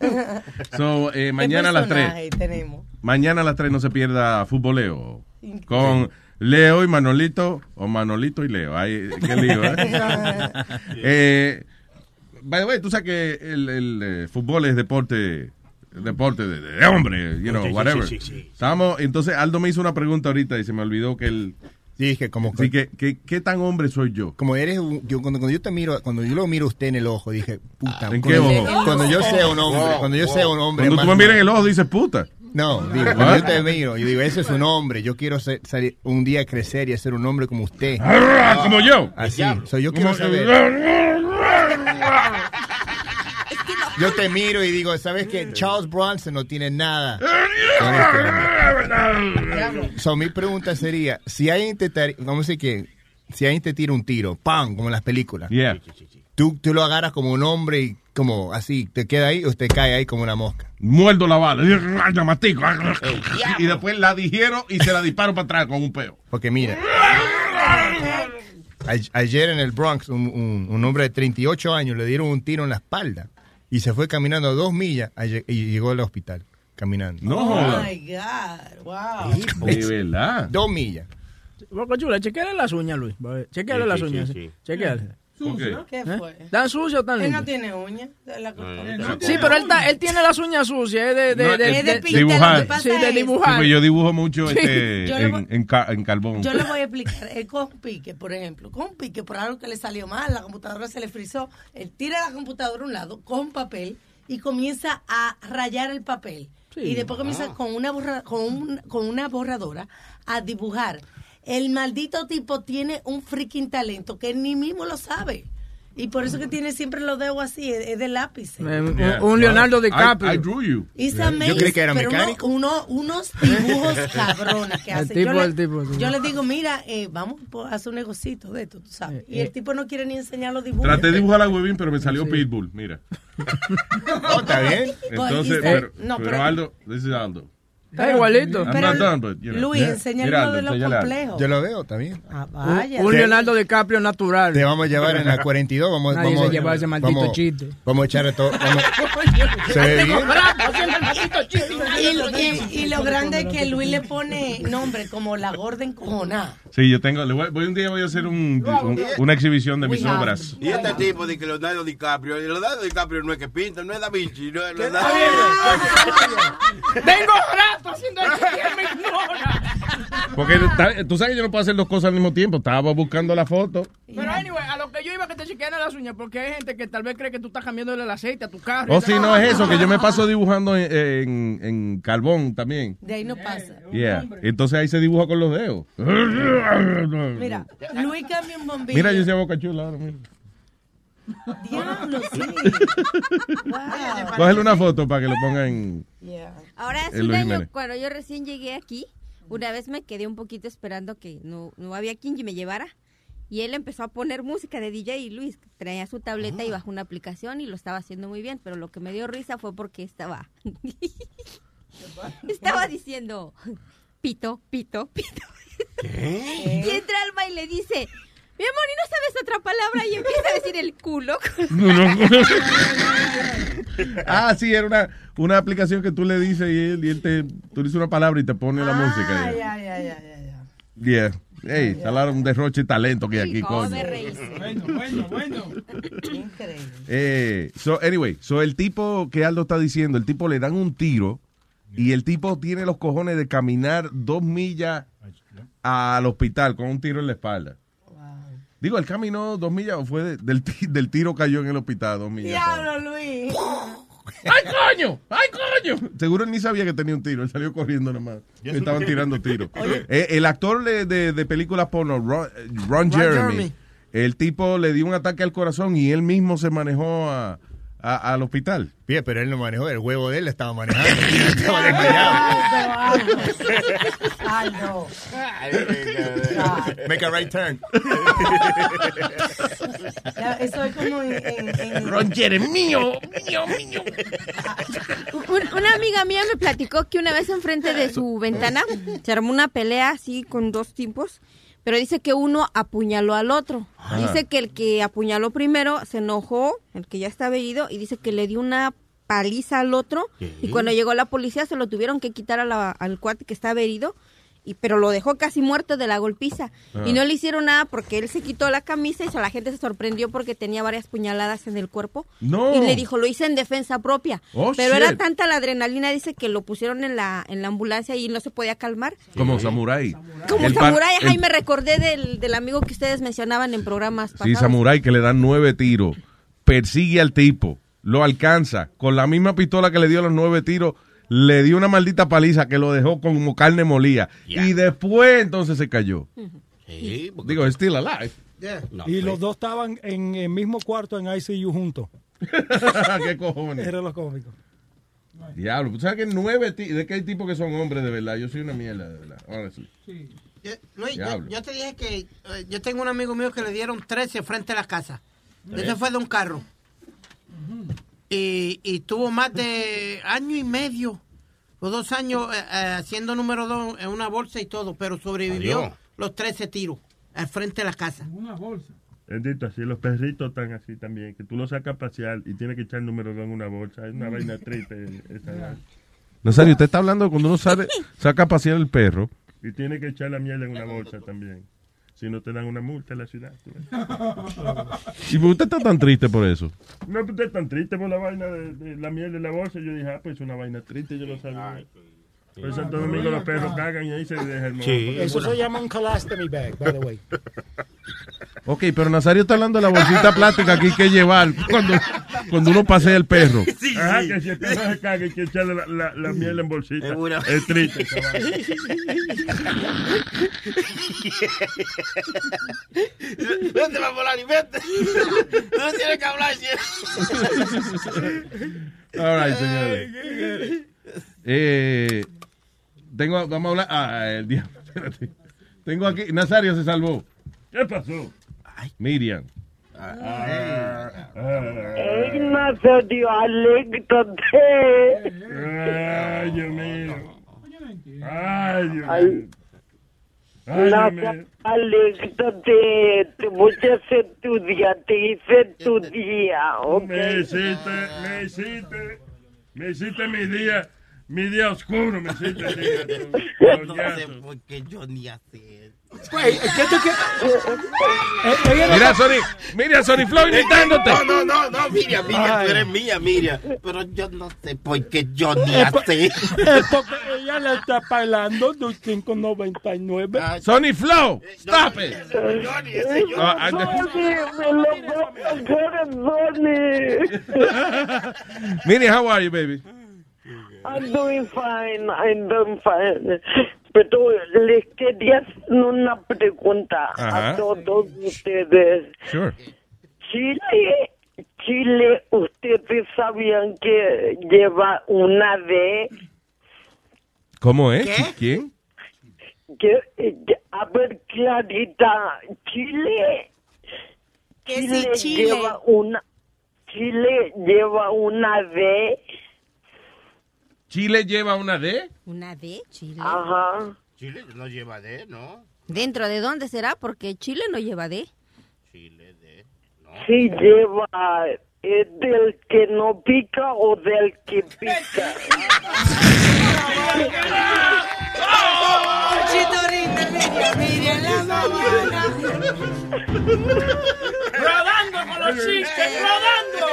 Speaker 5: So, eh,
Speaker 15: ¿Qué
Speaker 5: mañana a las 3.
Speaker 15: personaje tenemos?
Speaker 5: Mañana a las 3 no se pierda futboleo. Con Leo y Manolito, o Manolito y Leo. Ay, qué lío, ¿eh? eh by the way, tú sabes que el, el, eh, fútbol es deporte deporte de, de hombre, you know,
Speaker 11: Sí,
Speaker 5: whatever.
Speaker 11: sí, sí, sí.
Speaker 5: Estábamos, entonces Aldo me hizo una pregunta ahorita y se me olvidó que él...
Speaker 11: Sí, que como
Speaker 5: Sí, que, que- ¿qué tan hombre soy yo?
Speaker 11: Como eres un- yo, cuando, cuando yo te miro, cuando yo lo miro a usted en el ojo, dije, puta.
Speaker 5: ¿En
Speaker 11: cuando,
Speaker 5: qué ojo?
Speaker 11: Cuando yo sea un hombre,
Speaker 5: Wow,
Speaker 11: cuando yo
Speaker 5: wow.
Speaker 11: sea un hombre.
Speaker 5: Cuando tú me miras en el ojo dices puta.
Speaker 11: No, digo, cuando yo te miro, yo digo, ese es un hombre, yo quiero ser- salir- un día crecer y ser un hombre como usted.
Speaker 5: Ah, como yo.
Speaker 11: Así, so, yo quiero saber. Yo te miro y digo, ¿sabes qué? Charles Bronson no tiene nada. este. So, mi pregunta sería, si alguien te, vamos a decir que, si alguien te tira un tiro, ¡pam! como en las películas.
Speaker 5: Yeah.
Speaker 11: Tú, tú lo agarras como un hombre y como así, te queda ahí o te cae ahí como una mosca.
Speaker 5: Muerdo la bala. Y después la digiero y se la disparo para atrás con un peo.
Speaker 11: Porque mira, ayer en el Bronx, un, un- un hombre de 38 años le dieron un tiro en la espalda y se fue caminando dos millas y llegó al hospital caminando.
Speaker 15: Oh my God, wow.
Speaker 5: De verdad.
Speaker 11: Dos millas.
Speaker 9: Boca chula, chequeale las uñas, Luis. Chequeale
Speaker 11: Sí,
Speaker 9: las
Speaker 11: sí,
Speaker 9: uñas.
Speaker 11: sí,
Speaker 9: sí.
Speaker 11: sí.
Speaker 9: Chequeale.
Speaker 15: ¿Sucio? ¿Qué
Speaker 9: ¿Eh?
Speaker 15: fue?
Speaker 9: ¿Están sucias o están
Speaker 15: Él no tiene uñas.
Speaker 9: Sí, pero él, está- él tiene las uñas sucias. Es de, de,
Speaker 5: No,
Speaker 9: de,
Speaker 5: es
Speaker 9: de-
Speaker 15: pintar,
Speaker 5: dibujar.
Speaker 9: Sí, de dibujar.
Speaker 5: Sí, yo dibujo mucho
Speaker 9: Sí.
Speaker 5: este,
Speaker 15: Yo le voy-
Speaker 5: en, en, ca- en carbón.
Speaker 15: Yo le voy a explicar. Él con un pique, por ejemplo, con un pique por algo que le salió mal, la computadora se le frizó. Él tira la computadora a un lado, con un papel y comienza a rayar el papel. Y después comienza
Speaker 9: Ah.
Speaker 15: con, una borra- con, un- con una borradora a dibujar. El maldito tipo tiene un freaking talento que él ni mismo lo sabe. Y por eso que tiene siempre los dedos así, es, de lápiz.
Speaker 9: Eh, un- un Leonardo DiCaprio.
Speaker 5: I, I drew you.
Speaker 11: Yo creí que era
Speaker 15: uno-
Speaker 11: mecánico.
Speaker 15: uno- unos dibujos cabrones que
Speaker 9: El
Speaker 15: hace.
Speaker 9: tipo,
Speaker 15: yo, le,
Speaker 9: el tipo, sí.
Speaker 15: yo le digo, mira, eh, vamos a hacer un negocito de esto, tú sabes. Y el tipo no quiere ni enseñar los dibujos.
Speaker 5: Traté de dibujar a Webin, pero me salió Pitbull, mira.
Speaker 11: Oh, está bien.
Speaker 5: Entonces,
Speaker 15: y-
Speaker 5: pero,
Speaker 15: no,
Speaker 5: pero
Speaker 15: pero-
Speaker 5: Aldo, this is Aldo.
Speaker 9: Igualito.
Speaker 15: Pero,
Speaker 5: not done, but, you know.
Speaker 15: Luis, enséñale
Speaker 5: Mira,
Speaker 15: uno de los complejos.
Speaker 11: Yo lo veo, está bien.
Speaker 15: Ah,
Speaker 9: Un,
Speaker 15: vaya.
Speaker 9: un Leonardo DiCaprio natural.
Speaker 11: Te vamos a llevar en la 42. Vamos,
Speaker 9: Nadie
Speaker 11: vamos,
Speaker 9: se lleva ese maldito
Speaker 11: vamos-
Speaker 9: chiste.
Speaker 11: Vamos a echarle todo. vamos- Se ve bien.
Speaker 15: Y, y- y lo grande es que Luis le pone nombre como la gorda encojonada.
Speaker 5: Sí, yo tengo, le voy, voy un día voy a hacer un, un- una exhibición de mis obras.
Speaker 6: Y este tipo de que Leonardo DiCaprio, Leonardo DiCaprio no es que pinta, no es Da Vinci, no es Leonardo.
Speaker 9: Tengo rato haciendo el chiste y él me ignora.
Speaker 5: Porque ta- tú sabes que yo no puedo hacer dos cosas al mismo tiempo. Estaba buscando la foto.
Speaker 9: Pero anyway, a lo que yo iba que te chequearan las uñas, porque hay gente que tal vez cree que tú estás cambiándole el aceite a tu carro.
Speaker 5: O si no es eso, que yo me paso dibujando en, en- en carbón también.
Speaker 15: De ahí no pasa.
Speaker 5: Yeah. Entonces ahí se dibuja con los dedos.
Speaker 15: Mira, Luis cambia un bombillo.
Speaker 5: Mira, yo soy boca chula ahora, mira.
Speaker 15: Diablo, sí. Wow.
Speaker 5: Cógele una foto para que lo ponga en...
Speaker 12: Ahora hace un
Speaker 5: Luis
Speaker 12: año, cuando yo recién llegué aquí, una vez me quedé un poquito esperando que no, no había quien me llevara. Y él empezó a poner música de DJ y Luis traía su tableta y bajó una aplicación y lo estaba haciendo muy bien. Pero lo que me dio risa fue porque estaba... estaba diciendo... Pito, pito, pito. Y entra Alma y le dice... Mi amor, ¿y no sabes otra palabra? Y empieza a decir el culo.
Speaker 5: No, no. ah, sí, era una, una aplicación que tú le dices y él, y él te... Tú le dices una palabra y te pone la música.
Speaker 15: Ay, ay, ay, ay, ay.
Speaker 5: Yeah. Hey, la- un derroche de talento que hay aquí,
Speaker 12: ¿Cómo
Speaker 5: coño.
Speaker 9: Bueno, bueno, bueno.
Speaker 15: Increíble.
Speaker 5: Eh, so, anyway, so el tipo que Aldo está diciendo, el tipo le dan un tiro y el tipo tiene los cojones de caminar dos millas al hospital con un tiro en la espalda. Digo, él caminó dos millas o fue de- del, ti- del tiro cayó en el hospital dos millas.
Speaker 15: Diablo, Luis.
Speaker 5: ¡Ay, coño! ¡Ay, coño! Seguro él ni sabía que tenía un tiro. Él salió corriendo nomás. Estaban tirando tiros. Eh, el actor de, de, de películas porno, Ron, Ron Jeremy,
Speaker 10: Jeremy.
Speaker 5: el tipo le dio un ataque al corazón y él mismo se manejó a, a- al hospital.
Speaker 11: Bien, pero él no manejó, el huevo de él estaba manejando. Estaba desmayado.
Speaker 15: Ay, no.
Speaker 11: Make a right turn.
Speaker 15: Ya, Eso es como en... en- en-
Speaker 5: Ron Jeremy, mío, mío, mío.
Speaker 12: Un- una amiga mía me platicó que una vez enfrente de su ventana se armó una pelea así con dos tipos, pero dice que uno apuñaló al otro.
Speaker 43: Ah.
Speaker 12: Dice que el que apuñaló primero se enojó, el que ya estaba herido, y dice que le dio una paliza al otro. Y cuando llegó la policía se lo tuvieron que quitar a la- al cuate que estaba herido. Y, pero lo dejó casi muerto de la golpiza.
Speaker 43: Ah.
Speaker 12: Y no le hicieron nada porque él se quitó la camisa y la gente se sorprendió porque tenía varias puñaladas en el cuerpo.
Speaker 5: No.
Speaker 12: Y le dijo, lo hice en defensa propia.
Speaker 5: Oh,
Speaker 12: pero era tanta la adrenalina, dice que lo pusieron en la, en la ambulancia y no se podía calmar.
Speaker 5: Como Samurai.
Speaker 12: Como Samurai,
Speaker 5: el-
Speaker 12: ay, me recordé del, del amigo que ustedes mencionaban en programas
Speaker 5: Sí. Samurai que le dan nueve tiros, persigue al tipo, lo alcanza, con la misma pistola que le dio los nueve tiros, le dio una maldita paliza que lo dejó como carne molida. Y después entonces se cayó. Digo, es still alive.
Speaker 43: y los dos estaban en el mismo cuarto en ICU juntos.
Speaker 5: ¿Qué cojones?
Speaker 43: Era lo cómico.
Speaker 5: Diablo, ¿tú sabes que nueve? ¿De qué hay tipos que son hombres de verdad? Yo soy una mierda de verdad. honestly.
Speaker 10: Yo- Luis, yo, te dije que eh, yo tengo un amigo mío que le dieron 13 frente a la casa.
Speaker 5: ¿Eh?
Speaker 10: Ese fue de un carro. Y, y tuvo más de año y medio o dos años eh, eh, haciendo número dos en una bolsa y todo, pero sobrevivió
Speaker 6: Adiós.
Speaker 10: los 13 tiros. al frente de la casa.
Speaker 3: Una bolsa. Bendito, así los perritos están así también, que tú los sacas a pasear y tienes que echar el número dos en una bolsa. Es una vaina triste. esa-
Speaker 5: Nazario, usted está hablando cuando uno sale, saca a pasear el perro.
Speaker 3: Y tiene que echar la miel en una bolsa también. Si no te dan una multa en la ciudad.
Speaker 5: ¿Y por usted está tan triste por eso?
Speaker 3: No, pues usted es tan triste por la vaina de, de la miel en la bolsa. Yo dije, ah, pues es una vaina triste, yo lo sabía. Por eso Santo Domingo los perros cagan y ahí se deja el moco.
Speaker 7: Eso se llama un colostomy bag, by the way.
Speaker 5: Ok, pero Nazario está hablando de la bolsita plástica que hay que llevar cuando, cuando uno pasea el perro.
Speaker 3: Ajá, que si el perro se caga hay que echarle la, la, la miel en bolsita. Es triste. esa vaina.
Speaker 6: ¿Dónde va a volar y vete? No tiene que hablar
Speaker 5: All right, señores. Eh, tengo, vamos a hablar. Ah, el diablo, espérate. Tengo aquí. Nazario se salvó.
Speaker 3: ¿Qué pasó?
Speaker 5: Miriam.
Speaker 45: Nazario, alégrate.
Speaker 3: Ay, Dios mío. Ay, Dios
Speaker 45: Ay.
Speaker 3: mío. Ay, Dios
Speaker 45: Nazario,
Speaker 3: mío.
Speaker 45: alégrate. Te voy a hacer tu día. Te hice tu día, ¿ok?
Speaker 3: Me hiciste, me hiciste, me hiciste mi día, mi día oscuro, me hiciste el día. tú,
Speaker 6: No sé por qué yo ni hacer.
Speaker 7: Güey, ¿qué tú quieres?
Speaker 5: Mira, Sony, mira, Sony Flow imitándote.
Speaker 6: No, no, no, no, Miriam, Miriam, tú eres mía, Miriam. Pero yo no sé por qué yo ni
Speaker 7: es porque ella le está pagando dos 5.99.
Speaker 5: Sony Flow, stop it.
Speaker 45: Johnny,
Speaker 5: ese yo. Ah, ah,
Speaker 45: Johnny.
Speaker 5: Miriam, how are you, baby?
Speaker 45: I'm doing fine, I'm doing fine. Pero les quería hacer una pregunta
Speaker 5: Ajá.
Speaker 45: a todos ustedes.
Speaker 5: Sure.
Speaker 45: Chile, Chile, ustedes sabían que lleva una D.
Speaker 5: ¿Cómo es? ¿Quién?
Speaker 45: Que, a ver, Clarita, Chile. Chile
Speaker 15: Chile.
Speaker 45: lleva una. Chile lleva una D.
Speaker 5: ¿Chile lleva una D?
Speaker 12: ¿Una D? Chile.
Speaker 45: Ajá.
Speaker 6: Chile no lleva D, ¿no?
Speaker 12: ¿Dentro de dónde será? Porque Chile no lleva D.
Speaker 6: Chile D.
Speaker 45: Sí lleva. ¿Es del que no pica o del que pica?
Speaker 15: Chitorita,
Speaker 9: Rodando los chistes, rodando.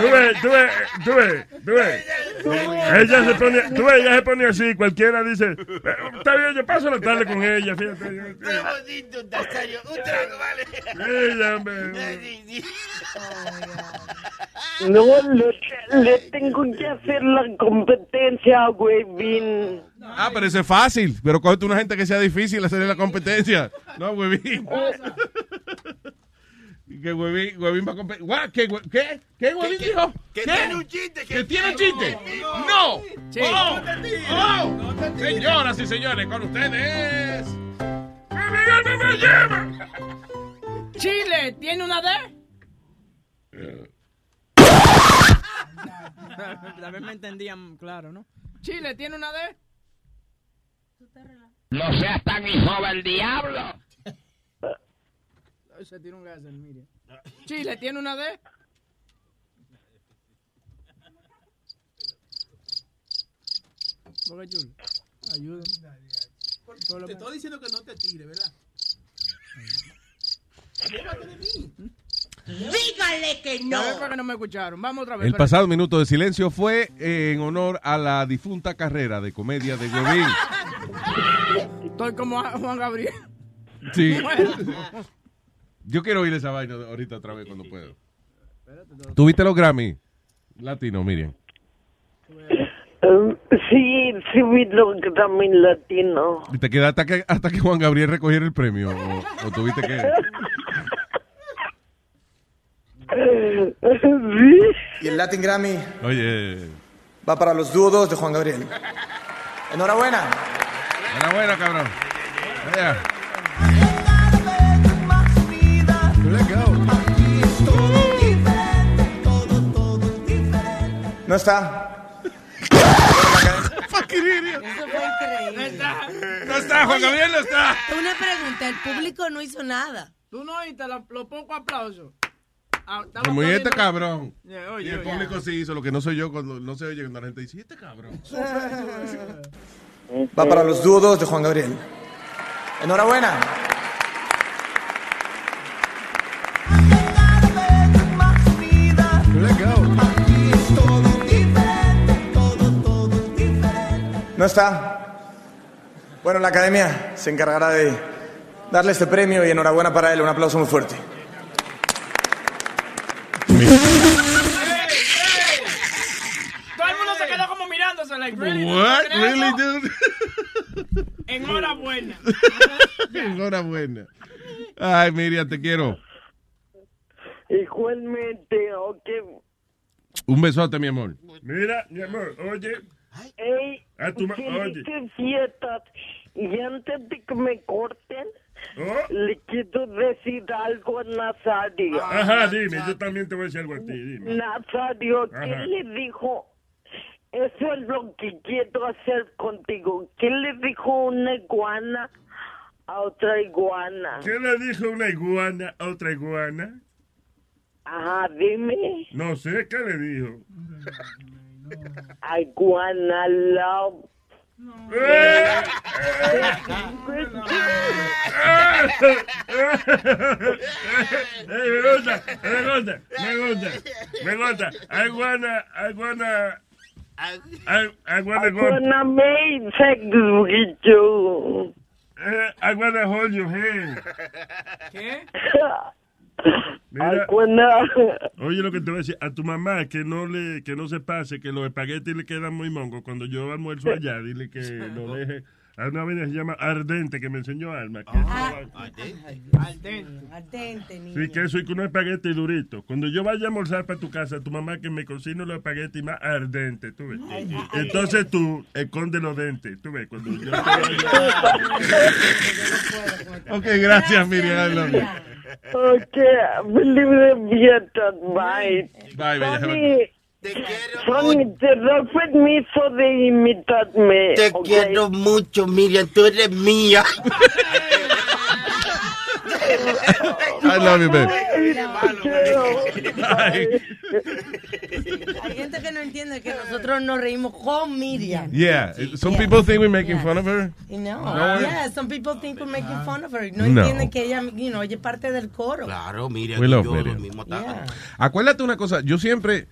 Speaker 3: Tú ves, tú ves, tú ves, tú ves. Ella se pone, tú ves, ella se pone así, cualquiera dice, "Pero está bien, yo paso la tarde con ella, fíjate. yo-
Speaker 6: Qué bonito, Nazario. Un trago, vale.
Speaker 3: Ella, hombre.
Speaker 45: No, le, le tengo que hacer la competencia, güey, bien.
Speaker 5: Ah, pero eso es fácil. Pero cógete una gente que sea difícil hacerle la competencia. No, huevín. Que huevín, huevín va a competir. ¿Qué, qué? ¿Qué huevín dijo?
Speaker 6: que
Speaker 5: ¿Qué?
Speaker 6: tiene un chiste, que
Speaker 5: ¿Que tiene un chiste?
Speaker 6: No.
Speaker 5: ¡No!
Speaker 6: Sí.
Speaker 5: ¡Oh! ¡Oh! Señoras y señores, con ustedes. ¡Mi me lleva!
Speaker 9: Chile, ¿tiene una D?
Speaker 46: También me entendían claro, ¿no?
Speaker 9: Chile, ¿tiene una D?
Speaker 46: No seas tan hijo del diablo.
Speaker 9: Se tiró un gas el Miriam. Chile, ¿tiene una D? Boca Chula, ayúdame.
Speaker 46: Te estoy diciendo que no te tire, ¿verdad? Llévate de mí.
Speaker 15: Dígale que
Speaker 9: A ver, para que no me escucharon. Vamos otra vez.
Speaker 5: El pasado minuto de silencio fue en honor a la difunta carrera de comedia de Huevín.
Speaker 9: Estoy como Juan Gabriel.
Speaker 5: Sí. Yo quiero oír esa vaina ahorita otra vez cuando puedo. ¿Tuviste los Grammy? Latino, Miriam.
Speaker 45: Um, sí, sí vi lo que también latino.
Speaker 5: ¿Y te quedaste hasta que, hasta que Juan Gabriel recogiera el premio? ¿O, o tuviste que...?
Speaker 45: Sí.
Speaker 20: Y el Latin Grammy
Speaker 5: Oye,
Speaker 20: va para los dúos de Juan Gabriel. Enhorabuena.
Speaker 5: enhorabuena, cabrón. Vaya.
Speaker 20: No está.
Speaker 15: Eso fue increíble.
Speaker 9: No está.
Speaker 5: No está, Juan Gabriel no está.
Speaker 15: Una pregunta, el público no hizo nada.
Speaker 9: Tú no oíste la- los pocos aplausos. Ah, estaba
Speaker 5: Como y este cabrón.
Speaker 9: Yeah, oye,
Speaker 5: Y el
Speaker 9: oye.
Speaker 5: público sí hizo lo que no soy yo cuando no se oye cuando la gente dice, "¿Y este cabrón.
Speaker 47: Va para los dudos de Juan Gabriel. Enhorabuena. No está. Bueno, la academia se encargará de darle este premio y enhorabuena para él. Un aplauso muy fuerte.
Speaker 9: Todo el mundo se quedó como mirándose, like, really?
Speaker 5: What?
Speaker 9: ¿Crees
Speaker 5: Really, dude?
Speaker 9: Enhorabuena.
Speaker 5: Enhorabuena. Ay, Miriam, te quiero.
Speaker 45: Igualmente, ok.
Speaker 5: Un besote, mi amor.
Speaker 3: Mira, mi amor, oye.
Speaker 45: Ey,
Speaker 3: A tu oye.
Speaker 45: fiestas. Y antes de que me corten,
Speaker 3: Oh.
Speaker 45: le quiero decir algo a Nazario.
Speaker 3: Ajá, dime, yo también te voy a decir algo a ti, dime.
Speaker 45: Nazario, ¿qué
Speaker 3: Ajá.
Speaker 45: le dijo? Eso es lo que quiero hacer contigo. ¿Qué le dijo una iguana a otra iguana?
Speaker 3: ¿Qué le dijo una iguana a otra iguana?
Speaker 45: Ajá, dime.
Speaker 3: No sé, ¿qué le dijo?
Speaker 45: Iguana love.
Speaker 3: ¡Eh! Eh, me gusta, me gusta, me gusta, me gusta. I wanna, I wanna, I, I wanna go.
Speaker 45: Iguana made sex with you.
Speaker 3: Eh, I wanna hold your hand.
Speaker 9: ¿Qué?
Speaker 3: Mira, oye lo que te voy a decir, a tu mamá que no le, que no se pase, que los espaguetis le quedan muy mongos. Cuando yo almuerzo allá, dile que lo deje. Hay una vaina que se llama ardente que me enseñó Alma. Que
Speaker 9: Ardente.
Speaker 15: Ardente, niño.
Speaker 3: Sí, que eso y con unos espaguetis duritos. Cuando yo vaya a almorzar para tu casa, tu mamá que me cocine los espaguetis más ardentes, tú ves. Entonces tú esconde los dentes, tú ves. Cuando yo
Speaker 5: Ok, gracias, Miriam. I love you.
Speaker 45: Okay, believe the fiestas. Bye.
Speaker 5: Bye, bella.
Speaker 45: Sonny, Sonny, te permiso de imitarme.
Speaker 6: Te
Speaker 45: ok?
Speaker 6: quiero mucho, Miriam, tú eres mía.
Speaker 5: I love you, babe.
Speaker 15: Hay gente que no entiende que nosotros nos reímos con Miriam.
Speaker 5: Yeah, some people think we're making fun of her.
Speaker 15: Know,
Speaker 5: No.
Speaker 15: yeah, some people think we're making fun of her. No,
Speaker 5: No.
Speaker 15: entienden que ella, you know, ella es parte del coro.
Speaker 6: Claro, Miriam
Speaker 5: We
Speaker 6: y
Speaker 5: love
Speaker 6: yo
Speaker 5: Miriam.
Speaker 6: los mismos
Speaker 15: Yeah.
Speaker 5: Acuérdate una cosa, yo siempre,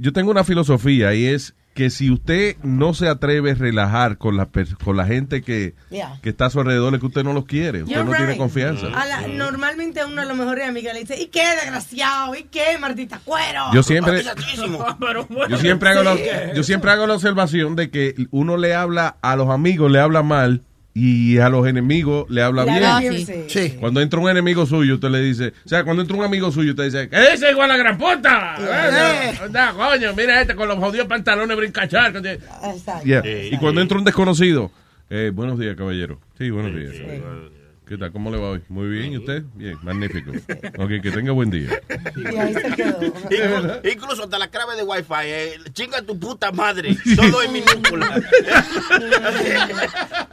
Speaker 5: yo tengo una filosofía y es que si usted no se atreve a relajar con la, per- con la gente que,
Speaker 15: Yeah.
Speaker 5: que está a su alrededor, es que usted no los quiere, usted
Speaker 15: You're
Speaker 5: no tiene confianza.
Speaker 15: A la- normalmente a uno de los mejores amigas le dice, ¿y qué desgraciado? ¿Y qué maldita cuero?
Speaker 5: Yo siempre- Yo siempre, hago la, yo siempre hago la observación de que uno le habla a los amigos, le habla mal y a los enemigos le habla bien.
Speaker 15: bien, sí.
Speaker 10: Sí.
Speaker 5: Cuando entra un enemigo suyo, usted le dice, o sea, cuando entra un amigo suyo, usted dice, ¿qué dice igual la gran puta?
Speaker 10: Eh.
Speaker 5: Anda, coño, mira este con los jodidos pantalones brincachar.
Speaker 15: Exacto.
Speaker 5: Yeah. Y cuando entra un desconocido, eh, buenos días, caballero. Sí, buenos días. ¿Qué tal? ¿Cómo le va hoy? Muy bien, ¿y usted? Bien, magnífico. Ok, que tenga buen día.
Speaker 15: Y ahí se quedó.
Speaker 6: Incluso, incluso hasta la clave de Wi-Fi. eh, chinga tu puta madre. Todo en minúscula.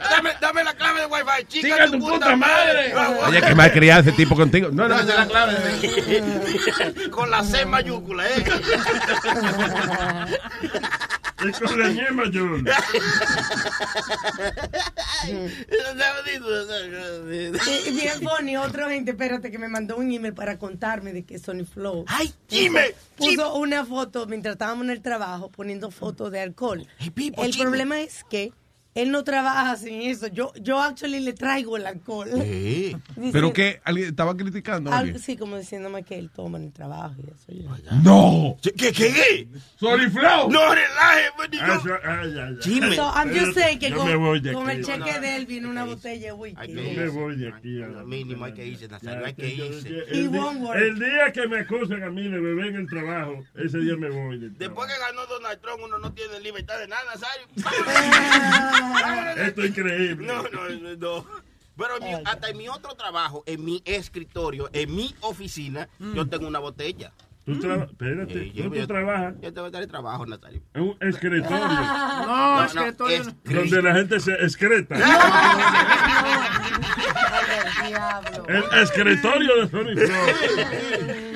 Speaker 6: dame, dame la clave de Wi-Fi. Chinga, tu, puta, madre.
Speaker 5: Oye, que mal criado ese tipo contigo. No, no, la clave.
Speaker 6: Con la C mayúscula, ¿eh?
Speaker 3: Y con la ñe mayor.
Speaker 15: Bien funny, otra gente, espérate, que me mandó un email para contarme de que Sony Flow.
Speaker 6: ¡Ay, Jimmy!
Speaker 15: Puso una foto mientras estábamos en el trabajo poniendo fotos de alcohol. el problema es que él no trabaja sin eso. Yo, yo actually le traigo el alcohol. Dice-
Speaker 5: ¿Pero qué? ¿Alguien estaba criticando? a alguien?
Speaker 15: sí, como diciéndome que él toma en el trabajo y eso. yo-
Speaker 5: ¡No!
Speaker 6: ¿Qué, qué, qué?
Speaker 5: ¡Sorry, Flow!
Speaker 6: No relaje, pues,
Speaker 3: Ah, eso- ay, ay, ay.
Speaker 6: Jimmy.
Speaker 15: So, I'm just saying que
Speaker 3: Yo
Speaker 15: con,
Speaker 3: me voy de
Speaker 15: con
Speaker 3: aquí.
Speaker 15: el cheque de él viene una botella de whisky.
Speaker 6: que
Speaker 3: Yo me voy de aquí. ahora.
Speaker 6: Mínimo hay que irse, Nazario. Hay que irse.
Speaker 15: He
Speaker 3: El, di-
Speaker 15: won't work.
Speaker 3: el día que me acusen a mí de beber en el trabajo, ese día me voy. del
Speaker 6: Después que ganó Donald Trump, uno no tiene libertad de nada, Nazario.
Speaker 3: Esto es increíble.
Speaker 6: No, no, no, no. Pero en mi- hasta en mi otro trabajo, en mi escritorio, en mi oficina, yo tengo una botella.
Speaker 3: Tú traba- espérate,
Speaker 6: Sí, yo-
Speaker 3: ¿dónde
Speaker 6: yo-
Speaker 3: tú trabajas?
Speaker 6: Yo te voy a dar el trabajo, Nazario.
Speaker 3: En un escritorio.
Speaker 9: No, es que todo-
Speaker 6: es-
Speaker 3: Donde la gente se excreta. El escritorio de Sony.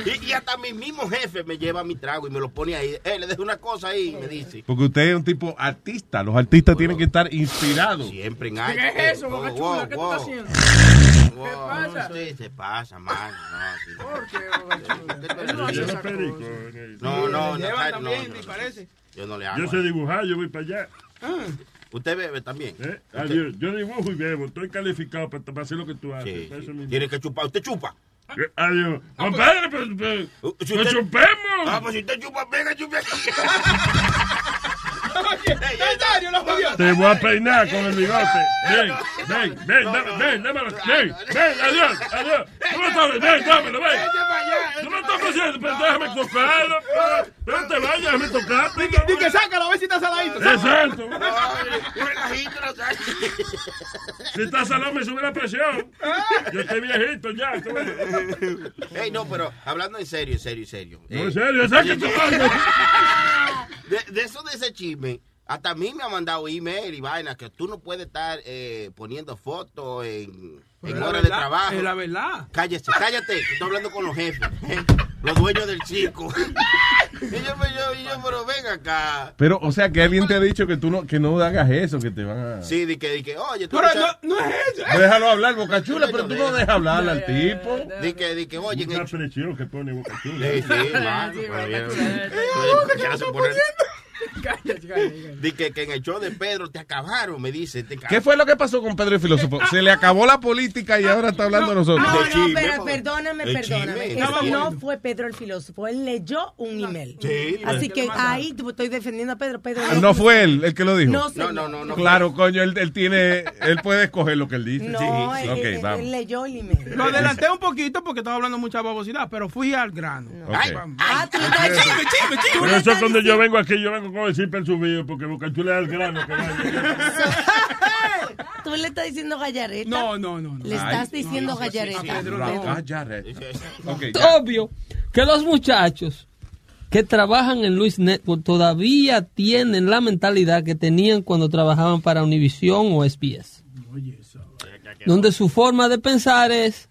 Speaker 6: Y, y hasta mi mismo jefe me lleva mi trago y me lo pone ahí. Eh, le dejo una cosa ahí, me dice.
Speaker 5: Porque usted es un tipo artista. Los artistas tienen que estar inspirados.
Speaker 6: Siempre en
Speaker 9: ¿Qué
Speaker 6: algo.
Speaker 9: es eso,
Speaker 6: Eh,
Speaker 9: Boca
Speaker 6: wow,
Speaker 9: Chula? ¿Qué tú
Speaker 6: wow,
Speaker 9: estás haciendo?
Speaker 6: wow,
Speaker 9: ¿Qué pasa?
Speaker 6: Sí, se pasa, man. No, sí.
Speaker 9: ¿Por qué, Boca Chula? Él no
Speaker 3: no.
Speaker 6: No, no,
Speaker 9: también,
Speaker 6: no, no.
Speaker 9: parece.
Speaker 6: Yo no le hago.
Speaker 3: Yo sé dibujar, yo voy para allá.
Speaker 6: ¿Usted bebe también?
Speaker 3: ¿Eh? Adiós. Yo dibujo y bebo. Estoy calificado para, para hacer lo que tú haces.
Speaker 6: Sí, sí. Tiene que chupar. ¿Usted chupa?
Speaker 3: Adiós. Compadre, pues, pues,
Speaker 6: Uh, si
Speaker 3: pues
Speaker 6: usted-
Speaker 3: chupemos.
Speaker 6: Ah, pues si usted chupa, venga, chupe.
Speaker 3: Te voy a peinar con el bigote. Ven, ven, ven, dame, ven, dámelo. Ven, ven, adiós, adiós. No me toques, ven, dámelo, ven. No me toques haciendo, pero déjame tocarlo. pero- Pero te vayas, déjame tocarte.
Speaker 7: Y que sácalo, a ver si está saladito.
Speaker 3: Exacto. Si estás salado me sube la presión. Yo estoy viejito ya. tú.
Speaker 6: Ey, no, pero hablando en serio, en serio, en serio.
Speaker 3: No, en serio, ¿sabes qué tú haces?
Speaker 6: de, de eso de ese chisme, hasta a mí me ha mandado email y vaina que tú no puedes estar eh, poniendo fotos en, en horas de trabajo.
Speaker 9: es la verdad.
Speaker 6: Cállate, cállate, que estoy hablando con los jefes, eh, los dueños del circo. y yo, pues, yo, y yo, pero ven acá.
Speaker 5: Pero, o sea, que alguien te ha dicho que tú no, que no hagas eso, que te van a...
Speaker 6: Sí, di que, di que, oye, tú
Speaker 9: Pero no, no es eso.
Speaker 5: Déjalo hablar, Boca Chula, pero tú no dejas hablar al tipo.
Speaker 6: Di que, di que, oye,
Speaker 3: Una
Speaker 6: que...
Speaker 3: que pone Boca Chula.
Speaker 6: Sí, sí, mano, pero bien. Se pone-
Speaker 9: Cállate, cállate.
Speaker 6: Di que, que en el show de Pedro te acabaron, me dice. Te
Speaker 5: ¿Qué fue lo que pasó con Pedro el Filósofo? Se le acabó la política y ahora está hablando a nosotros.
Speaker 15: No, no, pero perdóname, perdóname. Eso no fue Pedro el filósofo. Él leyó un email.
Speaker 6: Sí,
Speaker 15: Así que ahí estoy defendiendo a Pedro. Pedro
Speaker 5: Ah, No fue él el que lo dijo.
Speaker 15: No,
Speaker 6: No, no, no, no.
Speaker 5: Claro, coño, él, él tiene, él puede escoger lo que él dice.
Speaker 15: No,
Speaker 5: sí.
Speaker 15: él,
Speaker 5: Ok,
Speaker 15: él-
Speaker 5: vamos.
Speaker 15: él leyó el email.
Speaker 9: Lo adelanté un poquito porque estaba hablando mucha babosidad, pero fui al grano.
Speaker 5: Ok.
Speaker 15: Ah, tú estás-
Speaker 9: Chisme, chisme, chisme.
Speaker 3: Pero eso es cuando yo vengo aquí, yo vengo el zipper subido, porque Boca Chula es el grano que vaya.
Speaker 15: Tú le estás diciendo gallareta.
Speaker 9: No, no, no. no.
Speaker 15: Le estás diciendo
Speaker 9: no,
Speaker 15: gallareta.
Speaker 48: Obvio que los muchachos que trabajan en Luis Network todavía tienen la mentalidad que tenían cuando trabajaban para Univision o SBS. Donde su forma de pensar es,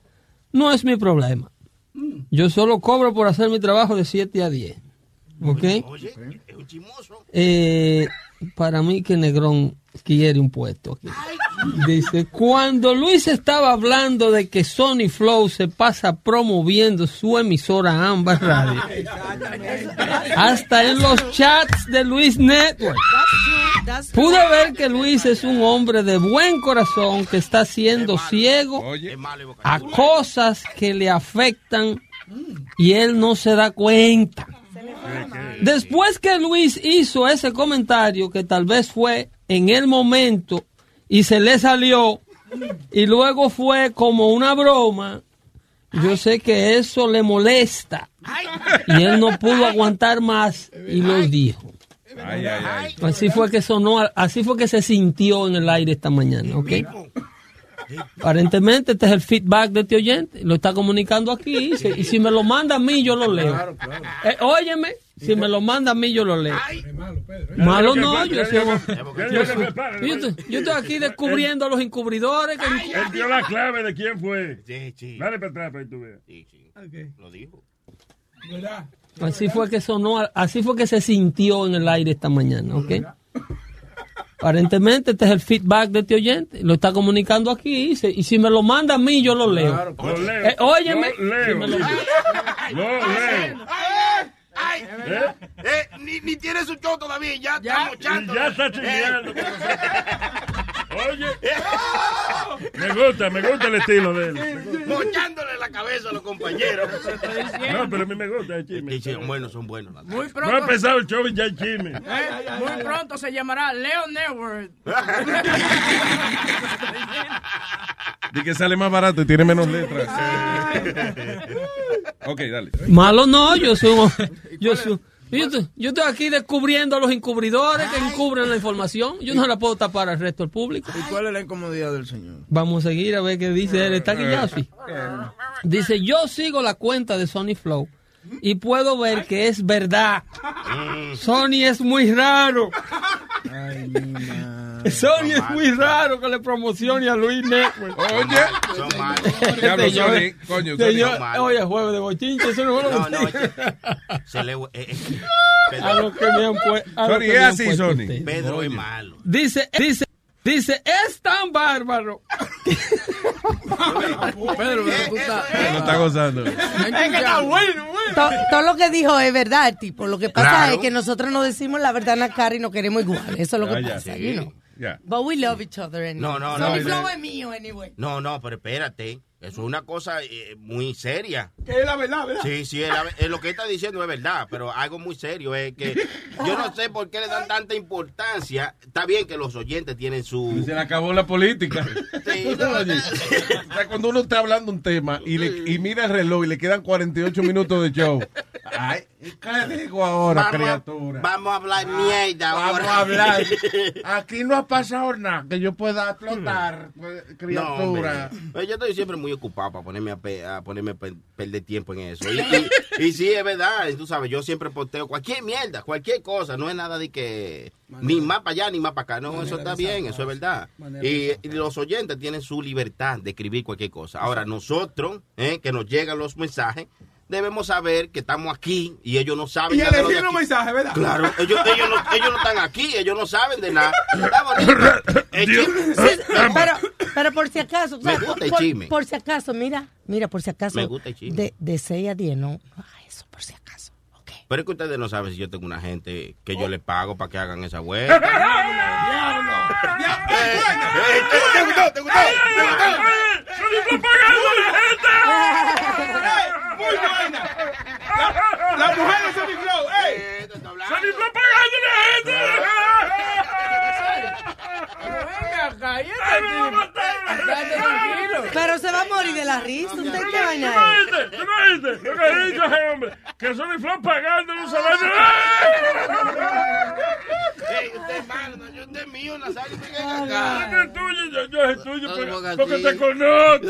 Speaker 48: no es mi problema. Yo solo cobro por hacer mi trabajo de 7 a 10. ¿Ok?
Speaker 6: Oye.
Speaker 48: Eh, para mí que Negrón quiere un puesto aquí. Dice, cuando Luis estaba hablando de que Sony Flow se pasa promoviendo su emisora Ambas Radio, hasta en los chats de Luis Network, pude ver que Luis es un hombre de buen corazón que está siendo ciego a cosas que le afectan y él no se da cuenta. Después que Luis hizo ese comentario, que tal vez fue en el momento y se le salió, y luego fue como una broma, yo sé que eso le molesta. Y él no pudo aguantar más y lo dijo.
Speaker 5: ay, ay, ay.
Speaker 48: Así fue que sonó, así fue que se sintió en el aire esta mañana, ¿ok? Aparentemente este es el feedback de este oyente, lo está comunicando aquí y, se- y si me lo manda a mí yo lo leo. Eh, óyeme, si me lo manda a mí yo lo leo. Malo no, yo estoy, aquí descubriendo a los encubridores. que-
Speaker 3: Él dio la clave de quién fue.
Speaker 6: Sí, sí.
Speaker 3: Dale para atrás para que tú veas.
Speaker 6: Sí, sí. Lo dijo.
Speaker 48: Así fue que sonó, así fue que se sintió en el aire esta mañana, ¿ok? Aparentemente este es el feedback de este oyente, lo está comunicando aquí y, se- y si me lo manda a mí yo lo leo.
Speaker 3: Lo leo.
Speaker 48: Eh, óyeme,
Speaker 3: Lo leo.
Speaker 48: si me lo-
Speaker 3: Lo leo.
Speaker 6: Ay,
Speaker 3: ¿Eh?
Speaker 6: eh, ni, ni tiene su show todavía, ya, está
Speaker 3: Y
Speaker 6: mochando.
Speaker 3: ya está chingueando. Oye, me gusta, me gusta el estilo de él.
Speaker 6: Mochándole la cabeza a los compañeros.
Speaker 3: No, pero a mí me gusta el chisme.
Speaker 6: Sí, sí, son buenos, son buenos.
Speaker 9: Muy
Speaker 3: No ha
Speaker 9: pronto,
Speaker 3: empezado el show y ya el chisme.
Speaker 9: eh, muy pronto se llamará Leo Network.
Speaker 5: Di que sale más barato y tiene menos letras. ok, dale.
Speaker 48: Malo no, yo soy, un- yo soy, yo estoy, yo estoy aquí descubriendo a los encubridores que encubren la información. Yo no la puedo tapar al resto del público.
Speaker 9: ¿Y cuál es la incomodidad del señor?
Speaker 48: Vamos a seguir a ver qué dice él. Está aquí Yassi. Dice, yo sigo la cuenta de Sony Flow y puedo ver que es verdad. Sony es muy raro. Sony es muy raro que le promocione a Luis Network.
Speaker 5: Oye, Diablo,
Speaker 48: Señor,
Speaker 5: Sony, coño, Sony.
Speaker 48: señor,
Speaker 5: Son malos.
Speaker 48: oye, jueves de bochinche, eso no es
Speaker 6: No,
Speaker 48: juego de
Speaker 6: no. Se le, eh, eh,
Speaker 48: A lo que me han pue- a lo
Speaker 5: Sony, es así,
Speaker 48: puesto
Speaker 5: Sony.
Speaker 6: Pedro es malo.
Speaker 48: Dice, dice, dice, es tan bárbaro.
Speaker 9: Pedro, pero tú estás-
Speaker 5: Lo está gozando.
Speaker 15: Es que está bueno, To- Todo lo que dijo es verdad, tipo. Lo que pasa
Speaker 6: Claro.
Speaker 15: es que nosotros no decimos la verdad en la cara y nos queremos igual. Eso es lo que
Speaker 6: Ah, ya,
Speaker 15: pasa,
Speaker 6: sí.
Speaker 15: you know.
Speaker 5: Ya.
Speaker 15: But we love each other anyway.
Speaker 6: No, no,
Speaker 15: Sony
Speaker 6: no.
Speaker 15: Flow es mío, anyway.
Speaker 6: No, no, pero espérate. Eso es una cosa eh, muy seria.
Speaker 7: Que es la verdad, ¿verdad?
Speaker 6: Sí, sí, es la- es lo que está diciendo es verdad, pero algo muy serio es que yo no sé por qué le dan tanta importancia. Está bien que los oyentes tienen su...
Speaker 5: Se le acabó la política.
Speaker 6: Sí,
Speaker 5: Oye, o sea, cuando uno está hablando un tema y, le, y mira el reloj y le quedan 48 minutos de show. Ay, ¿qué digo ahora,
Speaker 6: Vamos a-
Speaker 5: criatura?
Speaker 6: Vamos a hablar mierda
Speaker 5: Vamos
Speaker 6: ahora.
Speaker 5: a hablar. Aquí no ha pasado nada que yo pueda explotar, pues,
Speaker 6: No,
Speaker 5: criatura.
Speaker 6: hombre. Pero yo estoy siempre muy ocupado para ponerme a, pe- a ponerme a pe- perder tiempo en eso. Y, y- y sí, es verdad, tú sabes, yo siempre posteo cualquier mierda, cualquier cosa, no es nada de que ni más para allá ni más para acá, no, eso está bien, eso es verdad. Y, y los oyentes tienen su libertad de escribir cualquier cosa. Ahora, nosotros, eh, que nos llegan los mensajes, debemos saber que estamos aquí y ellos no saben
Speaker 7: Y
Speaker 6: de
Speaker 7: elegir un mensaje, ¿verdad?
Speaker 6: Claro, ellos, ellos, no, ellos no están aquí, ellos no saben de nada. Está bonito.
Speaker 15: Sí, pero, pero por si acaso, o sea,
Speaker 6: Me gusta
Speaker 15: por,
Speaker 6: el
Speaker 15: por-
Speaker 6: chisme.
Speaker 15: por si acaso, mira, mira, por si acaso,
Speaker 6: Me gusta el chisme.
Speaker 15: de, de 6 a 10, no, no haga eso, por si acaso.
Speaker 6: Pero es que ustedes no saben si yo tengo una gente que yo le pago para que hagan esa vuelta.
Speaker 7: ¿Te gustó? ¿Te gustó? ¿Te gustó? Muy buena. La, la mujer de Sony Flow, ¡ey!
Speaker 3: ¡Sony Flow
Speaker 9: Venga y este tipo. Estate tranquilo.
Speaker 15: Pero se va a morir de la risa, ¿usted qué vaina es?
Speaker 3: ¿Tú no viste? ¿Tú no viste? Lo que ha dicho ese hombre. Que Sony Flow pagando un salario.
Speaker 6: Ey, usted es malo, no, yo usted es mío, Nazario, es
Speaker 3: Yo es tuyo, yo, yo es tuyo
Speaker 6: No,
Speaker 3: porque,
Speaker 6: porque
Speaker 3: te conozco.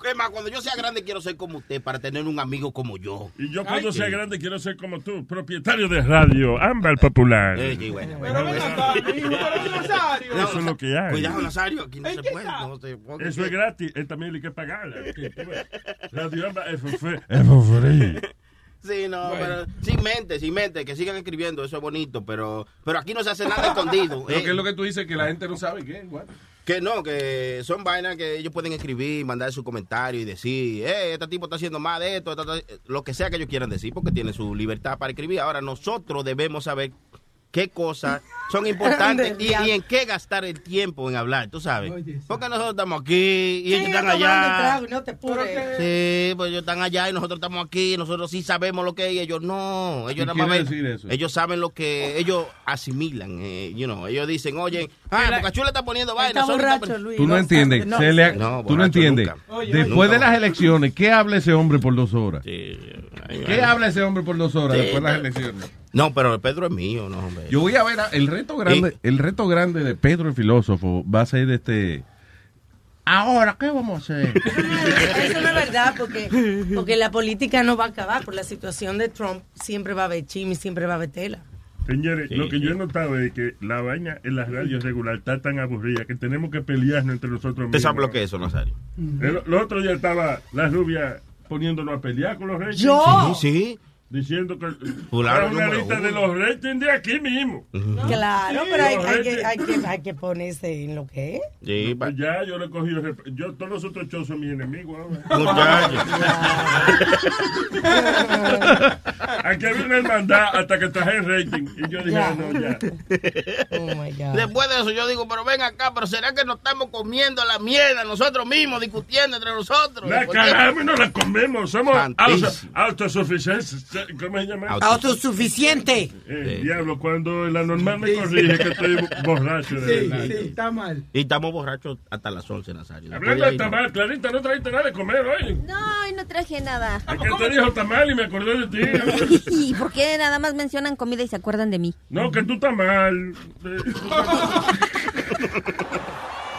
Speaker 6: Es más, cuando yo sea grande quiero ser como usted para tener un amigo como yo.
Speaker 3: Y yo cuando
Speaker 6: Ay,
Speaker 3: sea grande quiero ser como tú, propietario de radio, Ámbar Popular.
Speaker 6: Eh, sí, bueno.
Speaker 7: Pero ven acá, hijo, pero Nazario.
Speaker 3: Es lo que hay.
Speaker 6: Cuidado, Nazario, aquí no se puede. No se puede.
Speaker 3: Eso es gratis, él también hay que pagarla. Radio Ámbar es for free.
Speaker 6: Sí, no,
Speaker 3: Bueno.
Speaker 6: pero sin mente, sin mente, que sigan escribiendo, eso es bonito, pero, pero aquí no se hace nada escondido. Eh.
Speaker 5: que es lo que tú dices que la gente no sabe qué.
Speaker 6: Que no, que son vainas que ellos pueden escribir, mandar su comentario y decir, eh, este tipo está haciendo más de esto, esta- esta- lo que sea que ellos quieran decir, porque tienen su libertad para escribir. Ahora, nosotros debemos saber qué cosas son importantes y, y en qué gastar el tiempo en hablar, tú sabes. Porque nosotros estamos aquí y ellos están allá.
Speaker 15: no te apures.
Speaker 6: Sí, pues ellos están allá y nosotros estamos aquí, nosotros sí sabemos lo que es y ellos no. Ellos
Speaker 5: ¿Qué
Speaker 6: nada más ven- ellos saben lo que ellos asimilan, eh, you know, ellos dicen, oye, ah, Boca está poniendo vaina.
Speaker 15: Está borracho,
Speaker 6: pon-".
Speaker 15: Luis.
Speaker 5: Tú no entiendes.
Speaker 6: no,
Speaker 5: se le-
Speaker 6: no,
Speaker 5: tú no entiendes. Después
Speaker 6: Nunca
Speaker 5: de las elecciones, ¿qué habla ese hombre por dos horas? ¿Qué habla ese hombre por dos horas
Speaker 6: Sí,
Speaker 5: después de las elecciones?
Speaker 6: No, pero Pedro es mío, no, hombre.
Speaker 5: Yo voy a ver el reto grande, el reto grande de Pedro el filósofo va a ser este. Ahora, ¿qué vamos a hacer?
Speaker 15: Eso no es verdad, porque, porque la política no va a acabar. Por la situación de Trump, siempre va a haber chisme, siempre va a haber tela.
Speaker 3: Señores, lo que yo he notado es que la vaina en las radios regular está tan aburrida que tenemos que pelearnos entre nosotros
Speaker 6: ¿Usted
Speaker 3: mismos.
Speaker 6: que es eso, Nazario?
Speaker 3: El, el otro día estaba la rubia poniéndonos a pelear con los ratings.
Speaker 15: ¿Yo?
Speaker 6: Sí, sí.
Speaker 3: Diciendo que
Speaker 6: Fulano
Speaker 3: era una lista
Speaker 6: uno.
Speaker 3: de los ratings de aquí mismo.
Speaker 15: Claro,
Speaker 3: Sí,
Speaker 15: pero hay, hay que, hay, que, hay que ponerse en lo que es.
Speaker 6: Sí,
Speaker 3: Pues ya, yo le he cogido. Yo, todos los otros shows son mis enemigos ahora. Aquí había una hermandad hasta que traje el rating. Y yo dije,
Speaker 6: Ya.
Speaker 3: "Ah, no, ya.
Speaker 15: Oh my God.
Speaker 6: Después de eso yo digo, pero ven acá, pero ¿será que nos estamos comiendo la mierda nosotros mismos, discutiendo entre nosotros?
Speaker 3: La y no la comemos. Somos autosuficientes. ¿Cómo se llama?
Speaker 15: Autosuficiente.
Speaker 3: Eh, Diablo, cuando la normal me corrige que estoy borracho de verdad.
Speaker 7: está mal.
Speaker 6: Y estamos borrachos hasta las 11, Nazario.
Speaker 3: Hablando de tamal, Clarita, no trajiste nada de comer hoy.
Speaker 12: No, y no traje nada.
Speaker 3: Es que te dijo tamal y me acordé de ti.
Speaker 12: ¿Y por qué nada más mencionan comida y se acuerdan de mí?
Speaker 3: No, que tú estás mal.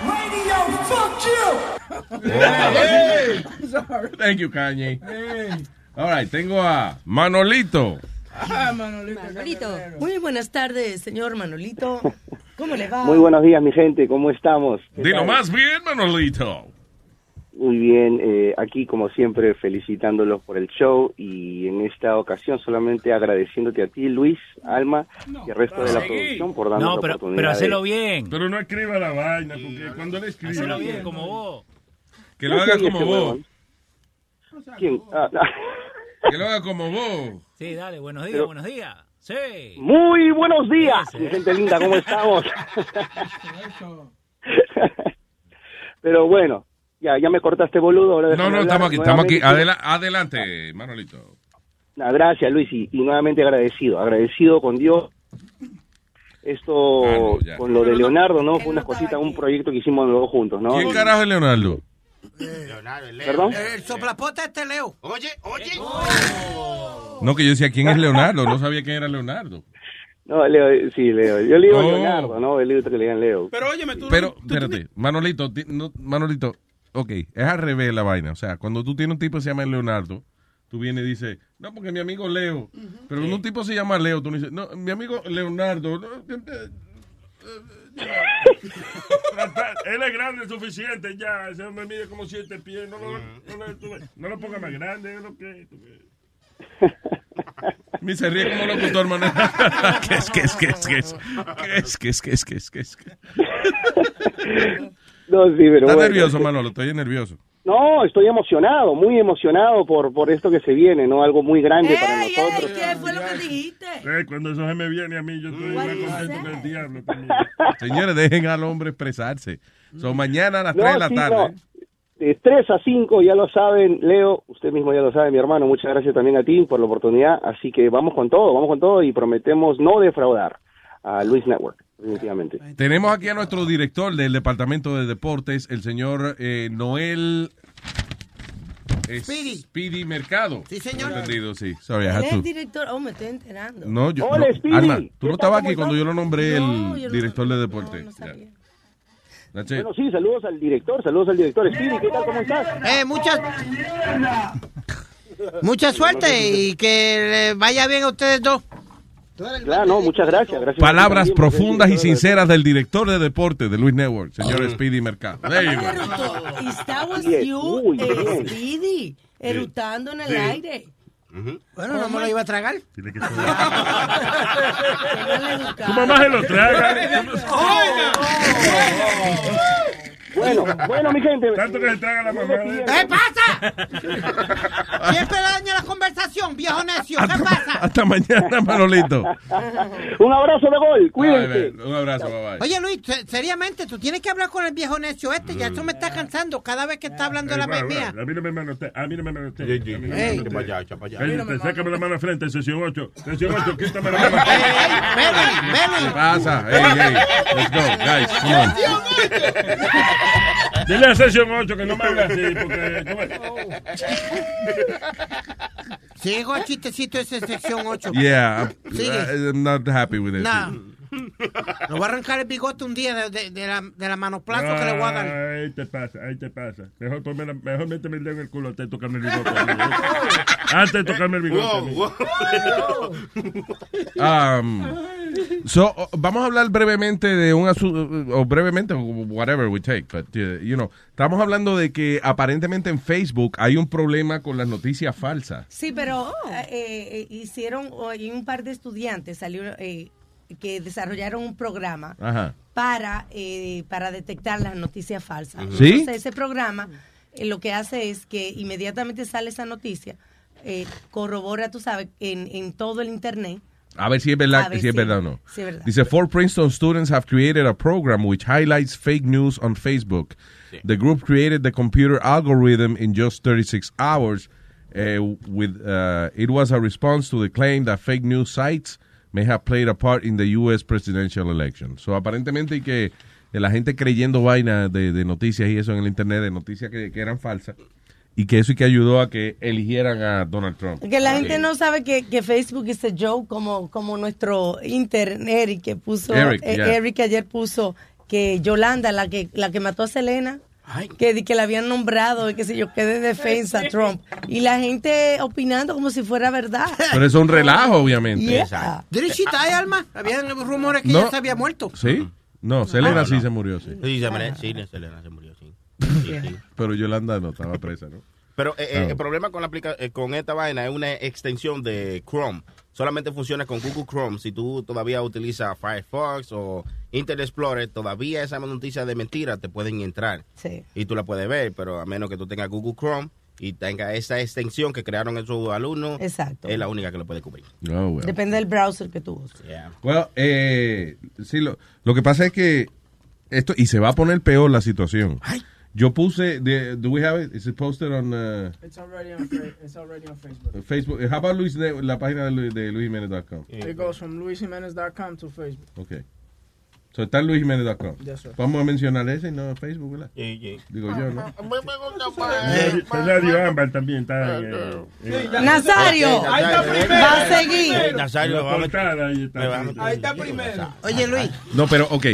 Speaker 7: Radio, fuck you.
Speaker 5: Hey. Thank you, Kanye. All right, tengo a Manolito.
Speaker 15: Ah, Manolito. Muy buenas tardes, señor Manolito. ¿Cómo le va?
Speaker 49: Muy buenos días, mi gente. ¿Cómo estamos? ¿Qué
Speaker 5: Dilo
Speaker 49: tal?
Speaker 5: más bien, Manolito.
Speaker 49: Muy bien. eh, aquí, como siempre, felicitándolos por el show y en esta ocasión solamente agradeciéndote a ti, Luis, Alma y al resto de la producción por darnos
Speaker 44: No,
Speaker 49: la
Speaker 44: pero,
Speaker 49: oportunidad.
Speaker 44: pero
Speaker 49: de-
Speaker 44: hacelo bien.
Speaker 3: Pero no escriba la vaina, porque cuando él escribe...
Speaker 44: Hacelo bien, como vos.
Speaker 5: Que lo haga como
Speaker 49: Ese
Speaker 5: vos.
Speaker 49: ¿Quién? Ah, no.
Speaker 5: Que lo haga como vos.
Speaker 44: Sí, dale, buenos días,
Speaker 49: Pero-
Speaker 44: buenos días. Sí.
Speaker 49: Muy buenos días, mi gente linda, ¿cómo estamos? Pero bueno, ya, ya me cortaste boludo. Ahora
Speaker 5: No, no,
Speaker 49: hablar
Speaker 5: estamos aquí, estamos aquí. Adela- adelante, Manolito.
Speaker 49: Nah, gracias, Luis, y, y nuevamente agradecido, agradecido con Dios. Esto,
Speaker 5: Ah,
Speaker 49: con lo de Leonardo, ¿no? Fue una cosita, un proyecto que hicimos los dos juntos, ¿no?
Speaker 5: ¿Quién carajo es Leonardo?
Speaker 49: ¿Perdón?
Speaker 10: El soplapota este Leo.
Speaker 6: Oye, oye.
Speaker 5: No, que yo decía, ¿quién es Leonardo? No sabía quién era Leonardo.
Speaker 49: No, Leo, sí, Leo. Yo le digo
Speaker 5: Oh.
Speaker 49: Leonardo, ¿no? Él dice que le digan Leo.
Speaker 9: Pero óyeme, tú...
Speaker 5: Pero, espérate, Manolito, ti- no, Manolito, ok, es al revés la vaina. O sea, cuando tú tienes un tipo que se llama Leonardo, tú vienes y dices, no, porque mi amigo Leo. Pero cuando un tipo se llama Leo, tú no dices, no, mi amigo Leonardo. no, eh, eh,
Speaker 3: Él es grande suficiente ya. Ese hombre mide como siete pies. No lo, no lo, no ponga más grande. es lo que-.
Speaker 5: Me se ríe como locutor, Manuel. ¿Qué es, qué es, qué es, qué es? ¿Qué es, qué es, qué es, qué es, qué es?
Speaker 49: No, sí, pero
Speaker 5: ¿Estás
Speaker 49: bueno.
Speaker 5: nervioso, Manolo? Estoy nervioso.
Speaker 49: No, estoy emocionado, muy emocionado por, por esto que se viene, ¿no? Algo muy grande para nosotros.
Speaker 15: ¿Qué fue lo que dijiste?
Speaker 3: Eh, cuando eso se me viene a mí, yo estoy más contento que el diablo. también.
Speaker 5: Señores, dejen al hombre expresarse. Son mañana a las
Speaker 49: No,
Speaker 5: 3 de la
Speaker 49: sí,
Speaker 5: tarde.
Speaker 49: no. De 3 a 5, ya lo saben, Leo, usted mismo ya lo sabe, mi hermano, muchas gracias también a ti por la oportunidad, así que vamos con todo, vamos con todo y prometemos no defraudar a Luis Network, definitivamente.
Speaker 5: Tenemos aquí a nuestro director del Departamento de Deportes, el señor eh, Noel
Speaker 10: Speedy.
Speaker 5: Speedy Mercado.
Speaker 10: Sí, señor.
Speaker 5: Entendido, sí. Sorry,
Speaker 15: Él es
Speaker 5: to-
Speaker 15: director. Oh, me estoy enterando.
Speaker 5: No, yo,
Speaker 49: Hola,
Speaker 5: no,
Speaker 49: Speedy.
Speaker 5: Alma, tú
Speaker 49: ¿Qué
Speaker 5: no estabas
Speaker 49: ¿Cómo
Speaker 5: aquí cuando yo lo nombré
Speaker 15: No,
Speaker 5: el
Speaker 15: yo no-
Speaker 5: director de deporte.
Speaker 49: Bueno, sí, saludos al director, saludos al director. Speedy, ¿qué tal? ¿Cómo estás?
Speaker 10: Eh, mucha, mucha suerte y que le vaya bien a ustedes dos.
Speaker 49: Claro, no, muchas gracias. gracias
Speaker 5: Palabras profundas y sinceras del director de deporte de Luis Network, señor Speedy Mercado.
Speaker 15: Y you,
Speaker 49: muy
Speaker 15: eh. Speedy, erutando en el
Speaker 3: Sí.
Speaker 15: aire.
Speaker 10: Bueno, no me lo iba a tragar.
Speaker 3: Tiene que. Tu mamá se lo traga.
Speaker 49: Bueno, bueno, mi gente.
Speaker 3: Tanto que se traga la mamá. de-
Speaker 10: ¿Qué pasa? Siempre daña la conversación, viejo necio. ¿Qué pasa?
Speaker 5: Hasta mañana, Manolito.
Speaker 49: Un abrazo de gol,
Speaker 5: Ay,
Speaker 49: cuídense.
Speaker 5: un abrazo, bye bye.
Speaker 10: Oye, Luis, se- seriamente, tú tienes que hablar con el viejo necio este. Ya eso me está cansando cada vez que está hablando de la
Speaker 3: Eh,
Speaker 10: mía.
Speaker 3: va, A mí no me manotea. A mí no me manotea.
Speaker 6: Sí, sí,
Speaker 3: A mí no me
Speaker 10: Ey.
Speaker 3: manotea.
Speaker 6: Echa pa' allá, echa pa' allá.
Speaker 3: Ey, te sácame la mano al frente, sesión 8. Sesión 8, quítame la mano.
Speaker 10: Ven,
Speaker 5: ¿Qué
Speaker 10: ven.
Speaker 5: pasa? Hey, hey, let's go, guys, come on.
Speaker 3: Dile a sesión 8 que no me haga así, porque...
Speaker 10: Sigo el chistecito ese sección 8.
Speaker 5: Yeah, I'm,
Speaker 10: Sigue.
Speaker 5: I'm not happy with it.
Speaker 10: Nah. Le voy a arrancar el bigote un día de, de- de la, de la manoplazo que le voy a dar.
Speaker 3: Ahí te pasa, ahí te pasa. Mejor, ponme la- mejor méteme el dedo en el culo antes de tocarme el bigote. antes de tocarme el bigote.
Speaker 6: Wow, wow.
Speaker 5: Um, so, uh, vamos a hablar brevemente de un asunto, o brevemente, whatever we take, but, uh, you know, estamos hablando de que aparentemente en Facebook hay un problema con las noticias falsas.
Speaker 15: Sí, pero eh, eh, hicieron, hoy un par de estudiantes salieron, eh, que desarrollaron un programa
Speaker 5: Ajá.
Speaker 15: para, eh, para detectar las noticias falsas.
Speaker 5: ¿Sí?
Speaker 15: Entonces, ese programa eh, lo que hace es que inmediatamente sale esa noticia, eh, corrobora, tú sabes, en, en todo el Internet.
Speaker 5: A ver si es verdad, si es verdad o no.
Speaker 15: si es verdad.
Speaker 5: Dice, four Princeton students have created a program which highlights fake news on Facebook. The group created the computer algorithm in just 36 hours. Uh, with uh, It was a response to the claim that fake news sites may have played a part in the U.S. presidential election. So, aparentemente, y que la gente creyendo vainas de, de noticias y eso en el Internet, de noticias que, que eran falsas, y que eso y que ayudó a que eligieran a Donald Trump.
Speaker 15: Que la gente no sabe que, que Facebook es a joke, como, como nuestro internet y que puso,
Speaker 5: Eric,
Speaker 15: eh,
Speaker 5: yeah.
Speaker 15: Eric ayer puso que Yolanda, la que, la que mató a Selena, que, di que le habían nombrado, y qué sé yo, que de defensa a Trump. Y la gente opinando como si fuera verdad.
Speaker 5: Pero es un relajo, obviamente.
Speaker 15: Yeah.
Speaker 10: ¿Did she die, Alma? Habían rumores que
Speaker 5: No.
Speaker 10: ella se había muerto.
Speaker 5: ¿Sí? No, Selena
Speaker 6: No,
Speaker 5: sí se murió, sí.
Speaker 6: Sí, se murió, sí, Selena se murió, sí. Sí, sí.
Speaker 5: Pero Yolanda no estaba presa, ¿no?
Speaker 6: Pero eh, eh, el problema con la aplica eh, con esta vaina es una extensión de Chrome. Solamente funciona con Google Chrome. Si tú todavía utilizas Firefox o Internet Explorer, todavía esa noticia de mentira te pueden entrar.
Speaker 15: Sí.
Speaker 6: Y tú la puedes ver, pero a menos que tú tengas Google Chrome y tenga esa extensión que crearon esos alumnos,
Speaker 15: Exacto.
Speaker 6: es la única que lo puede cubrir.
Speaker 5: Oh, well.
Speaker 15: Depende del browser que tú uses.
Speaker 5: Well, eh, sí, lo, lo que pasa es que esto, y se va a poner peor la situación. Yo puse, de, do we have it? Is it posted on uh,
Speaker 9: It's already on, it's already on Facebook.
Speaker 5: Facebook? How about Luis, la página de, de luisjimenez.com?
Speaker 9: It goes from luisjimenez.com to Facebook.
Speaker 5: Okay. So está en luisjimenez.com.
Speaker 9: Yes, sir.
Speaker 5: Vamos a mencionar ese y no Facebook, ¿verdad? Digo yo, ¿no?
Speaker 3: Nazario- Nazario Ámbar también está eh,
Speaker 15: Nazario,
Speaker 3: Ahí está primero.
Speaker 15: va a seguir.
Speaker 6: Nazario, vamos a-
Speaker 3: portada, ahí está.
Speaker 9: Ahí está primero.
Speaker 10: Oye, Luis.
Speaker 5: No, pero, ok.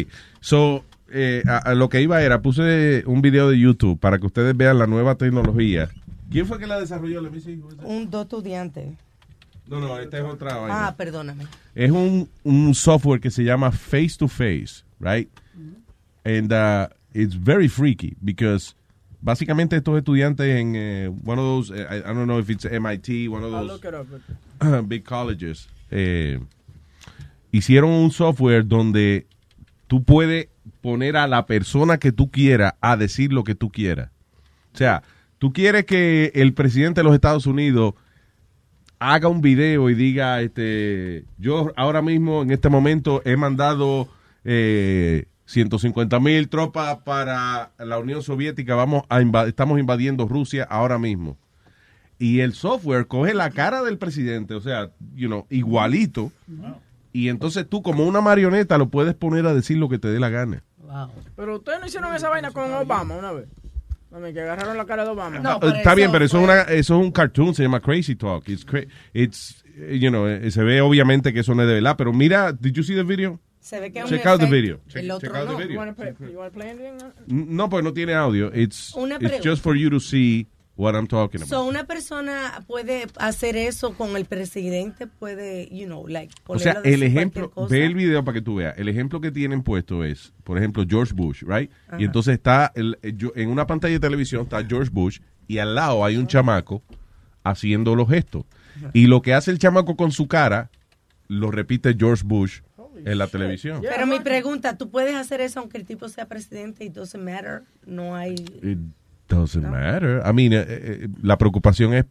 Speaker 5: So, eh, a, a lo que iba era, puse un video de YouTube para que ustedes vean la nueva tecnología. ¿Quién fue que la desarrolló? Let me see.
Speaker 15: Un dos estudiantes.
Speaker 5: No, no, esta es otra vaina.
Speaker 15: Ah, perdóname.
Speaker 5: Es un, un software que se llama Face to Face, right? And uh, it's very freaky because básicamente estos estudiantes en eh, one of those, eh, I, I don't know if it's MIT, one of
Speaker 9: I'll
Speaker 5: those
Speaker 9: look it up.
Speaker 5: big colleges, eh, hicieron un software donde tú puedes poner a la persona que tú quieras a decir lo que tú quieras. O sea, tú quieres que el presidente de los Estados Unidos haga un video y diga, este, yo ahora mismo en este momento he mandado eh, 150 mil tropas para la Unión Soviética, vamos a estamos invadiendo Rusia ahora mismo. Y el software coge la cara del presidente, o sea, you know, igualito, y entonces tú como una marioneta lo puedes poner a decir lo que te dé la gana.
Speaker 9: Pero ustedes no hicieron esa vaina con Obama una vez. Mami, que agarraron la cara de Obama.
Speaker 5: Ah, Está bien, pero eso es, una, eso es un cartoon, se llama Crazy Talk. It's, cra- it's, you know, eh, se ve obviamente que eso no es de verdad, pero mira, did you see the video?
Speaker 15: Se ve que es un
Speaker 5: Check out the video. Check,
Speaker 15: El otro
Speaker 5: check out
Speaker 15: no.
Speaker 5: the
Speaker 9: You
Speaker 5: video.
Speaker 9: wanna play, you wanna play anything?
Speaker 5: No, pues no tiene audio. It's, it's just for you to see what I'm talking about.
Speaker 15: So, una persona puede hacer eso con el presidente, puede, you know, like,
Speaker 5: O sea, el ejemplo, ve el video para que tú veas. El ejemplo que tienen puesto es, por ejemplo, George Bush, right?
Speaker 15: Ajá.
Speaker 5: Y entonces está, el, eh, yo- en una pantalla de televisión está George Bush y al lado hay un chamaco haciendo los gestos. Y lo que hace el chamaco con su cara, lo repite George Bush en la televisión.
Speaker 15: Pero mi pregunta, ¿tú puedes hacer eso aunque el tipo sea presidente y doesn't matter? No hay...
Speaker 5: It doesn't matter. I mean, eh, eh, la preocupación es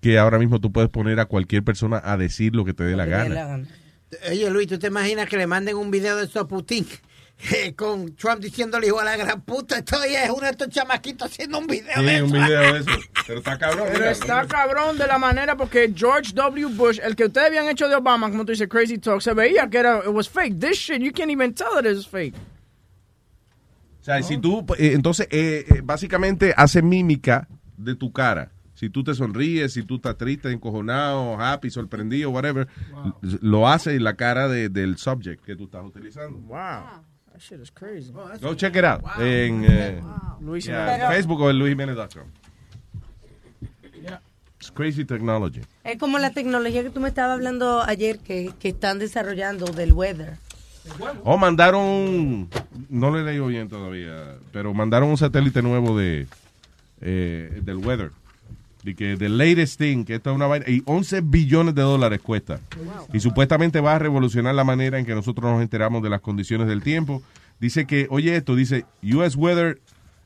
Speaker 5: que ahora mismo tú puedes poner a cualquier persona a decir lo que te dé la gana.
Speaker 15: la gana.
Speaker 10: Oye, Luis, ¿tú te imaginas que le manden un video de esto a Putin? eh, con Trump diciéndole igual a la gran puta, estoy es uno de estos chamaquitos haciendo un video de eso.
Speaker 5: un video de eso. Pero está cabrón.
Speaker 9: Pero
Speaker 5: mira.
Speaker 9: está cabrón de la manera porque George W. Bush, el que ustedes habían hecho de Obama, como tú dices, Crazy Talk, se veía que era, it was fake. This shit, you can't even tell that it's fake.
Speaker 5: O sea, si tú, eh, entonces, eh, eh, básicamente hace mímica de tu cara. Si tú te sonríes, si tú estás triste, encojonado, happy, sorprendido, whatever, l- lo hace en la cara de- del subject que tú estás utilizando.
Speaker 9: Wow. That shit is crazy.
Speaker 5: Go check it out en eh,
Speaker 9: Luis
Speaker 5: yeah. Facebook o en luisjimenez.com. It's crazy technology.
Speaker 15: Es como la tecnología que tú me estabas hablando ayer que, que están desarrollando del weather.
Speaker 5: O mandaron, un- no lo he leído bien todavía, pero mandaron un satélite nuevo de eh, del weather. De que the latest thing, que esta es una vaina, y 11 billones de dólares cuesta. Y supuestamente va a revolucionar la manera en que nosotros nos enteramos de las condiciones del tiempo. Dice que, oye esto, dice, US weather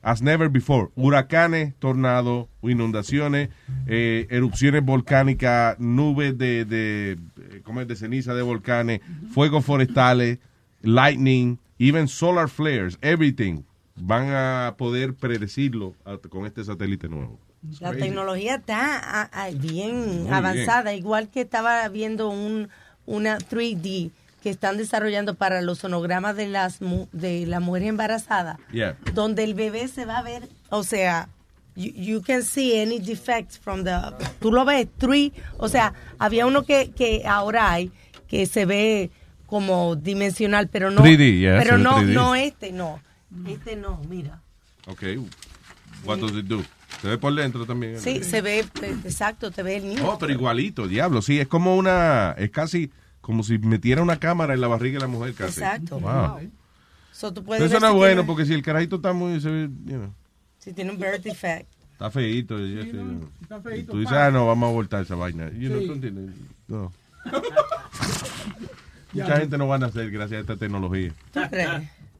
Speaker 5: as never before. Huracanes, tornados, inundaciones, eh, erupciones volcánicas, nubes de, de, eh, ¿cómo es? de ceniza de volcanes, fuegos forestales, lightning, even solar flares, everything. Van a poder predecirlo a- con este satélite nuevo. It's
Speaker 15: La
Speaker 5: crazy.
Speaker 15: tecnología está ah, bien
Speaker 5: Muy
Speaker 15: avanzada, igual que estaba viendo un una 3D que están desarrollando para los sonogramas de las mu- de la mujer embarazada,
Speaker 5: Yeah.
Speaker 15: donde el bebé se va a ver, o sea, you, you can see any defects from the tú lo ves 3, o sea, había uno que que ahora hay que se ve como dimensional, pero no
Speaker 5: 3D, yeah,
Speaker 15: pero no
Speaker 5: 3D.
Speaker 15: no este, no. Este no, mira.
Speaker 5: Ok. What does it do? Se ve por dentro también.
Speaker 15: Sí, se ve, exacto, te ve el niño.
Speaker 5: Oh, pero igualito, diablo. Sí, es como una. Es casi como si metiera una cámara en la barriga de la mujer, casi.
Speaker 15: Exacto.
Speaker 5: Wow.
Speaker 15: So, tú
Speaker 5: Pero
Speaker 15: puedes
Speaker 5: eso no es
Speaker 15: si
Speaker 5: bueno,
Speaker 15: tiene-
Speaker 5: porque si el carajito está muy. Se ve, you know,
Speaker 15: Si tiene un birth defect.
Speaker 5: está feíto.
Speaker 15: está
Speaker 5: y
Speaker 15: feíto,
Speaker 5: tú dices, ah, no, vamos a voltar esa vaina. No.
Speaker 15: Ya.
Speaker 5: Mucha gente no van a hacer gracias a esta tecnología.
Speaker 15: ¿Tú crees?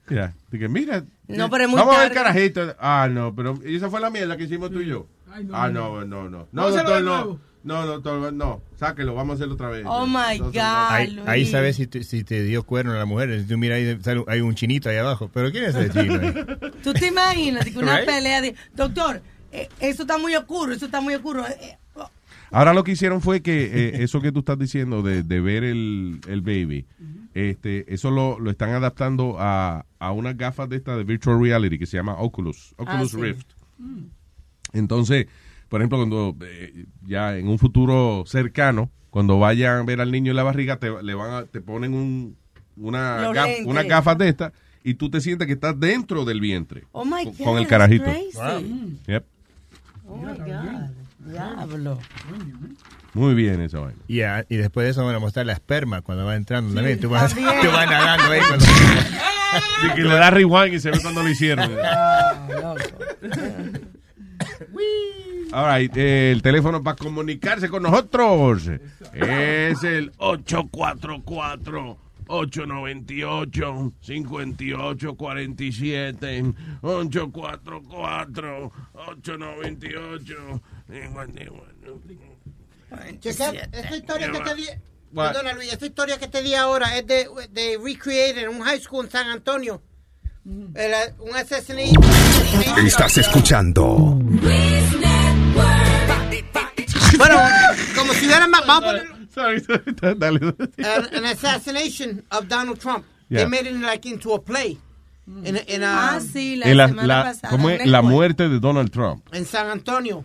Speaker 5: Ya. Dije, mira.
Speaker 15: No, pero es muy
Speaker 5: Vamos a ver
Speaker 15: tarde.
Speaker 5: carajito. Ah, no, pero ¿y esa fue la mierda que hicimos tú y yo. ah, no, no, no. No,
Speaker 15: Vamos a hacerlo
Speaker 5: doctor,
Speaker 15: de
Speaker 5: no. No, doctor, no. Sáquelo, vamos a hacerlo otra vez.
Speaker 15: Oh my
Speaker 5: Entonces,
Speaker 15: God.
Speaker 11: Ahí, ahí sabes si te, si te dio cuerno la mujer. Si tú miras ahí, sale- hay un chinito ahí abajo. ¿Pero quién es ese chino? ahí?
Speaker 15: ¿Tú te imaginas que una
Speaker 11: Right.
Speaker 15: pelea de, doctor, eh, eso está muy oscuro, eso está muy oscuro. eh, eh,
Speaker 5: Ahora lo que hicieron fue que eh, eso que tú estás diciendo de, de ver el, el baby, este, eso lo, lo están adaptando a, a unas gafas de esta de virtual reality que se llama Oculus, Oculus
Speaker 50: sí.
Speaker 5: Rift. Entonces, por ejemplo, cuando eh, ya en un futuro cercano, cuando vayan a ver al niño en la barriga, te, le van a- te ponen un, una,
Speaker 15: Los
Speaker 5: gaf-
Speaker 15: lentes.
Speaker 5: unas gafas de estas y tú te sientes que estás dentro del vientre
Speaker 15: Oh my
Speaker 5: con,
Speaker 15: God,
Speaker 5: con el carajito.
Speaker 15: crazy.
Speaker 5: Yep.
Speaker 15: Oh my God. Diablo.
Speaker 5: Muy bien esa vaina.
Speaker 11: Y, ah, y después de eso van a mostrar la esperma cuando va entrando también. Tú vas,
Speaker 15: también.
Speaker 11: tú vas nadando ahí. Cuando...
Speaker 5: Sí, que le da rewind y se ve cuando lo hicieron. All right, eh, el teléfono para comunicarse con nosotros es el 844 898 5847 844 898
Speaker 10: Checa, esta historia que te di,
Speaker 5: What?
Speaker 10: perdona Luis, esta historia que te di ahora es de, de recreate en un high school en San Antonio. Era un assassination.
Speaker 50: Estás escuchando
Speaker 10: como si hubiera ma- vamos a poner-
Speaker 5: Sorry, sorry, dale.
Speaker 10: an, an assassination of Donald Trump.
Speaker 5: Yeah.
Speaker 10: They made it like into a play. In, in, a-
Speaker 15: Ah, sí, la
Speaker 5: Eh, la-
Speaker 15: semana
Speaker 5: la-
Speaker 15: pasada.
Speaker 5: ¿Cómo es? La muerte de Donald Trump.
Speaker 10: en San Antonio.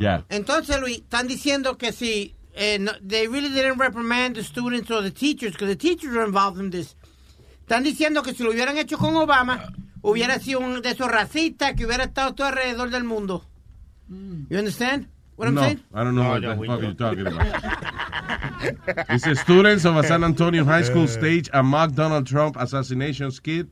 Speaker 5: Ya.
Speaker 10: Entonces, Luis, están diciendo que si eh, no- they really didn't reprimand the students or the teachers, because the teachers are involved in this. Están diciendo que si lo hubieran hecho con Obama, hubiera sido un de esos racistas que hubiera estado todo alrededor del mundo. You understand what I'm
Speaker 5: no,
Speaker 10: saying?
Speaker 5: I don't know
Speaker 10: No,
Speaker 5: what the fuck you're talking about. It says students of a San Antonio high school stage a mock Donald Trump assassination skit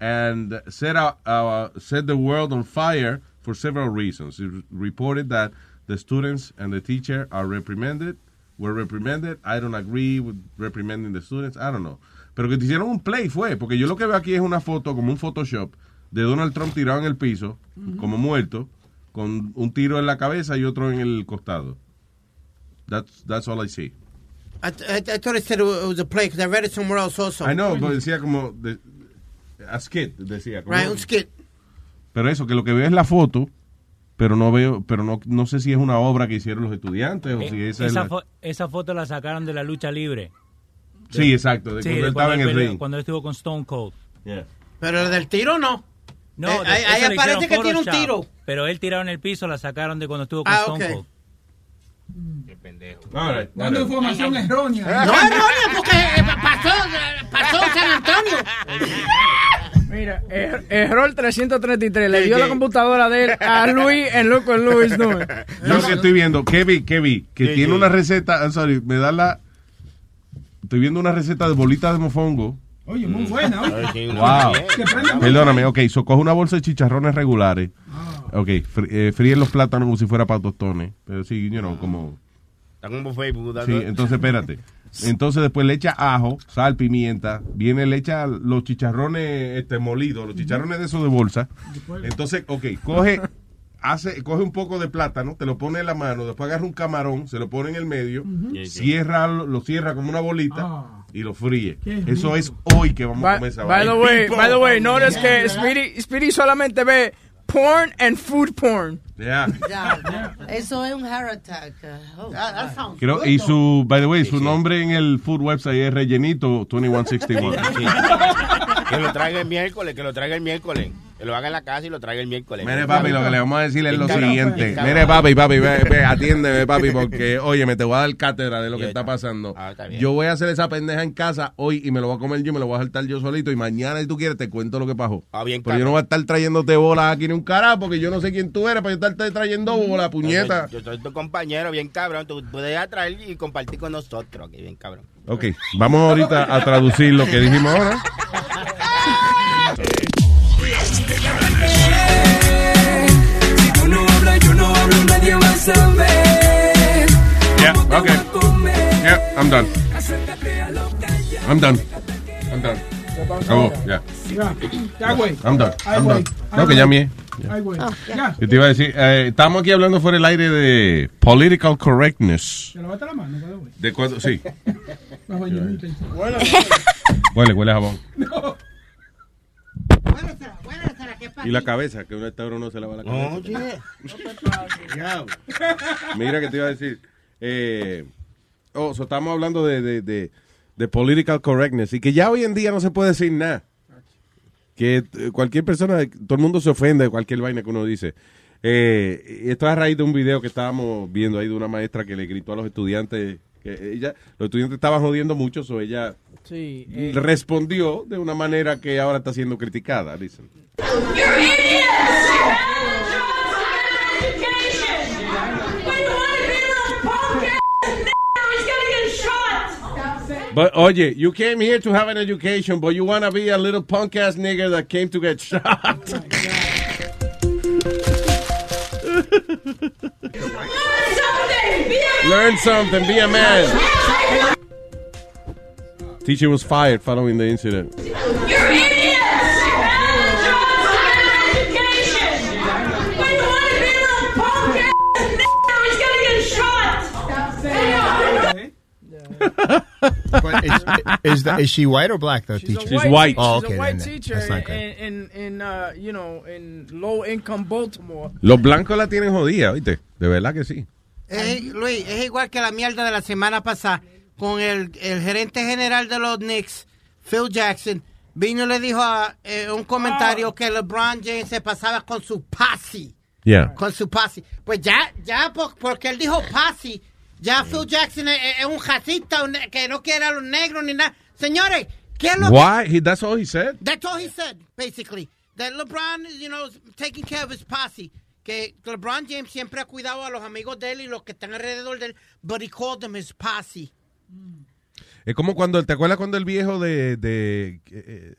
Speaker 5: and set out, uh, set the world on fire for several reasons. It reported that the students and the teacher are reprimanded, were reprimanded. I don't agree with reprimanding the students. I don't know. Pero que te hicieron un play fue, porque yo lo que veo aquí es una foto, como un Photoshop, de Donald Trump tirado en el piso, como muerto, con un tiro en la cabeza y otro en el costado. That's, that's all I see.
Speaker 10: I, I, I thought it said it was a play because I read it somewhere else also.
Speaker 5: I know, pero decía como, de- a skit, decía. como-
Speaker 10: Right, un skit.
Speaker 5: Pero eso, que lo que veo es la foto, pero no veo, pero no, no sé si es una obra que hicieron los estudiantes o si esa es
Speaker 44: Esa,
Speaker 5: la-
Speaker 44: fo- esa foto la sacaron de la lucha libre.
Speaker 5: Sí, exacto, de
Speaker 44: Sí,
Speaker 5: cuando
Speaker 44: de
Speaker 5: él estaba en el ring.
Speaker 44: Cuando él estuvo con Stone Cold.
Speaker 10: Pero el del tiro no.
Speaker 44: No,
Speaker 10: Eh,
Speaker 44: de-
Speaker 10: ahí- aparece que tiene un tiro.
Speaker 44: Pero él tirado en el piso la sacaron de cuando estuvo con
Speaker 10: Ah,
Speaker 44: Stone
Speaker 10: ok.
Speaker 44: Cold.
Speaker 5: All right,
Speaker 7: Dando
Speaker 5: all right.
Speaker 7: información errónea.
Speaker 10: No errónea, porque eh, pasó, pasó en San Antonio.
Speaker 9: Mira, er- error 333. Le
Speaker 5: ¿Qué,
Speaker 9: dio
Speaker 5: qué?
Speaker 9: la computadora de él a Luis en Loco Luis. No.
Speaker 5: Yo que estoy viendo, que vi, que tiene una receta, I'm sorry, me da la... Estoy viendo una receta de bolitas de mofongo.
Speaker 7: Oye, muy buena. oye.
Speaker 5: Wow. Perdóname, ok, so coge una bolsa de chicharrones regulares. Ok, fr- eh, fríen los plátanos como si fuera para tostones. Pero sí, you know, como...
Speaker 6: Está como Facebook.
Speaker 5: Sí, entonces espérate. Entonces después le echa ajo, sal, pimienta, viene, le echa los chicharrones este, molidos, los chicharrones de esos de bolsa. Entonces, ok, coge, hace, coge un poco de plátano, te lo pone en la mano, después agarra un camarón, se lo pone en el medio, cierra, lo cierra como una bolita y lo fríe. Eso es hoy que vamos a
Speaker 9: By,
Speaker 5: comer esa
Speaker 9: by the way,
Speaker 5: People.
Speaker 9: by the way, notice que Speedy, Speedy solamente ve porn and food porn.
Speaker 5: Yeah.
Speaker 15: Ya, Eso es un heart attack. Oh, God.
Speaker 5: Creo- y su, by the way, su nombre en el food website es Rellenito 2161.
Speaker 6: Que lo traiga el miércoles, que lo traiga el miércoles. Que lo haga en la casa y lo traiga el miércoles.
Speaker 5: Mire, papi, lo que le vamos a decir es lo siguiente.
Speaker 6: cabrón.
Speaker 5: Mire, papi, papi, ve, ve, atiéndeme, papi, porque, oye, me te voy a dar cátedra de lo que está pasando.
Speaker 6: Ah, bien.
Speaker 5: Yo voy a hacer esa pendeja en casa hoy y me lo voy a comer yo y me lo voy a saltar yo solito. Y mañana, si tú quieres, te cuento lo que pasó.
Speaker 6: Ah, bien,
Speaker 5: Pero yo no voy a estar trayéndote bolas aquí ni un carajo, porque yo no sé quién tú eres para yo estarte trayendo bolas, puñeta.
Speaker 6: Yo, yo soy tu compañero, bien cabrón. Tú puedes atraer y compartir con nosotros, que bien cabrón.
Speaker 5: Ok, vamos ahorita a traducir lo que dijimos ahora.
Speaker 51: Si tú no hablas, yo no hablo, nadie va a saber.
Speaker 5: Yeah, okay. Yeah, I'm done. I'm done. I'm done. Oh, yeah.
Speaker 7: Ya, ya, güey.
Speaker 5: I'm done. I'm
Speaker 7: güey.
Speaker 5: done. No, que
Speaker 7: güey.
Speaker 5: ya mié.
Speaker 7: Ay, güey.
Speaker 15: Ah,
Speaker 7: Ya.
Speaker 5: Yo te iba a decir, eh, estamos aquí hablando fuera del aire de political correctness.
Speaker 7: ¿Te lavaste la mano, way?
Speaker 5: ¿De cuándo? Sí.
Speaker 7: Güey.
Speaker 5: Huele, huele a jabón.
Speaker 7: No.
Speaker 5: Y la cabeza, que un estauro no se lava la cabeza.
Speaker 6: Oye.
Speaker 5: Mira que te iba a decir. Eh, oh, so estamos hablando de, de, de, de political correctness y que ya hoy en día no se puede decir nada. Que eh, cualquier persona, todo el mundo se ofende de cualquier vaina que uno dice. Eh, y esto es a raíz de un video que estábamos viendo ahí de una maestra que le gritó a los estudiantes que ella, los estudiantes estaban jodiendo mucho, so ella
Speaker 9: Sí. eh,
Speaker 5: respondió de una manera que ahora está siendo criticada. Dicen. But oye, you came here to have an education, but you wanna be a little punk ass nigger that came to get shot. Learn something, be a man. Teacher was fired following the incident.
Speaker 11: But is, is, the, is she white or black, the
Speaker 9: She's
Speaker 11: teacher?
Speaker 9: a white,
Speaker 11: Oh,
Speaker 9: she's
Speaker 11: okay.
Speaker 9: a white
Speaker 11: then
Speaker 9: teacher
Speaker 11: that's not
Speaker 9: in, in, in, uh, you know, in low income Baltimore.
Speaker 5: Los blancos la tienen jodida, ¿viste? De verdad que sí.
Speaker 10: Es, Luis, es igual que la mierda de la semana pasada con el, el gerente general de los Knicks, Phil Jackson. Vino y le dijo a, eh, un comentario que LeBron James se pasaba con su posse.
Speaker 5: Yeah.
Speaker 10: Con su posse. Pues ya, ya por- porque él dijo posse, ya Phil Jackson es, es un ne- que no quiere a los negros ni nada. Señores, ¿qué es lo que...
Speaker 5: Why? He, that's all he said?
Speaker 10: That's all he said, basically. That LeBron, you know, is taking care of his posse. Que LeBron James siempre ha cuidado a los amigos de él y los que están alrededor de él, but he called them his posse.
Speaker 5: Es como cuando, ¿te acuerdas cuando el viejo de, de eh,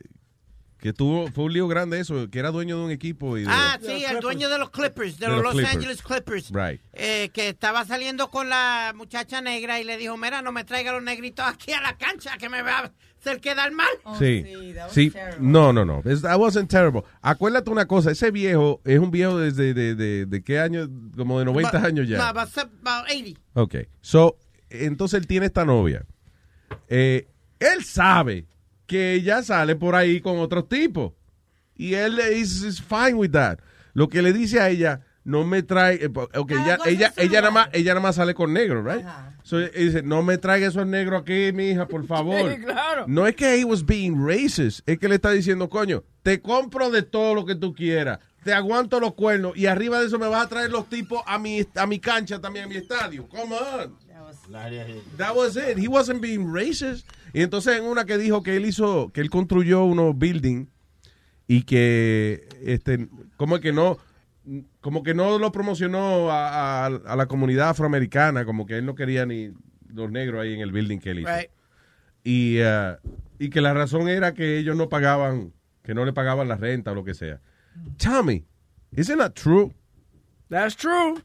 Speaker 5: que tuvo, fue un lío grande eso, que era dueño de un equipo y de,
Speaker 10: Ah, sí, el dueño de los Clippers, de,
Speaker 5: De
Speaker 10: los,
Speaker 5: los
Speaker 10: Los
Speaker 5: Clippers.
Speaker 10: Angeles Clippers.
Speaker 5: Right.
Speaker 10: eh, que estaba saliendo con la muchacha negra y le dijo, mira, no me traiga los negritos aquí a la cancha, que me va a hacer quedar mal.
Speaker 5: Sí, sí, no, no, no, It's- that wasn't terrible. Acuérdate una cosa, ese viejo es un viejo desde de, de, de qué año, como de 90
Speaker 10: Ba-
Speaker 5: años ya.
Speaker 10: ba- ba- about 80.
Speaker 5: Ok, so, entonces él tiene esta novia. Eh, él sabe que ella sale por ahí con otros tipos. Y él is, is fine with that. Lo que le dice a ella, no me trae, eh, po- ok, ella, ella, ella, nada más, ella nada más sale con negros, right? So, dice, no me traiga esos negros aquí, mi hija, por favor.
Speaker 9: Sí, claro.
Speaker 5: No es que he was being racist, es que le está diciendo, coño, te compro de todo lo que tú quieras, te aguanto los cuernos y arriba de eso me vas a traer los tipos a mi, a mi cancha también, a mi estadio. Come on. That was it. He wasn't being racist. Y entonces en una que dijo que él hizo, que él construyó unos buildings y que, este, como que no, como que no lo promocionó a, a- a la comunidad afroamericana, como que él no quería ni los negros ahí en el building que él hizo.
Speaker 10: Right.
Speaker 5: Y, uh, y que la razón era que ellos no pagaban, que no le pagaban la renta o lo que sea. Tell me, isn't that true?
Speaker 9: That's true.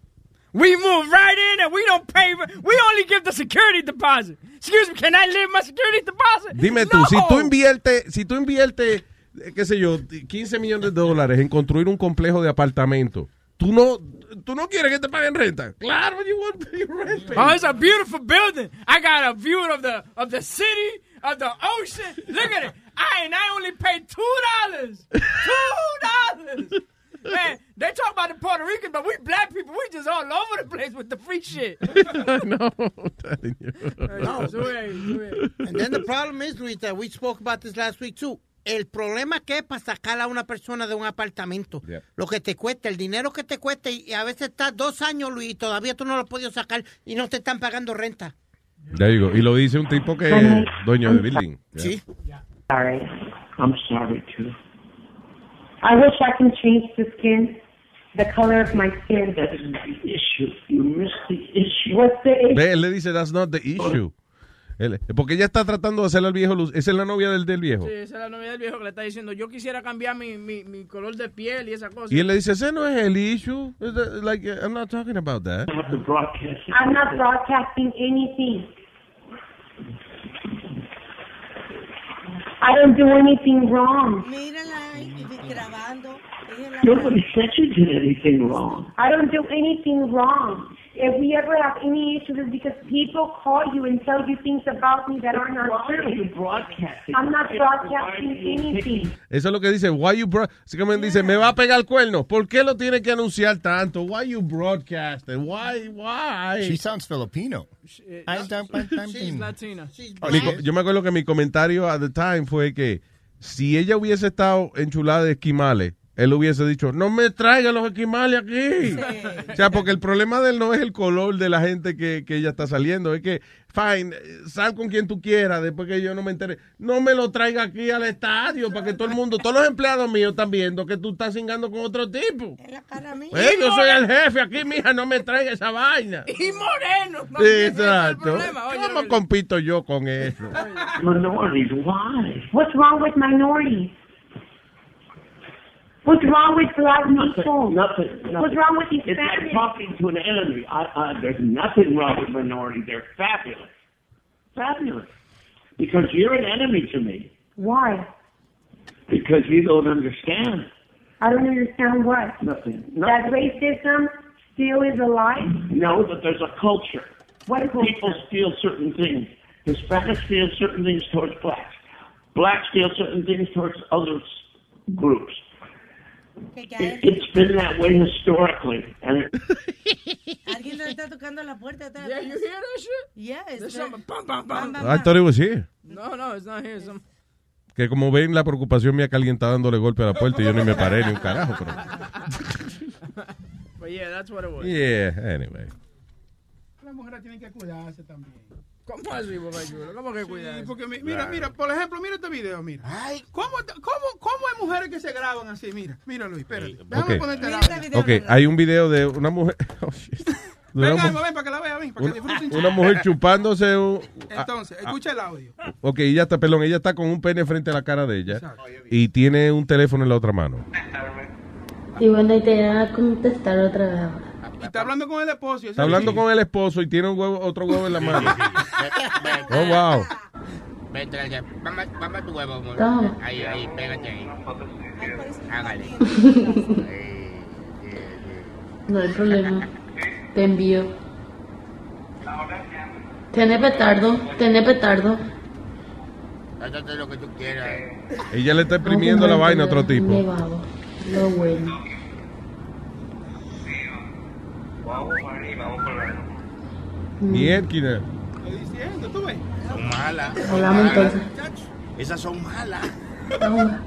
Speaker 9: We move right in and we don't pay. We only give the security deposit. Excuse me, can I leave my security deposit?
Speaker 5: Dime tú,
Speaker 9: No.
Speaker 5: si tú inviertes, si tú inviertes, eh, qué sé yo, 15 millones de dólares en construir un complejo de apartamentos, tú no, tú no quieres que te paguen renta. Claro, you want to pay rent. baby.
Speaker 9: Oh, it's a beautiful building. I got a view of the of the city, of the ocean. Look at it. I and I only paid two dollars. Two dollars. Man, they talk about the Puerto Ricans, but we black people, we just all over the place with the free shit.
Speaker 5: no, I'm telling you.
Speaker 10: No. And then the problem is, Luis, that we spoke about this last week too. el problema que es para sacar a una persona de un apartamento. Lo que te cuesta, el dinero que te cuesta, y, a veces estás dos años, Luis, y todavía tú no lo has podido sacar y no te están pagando renta.
Speaker 5: Ya digo, y lo dice un tipo que es dueño de building.
Speaker 10: Sí.
Speaker 52: Sorry. I'm sorry too. I wish I can change the skin, the color of my skin. That isn't the issue. You missed the issue. What's the issue?
Speaker 5: Ve, él le dice, that's not the issue. Él- porque ella está tratando de hacerle al viejo luz. Esa es la novia del, del viejo.
Speaker 9: Sí, esa es la novia del viejo que le está diciendo, yo quisiera cambiar mi, mi, mi color de piel y esa cosa.
Speaker 5: Y él le dice, ese no es el issue. The- Like, I'm not talking about that.
Speaker 52: I'm not broadcasting anything. I don't do anything wrong.
Speaker 51: Nobody said you did anything wrong.
Speaker 52: I don't do anything wrong. If we ever have any issues, it's because people call you and tell you things about me that are not
Speaker 51: Why are you
Speaker 52: true.
Speaker 51: broadcasting?
Speaker 52: I'm not broadcasting anything.
Speaker 5: Eso es lo que dice, why you él dice, me va a pegar el cuerno. ¿Por qué lo tiene que anunciar tanto? Why you broadcasting? Why, why?
Speaker 11: She sounds Filipino. Ay, tan, tan, tan,
Speaker 9: She's. Latina.
Speaker 5: Mi co- yo me acuerdo que mi comentario at the time fue que si ella hubiese estado enchulada de esquimales, él hubiese dicho, no me traigan los esquimales aquí. O sea, porque el problema de él no es el color de la gente que, que ella está saliendo, es que, fine, sal con quien tú quieras, después que yo no me entere, no me lo traiga aquí al estadio para que todo el mundo, todos los empleados míos están viendo que tú estás cingando con otro tipo. Eh, yo soy el jefe aquí, mija, no me traiga esa vaina.
Speaker 9: Y moreno. no,
Speaker 5: Sí,
Speaker 9: es
Speaker 5: Exacto.
Speaker 9: Oye,
Speaker 5: ¿Cómo compito yo con eso?
Speaker 51: Minorities, why?
Speaker 52: What's wrong with minorities? What's wrong with black people?
Speaker 51: Nothing. nothing.
Speaker 52: What's wrong with
Speaker 51: It's like
Speaker 52: Hispanics?
Speaker 51: talking to an enemy. I, I, there's nothing wrong with minorities. They're fabulous. Fabulous. Because you're an enemy to me.
Speaker 52: Why?
Speaker 51: Because you don't understand.
Speaker 52: I don't understand what.
Speaker 51: Nothing.
Speaker 52: That
Speaker 51: Nothing.
Speaker 52: racism still is alive?
Speaker 51: No, but there's a culture.
Speaker 52: What culture?
Speaker 51: People steal certain things. Hispanics feel certain things towards blacks. Blacks steal certain things towards other s- groups. It, it's been that way historically,
Speaker 15: Alguien le está tocando la puerta atrás.
Speaker 9: Yeah, you hear that shit?
Speaker 15: Yeah, it's
Speaker 9: There's
Speaker 15: the-
Speaker 9: bam, bam, bam.
Speaker 5: I thought it was here.
Speaker 9: No, no, it's not here. Some...
Speaker 5: Que como ven, la preocupación mía que alguien está dándole golpe a la puerta y yo ni me paré ni un carajo. Pero...
Speaker 9: But yeah, that's what it was.
Speaker 5: Yeah, anyway.
Speaker 7: Las mujeres tienen que cuidarse también.
Speaker 9: ¿Cómo así, Boca Chula? ¿Cómo que
Speaker 7: Sí, porque mi- mira, mira, por ejemplo, mira este video, mira. ¿Cómo, cómo, ¿Cómo hay mujeres que se graban así? Mira, mira Luis, espérate. Déjame
Speaker 5: Ok.
Speaker 7: ponerte audio.
Speaker 5: Ok, hay un video de una mujer. Oh, shit. De
Speaker 7: Ven, para que la vea, ven, para que disfruten.
Speaker 5: una mujer chupándose un. ah,
Speaker 7: Entonces, escucha el audio.
Speaker 5: Ok, ella está, perdón, ella está con un pene frente a la cara de ella y tiene un teléfono en la otra mano.
Speaker 53: Y bueno, y te voy a contestar otra vez ahora.
Speaker 7: Y está hablando con el esposo.
Speaker 5: Está hablando con el esposo y tiene un huevo, otro huevo en la mano. Oh, wow.
Speaker 54: Vente, vente, vamos, vamos a tu huevo, amor. Ahí, ahí, pégate ahí. Hágale.
Speaker 53: No hay problema. Te envío. Tiene petardo, tiene petardo.
Speaker 54: Hágate lo que tú quieras.
Speaker 5: Ella le está imprimiendo la vaina a otro tipo.
Speaker 53: Nevado. Lo bueno.
Speaker 5: Mierda.
Speaker 7: Estoy diciendo, tú ves.
Speaker 54: Son malas.
Speaker 53: Hablamos entonces.
Speaker 54: Esas son malas.
Speaker 53: Ahora.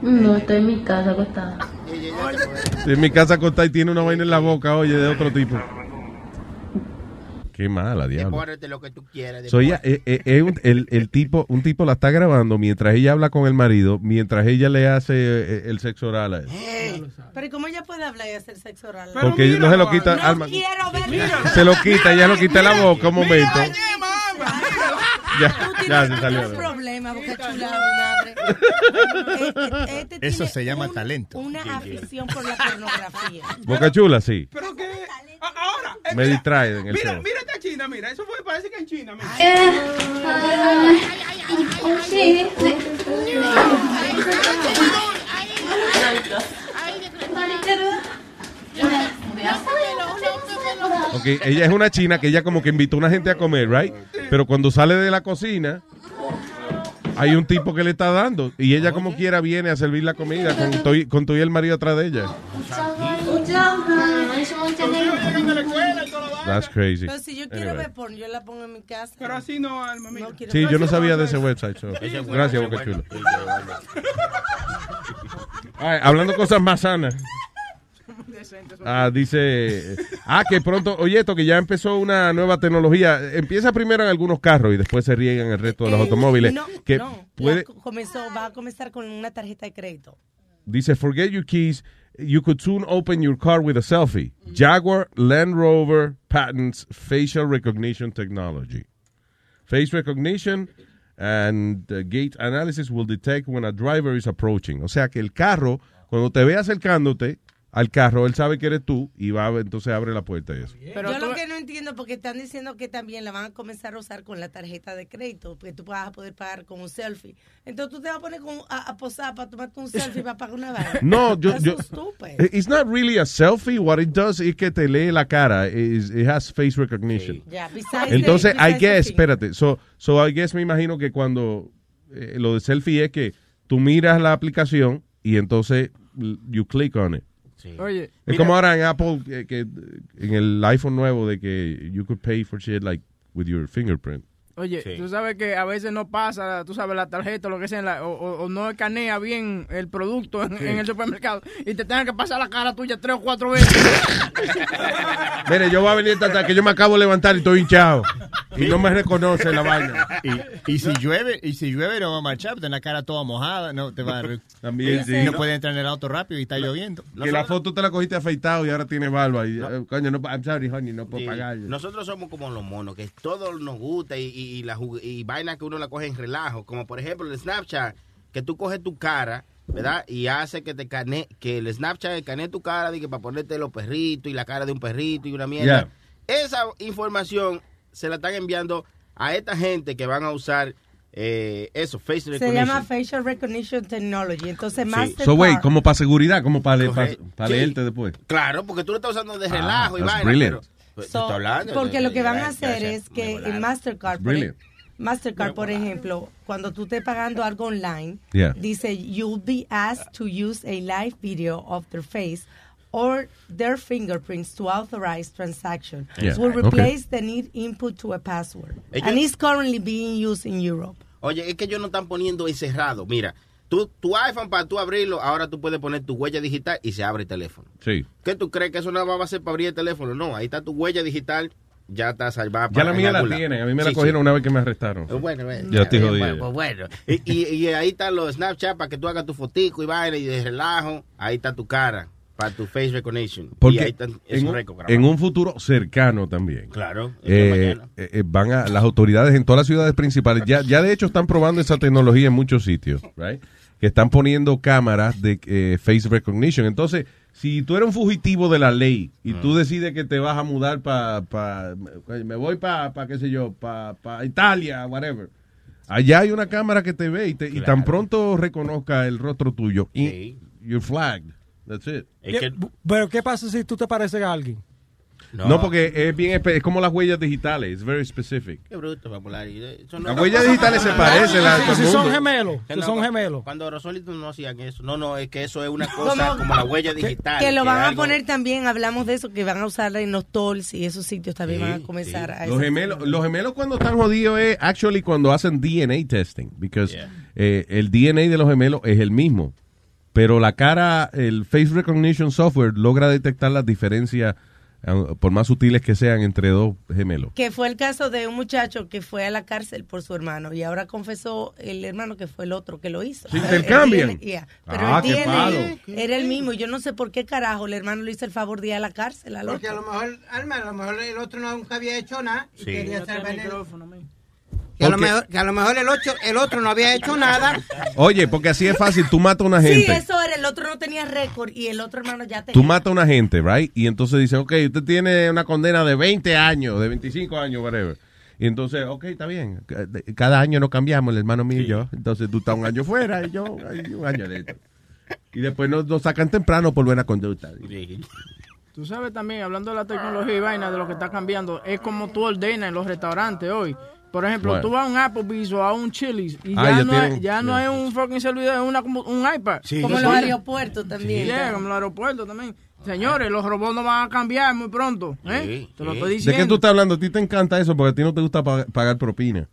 Speaker 53: No, estoy en mi casa acostada.
Speaker 5: En mi casa acostada y tiene una vaina en la boca, oye, de otro tipo. Qué mala, diablo.
Speaker 54: Depórate lo que tú quieras.
Speaker 5: So, ella, eh, eh, eh, un- el, el tipo, un tipo la está grabando mientras ella habla con el marido, mientras ella le hace eh, el sexo oral a él.
Speaker 15: Pero ¿y cómo ella puede hablar y hacer sexo oral?
Speaker 5: Porque no se lo quita
Speaker 15: No
Speaker 5: Alma.
Speaker 15: quiero ver.
Speaker 5: Se lo quita, ella lo quita la boca un momento. Ya,
Speaker 15: Tú
Speaker 5: ya se salió.
Speaker 15: un problema, boca chula, madre. Este, este
Speaker 11: Eso se llama talento.
Speaker 15: una afición por la pornografía.
Speaker 5: Boca chula, sí.
Speaker 7: Pero que. Ahora. eh,
Speaker 5: Me
Speaker 7: mira,
Speaker 5: distrae en el
Speaker 7: Mira,
Speaker 5: show.
Speaker 7: mira esta China, mira. Eso fue, parece que en China, mira.
Speaker 53: Sí,
Speaker 5: Ok, ella es una china que ella como que invitó a una gente a comer, right? Pero cuando sale de la cocina, hay un tipo que le está dando y ella como quiera viene a servir la comida con todo y el marido atrás de ella. That's crazy.
Speaker 15: Pero si yo quiero
Speaker 5: Anyway.
Speaker 15: ver porno, yo la pongo en mi casa.
Speaker 7: Pero así no, alma mía.
Speaker 15: quiero-
Speaker 5: Sí, yo no
Speaker 15: si
Speaker 5: sabía de ese website. so-
Speaker 6: Ese
Speaker 5: Gracias, Boca. Chula. Ay, hablando cosas más sanas. Ah, dice, ah, que pronto, oye, esto que ya empezó una nueva tecnología. Empieza primero en algunos carros y después se riega en el resto de los automóviles.
Speaker 15: Eh, No,
Speaker 5: que
Speaker 15: no.
Speaker 5: puede,
Speaker 15: comenzó, va a comenzar con una tarjeta de crédito.
Speaker 5: dice, forget your keys. You could soon open your car with a selfie. Jaguar Land Rover patents facial recognition technology. Face recognition and uh, gait analysis will detect when a driver is approaching. O sea que el carro, cuando te ve acercándote al carro, él sabe que eres tú y va, a- entonces abre la puerta y eso.
Speaker 15: yo lo que no entiendo, porque están diciendo que también la van a comenzar a usar con la tarjeta de crédito, porque tú vas a poder pagar con un selfie. Entonces tú te vas a poner con- a, a posar para tomarte un selfie para pagar una vaina.
Speaker 5: No, yo, yo, it's not really a selfie. What it does es que te lee la cara. It has face recognition.
Speaker 15: Yeah, besides
Speaker 5: Entonces,
Speaker 15: the-
Speaker 5: I guess, espérate. So, so I guess me imagino que cuando eh, lo de selfie es que tú miras la aplicación y entonces you click on it.
Speaker 9: Oye,
Speaker 5: Es como ahora en Apple, que, que en el iPhone nuevo, de que you could pay for shit like with your fingerprint.
Speaker 9: Oye, tú sabes que a veces no pasa, tú sabes, la tarjeta o lo que sea, la- o, no escanea bien el producto en,
Speaker 5: Sí.
Speaker 9: en el supermercado y te tengan que pasar la cara tuya tres o cuatro veces.
Speaker 5: Mire, yo voy a venir hasta que yo me acabo de levantar y estoy hinchado. Y no me reconoce la vaina.
Speaker 11: Y, y si llueve, y si llueve no va a marchar, tener la cara toda mojada, no te va a
Speaker 5: También, sí.
Speaker 11: no puede entrar en el auto rápido y está lloviendo.
Speaker 5: Que la foto te la cogiste afeitado y ahora tiene barba. Y, eh, coño, no, I'm sorry, honey, no puedo
Speaker 6: Sí.
Speaker 5: pagar.
Speaker 6: Nosotros somos como los monos, que todo nos gusta y, y, y la y vaina que uno la coge en relajo. Como por ejemplo el Snapchat, que tú coges tu cara, ¿verdad? Y hace que te cane, que el Snapchat escanee tu cara de que para ponerte los perritos y la cara de un perrito y una mierda. Esa información se la están enviando a esta gente que van a usar eh, eso, face
Speaker 15: Se
Speaker 6: recognition.
Speaker 15: llama Facial Recognition Technology. Entonces,
Speaker 5: So,
Speaker 15: Mastercard...
Speaker 5: wait, como para seguridad, como para, para, para
Speaker 6: Sí.
Speaker 5: leerte después.
Speaker 6: Claro, porque tú lo estás usando de
Speaker 5: Ah,
Speaker 6: relajo y vaina,
Speaker 5: brilliant.
Speaker 6: pero
Speaker 15: So,
Speaker 6: hablando
Speaker 15: porque
Speaker 6: de-
Speaker 15: lo que van a hacer es que en. Mastercard, por. Mastercard, por ejemplo, cuando tú estés pagando algo online,
Speaker 5: Yeah.
Speaker 15: dice you'll be asked to use a live video of their face or their fingerprints to authorize transaction.
Speaker 6: Yeah.
Speaker 15: Will
Speaker 6: Okay.
Speaker 15: replace the need input to a password.
Speaker 6: Ellos-
Speaker 15: And it's currently being used in Europe.
Speaker 6: Oye, es que ellos no están poniendo encerrado. Mira, tú, tu iPhone para tú abrirlo, ahora tú puedes poner tu huella digital y se abre el teléfono.
Speaker 5: Sí.
Speaker 6: ¿Qué tú crees que eso no va a ser para abrir el teléfono? No, ahí está tu huella digital, ya está salvada.
Speaker 5: Ya
Speaker 6: para-
Speaker 5: la mía la tienen. A mí me la
Speaker 6: Sí,
Speaker 5: cogieron
Speaker 6: sí.
Speaker 5: una vez que me arrestaron.
Speaker 6: Eh, Bueno, bueno,
Speaker 5: Ya estoy
Speaker 6: eh,
Speaker 5: jodido.
Speaker 6: Bueno, pues bueno. Y, y- y ahí están los Snapchat para que tú hagas tu fotico y vaina y de relajo. Ahí está tu cara para tu face recognition. y
Speaker 5: Porque
Speaker 6: ahí están
Speaker 5: en, un, en un futuro cercano también.
Speaker 6: Claro.
Speaker 5: Eh, eh, eh, van a las autoridades en todas las ciudades principales ya ya de hecho están probando esa tecnología en muchos sitios right? Que están poniendo cámaras de eh, face recognition. Entonces si tú eres un fugitivo de la ley y tú decides que te vas a mudar para me voy para pa, qué sé yo para Italia whatever allá hay una cámara que te ve y, te- y tan pronto reconozca el rostro tuyo y you're flagged. That's it.
Speaker 55: ¿Qué- Pero ¿qué pasa si tú te pareces a alguien?
Speaker 5: No, porque es bien espe- es como las huellas digitales it's very specific
Speaker 6: Qué bruto, popular. No-
Speaker 5: Las huellas digitales se parecen, el
Speaker 55: Si son gemelos,
Speaker 6: Que
Speaker 55: si
Speaker 6: no,
Speaker 55: son gemelos.
Speaker 6: Cuando Rosolitos no hacían eso. No, no, es que eso es una cosa como, la huella digital.
Speaker 15: Que lo van a
Speaker 6: algo-
Speaker 15: poner también, hablamos de eso, que van a usarla en los tolls y esos sitios también van a comenzar a...
Speaker 5: Los gemelos, los gemelos cuando están jodidos es actually cuando hacen DNA testing, because eh, el DNA de los gemelos es el mismo, pero la cara, el face recognition software logra detectar las diferencias eh, por más sutiles que sean entre dos gemelos.
Speaker 15: Que fue el caso de un muchacho que fue a la cárcel por su hermano y ahora confesó el hermano que fue el otro que lo hizo.
Speaker 5: ¿Se
Speaker 15: el
Speaker 5: intercambian?
Speaker 15: Yeah. Pero
Speaker 5: Ah,
Speaker 15: el
Speaker 5: qué
Speaker 15: DNA era el mismo. Yo no sé por qué carajo el hermano le hizo el favor de ir a la cárcel al
Speaker 10: Porque a
Speaker 15: otro.
Speaker 10: lo mejor, Alma, a lo mejor el otro nunca había hecho nada y
Speaker 15: Sí.
Speaker 10: quería
Speaker 9: tiene
Speaker 10: veneno.
Speaker 9: micrófono, man.
Speaker 10: Que a, lo mejor, que a lo mejor el, ocho, el otro no había hecho nada.
Speaker 5: Oye, porque así es fácil, tú matas a una
Speaker 15: Sí,
Speaker 5: gente.
Speaker 15: eso era. El otro no tenía récord y el otro hermano ya tenía.
Speaker 5: Tú matas a una gente, right? Y entonces dicen, ok, usted tiene una condena de 20 años, de 25 años, whatever. Y entonces, ok, está bien. Cada año no cambiamos, el hermano mío y yo. Entonces tú estás un año fuera y yo un año dentro. Y después nos, nos sacan temprano por buena conducta.
Speaker 9: Tú sabes también, hablando de la tecnología y vaina, de lo que está cambiando, es como tú ordenas en los restaurantes hoy. Por ejemplo,
Speaker 5: Bueno.
Speaker 9: tú vas a un Applebee's o a un Chili's y
Speaker 5: Ah,
Speaker 9: ya,
Speaker 5: ya
Speaker 9: no,
Speaker 5: tienen-
Speaker 9: es, ya no es un fucking servidor, es una, como un iPad.
Speaker 15: Como en los aeropuertos también.
Speaker 9: Sí, como en los aeropuertos también. Señores, los robots no van a cambiar muy pronto. ¿eh? Te lo estoy
Speaker 5: ¿De
Speaker 9: diciendo.
Speaker 5: qué tú estás hablando? A ti te encanta eso porque a ti no te gusta pa- pagar propina.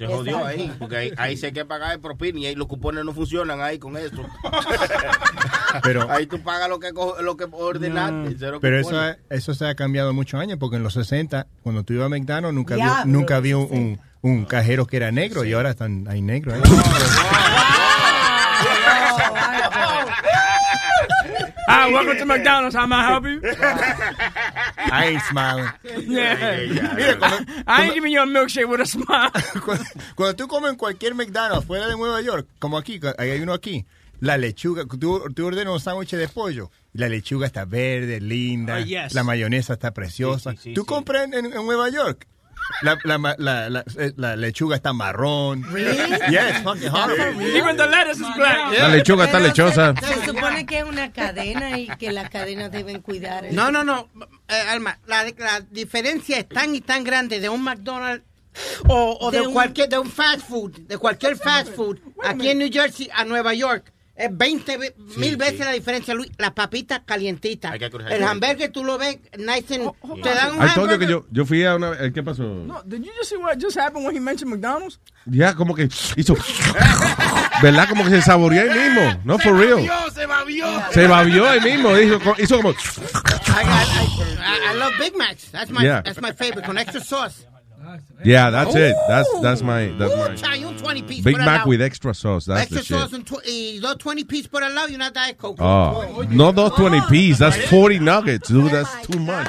Speaker 6: Se jodió ahí, porque ahí, ahí se hay que pagar el propina y ahí los cupones no funcionan ahí con eso.
Speaker 11: Pero-
Speaker 6: ahí tú pagas lo que, co- lo que ordenaste.
Speaker 11: Pero eso, ha- eso se ha cambiado muchos años porque en los 60, cuando tú ibas a McDonald's, nunca había,
Speaker 6: Diablo,
Speaker 11: nunca había un, un- un cajero que era negro y ahora están, hay negros. ¿eh?
Speaker 9: Ah, welcome to McDonald's. How may I help you?
Speaker 11: I ain't smiling.
Speaker 9: Yeah.
Speaker 11: Mira, cuando,
Speaker 9: I ain't giving you a milkshake with a smile.
Speaker 11: cuando, cuando tú comes en cualquier McDonald's fuera de Nueva York, como aquí, hay uno aquí, la lechuga, tú, tú ordenas un sándwich de pollo la lechuga está verde, linda,
Speaker 9: Oh, yes.
Speaker 11: la mayonesa está preciosa. tú compras en, en Nueva York. La, la, la, la, eh, la lechuga está marrón.
Speaker 15: Really?
Speaker 11: Yes, fucking hard.
Speaker 9: Even the lettuce is black.
Speaker 5: La lechuga está lechosa.
Speaker 15: Se, se supone que es una cadena y que las cadenas deben cuidar. el-
Speaker 10: No, no, no. Eh, Alma, la, la diferencia es tan y tan grande de un McDonald's o, o de,
Speaker 15: De un-
Speaker 10: cualquier, de un fast food, de cualquier fast food, aquí en New Jersey a Nueva York. Es 20 ve- mil veces la diferencia, Luis. Las papitas calientitas.
Speaker 6: Hay que cruzar
Speaker 10: El hamburger tú lo ves nice and... Te dan un
Speaker 5: I told you que
Speaker 10: hamburger.
Speaker 5: yo, yo fui a una... ¿Qué pasó?
Speaker 9: No, did you just see what just happened when he mentioned McDonald's?
Speaker 5: Ya, como que hizo... ¿Verdad? Como que se saboreó ahí mismo. No, for real.
Speaker 6: se babió.
Speaker 5: Se babió ahí mismo. Hizo, hizo como...
Speaker 10: I, I- I- I love Big Macs. That's my,
Speaker 5: Yeah.
Speaker 10: that's my favorite, con extra sauce.
Speaker 5: Yeah, that's it. That's, that's my... That's
Speaker 10: Ooh,
Speaker 5: my
Speaker 10: chai, un 20 piece
Speaker 5: Big
Speaker 10: por al
Speaker 5: Mac
Speaker 10: lado.
Speaker 5: with extra sauce. That's
Speaker 10: extra
Speaker 5: the shit.
Speaker 10: sauce and tw- y dos 20 piece por al lado y una Diet Coke.
Speaker 5: Oh, no those 20 P's. That's 40 nuggets, dude. That's too much.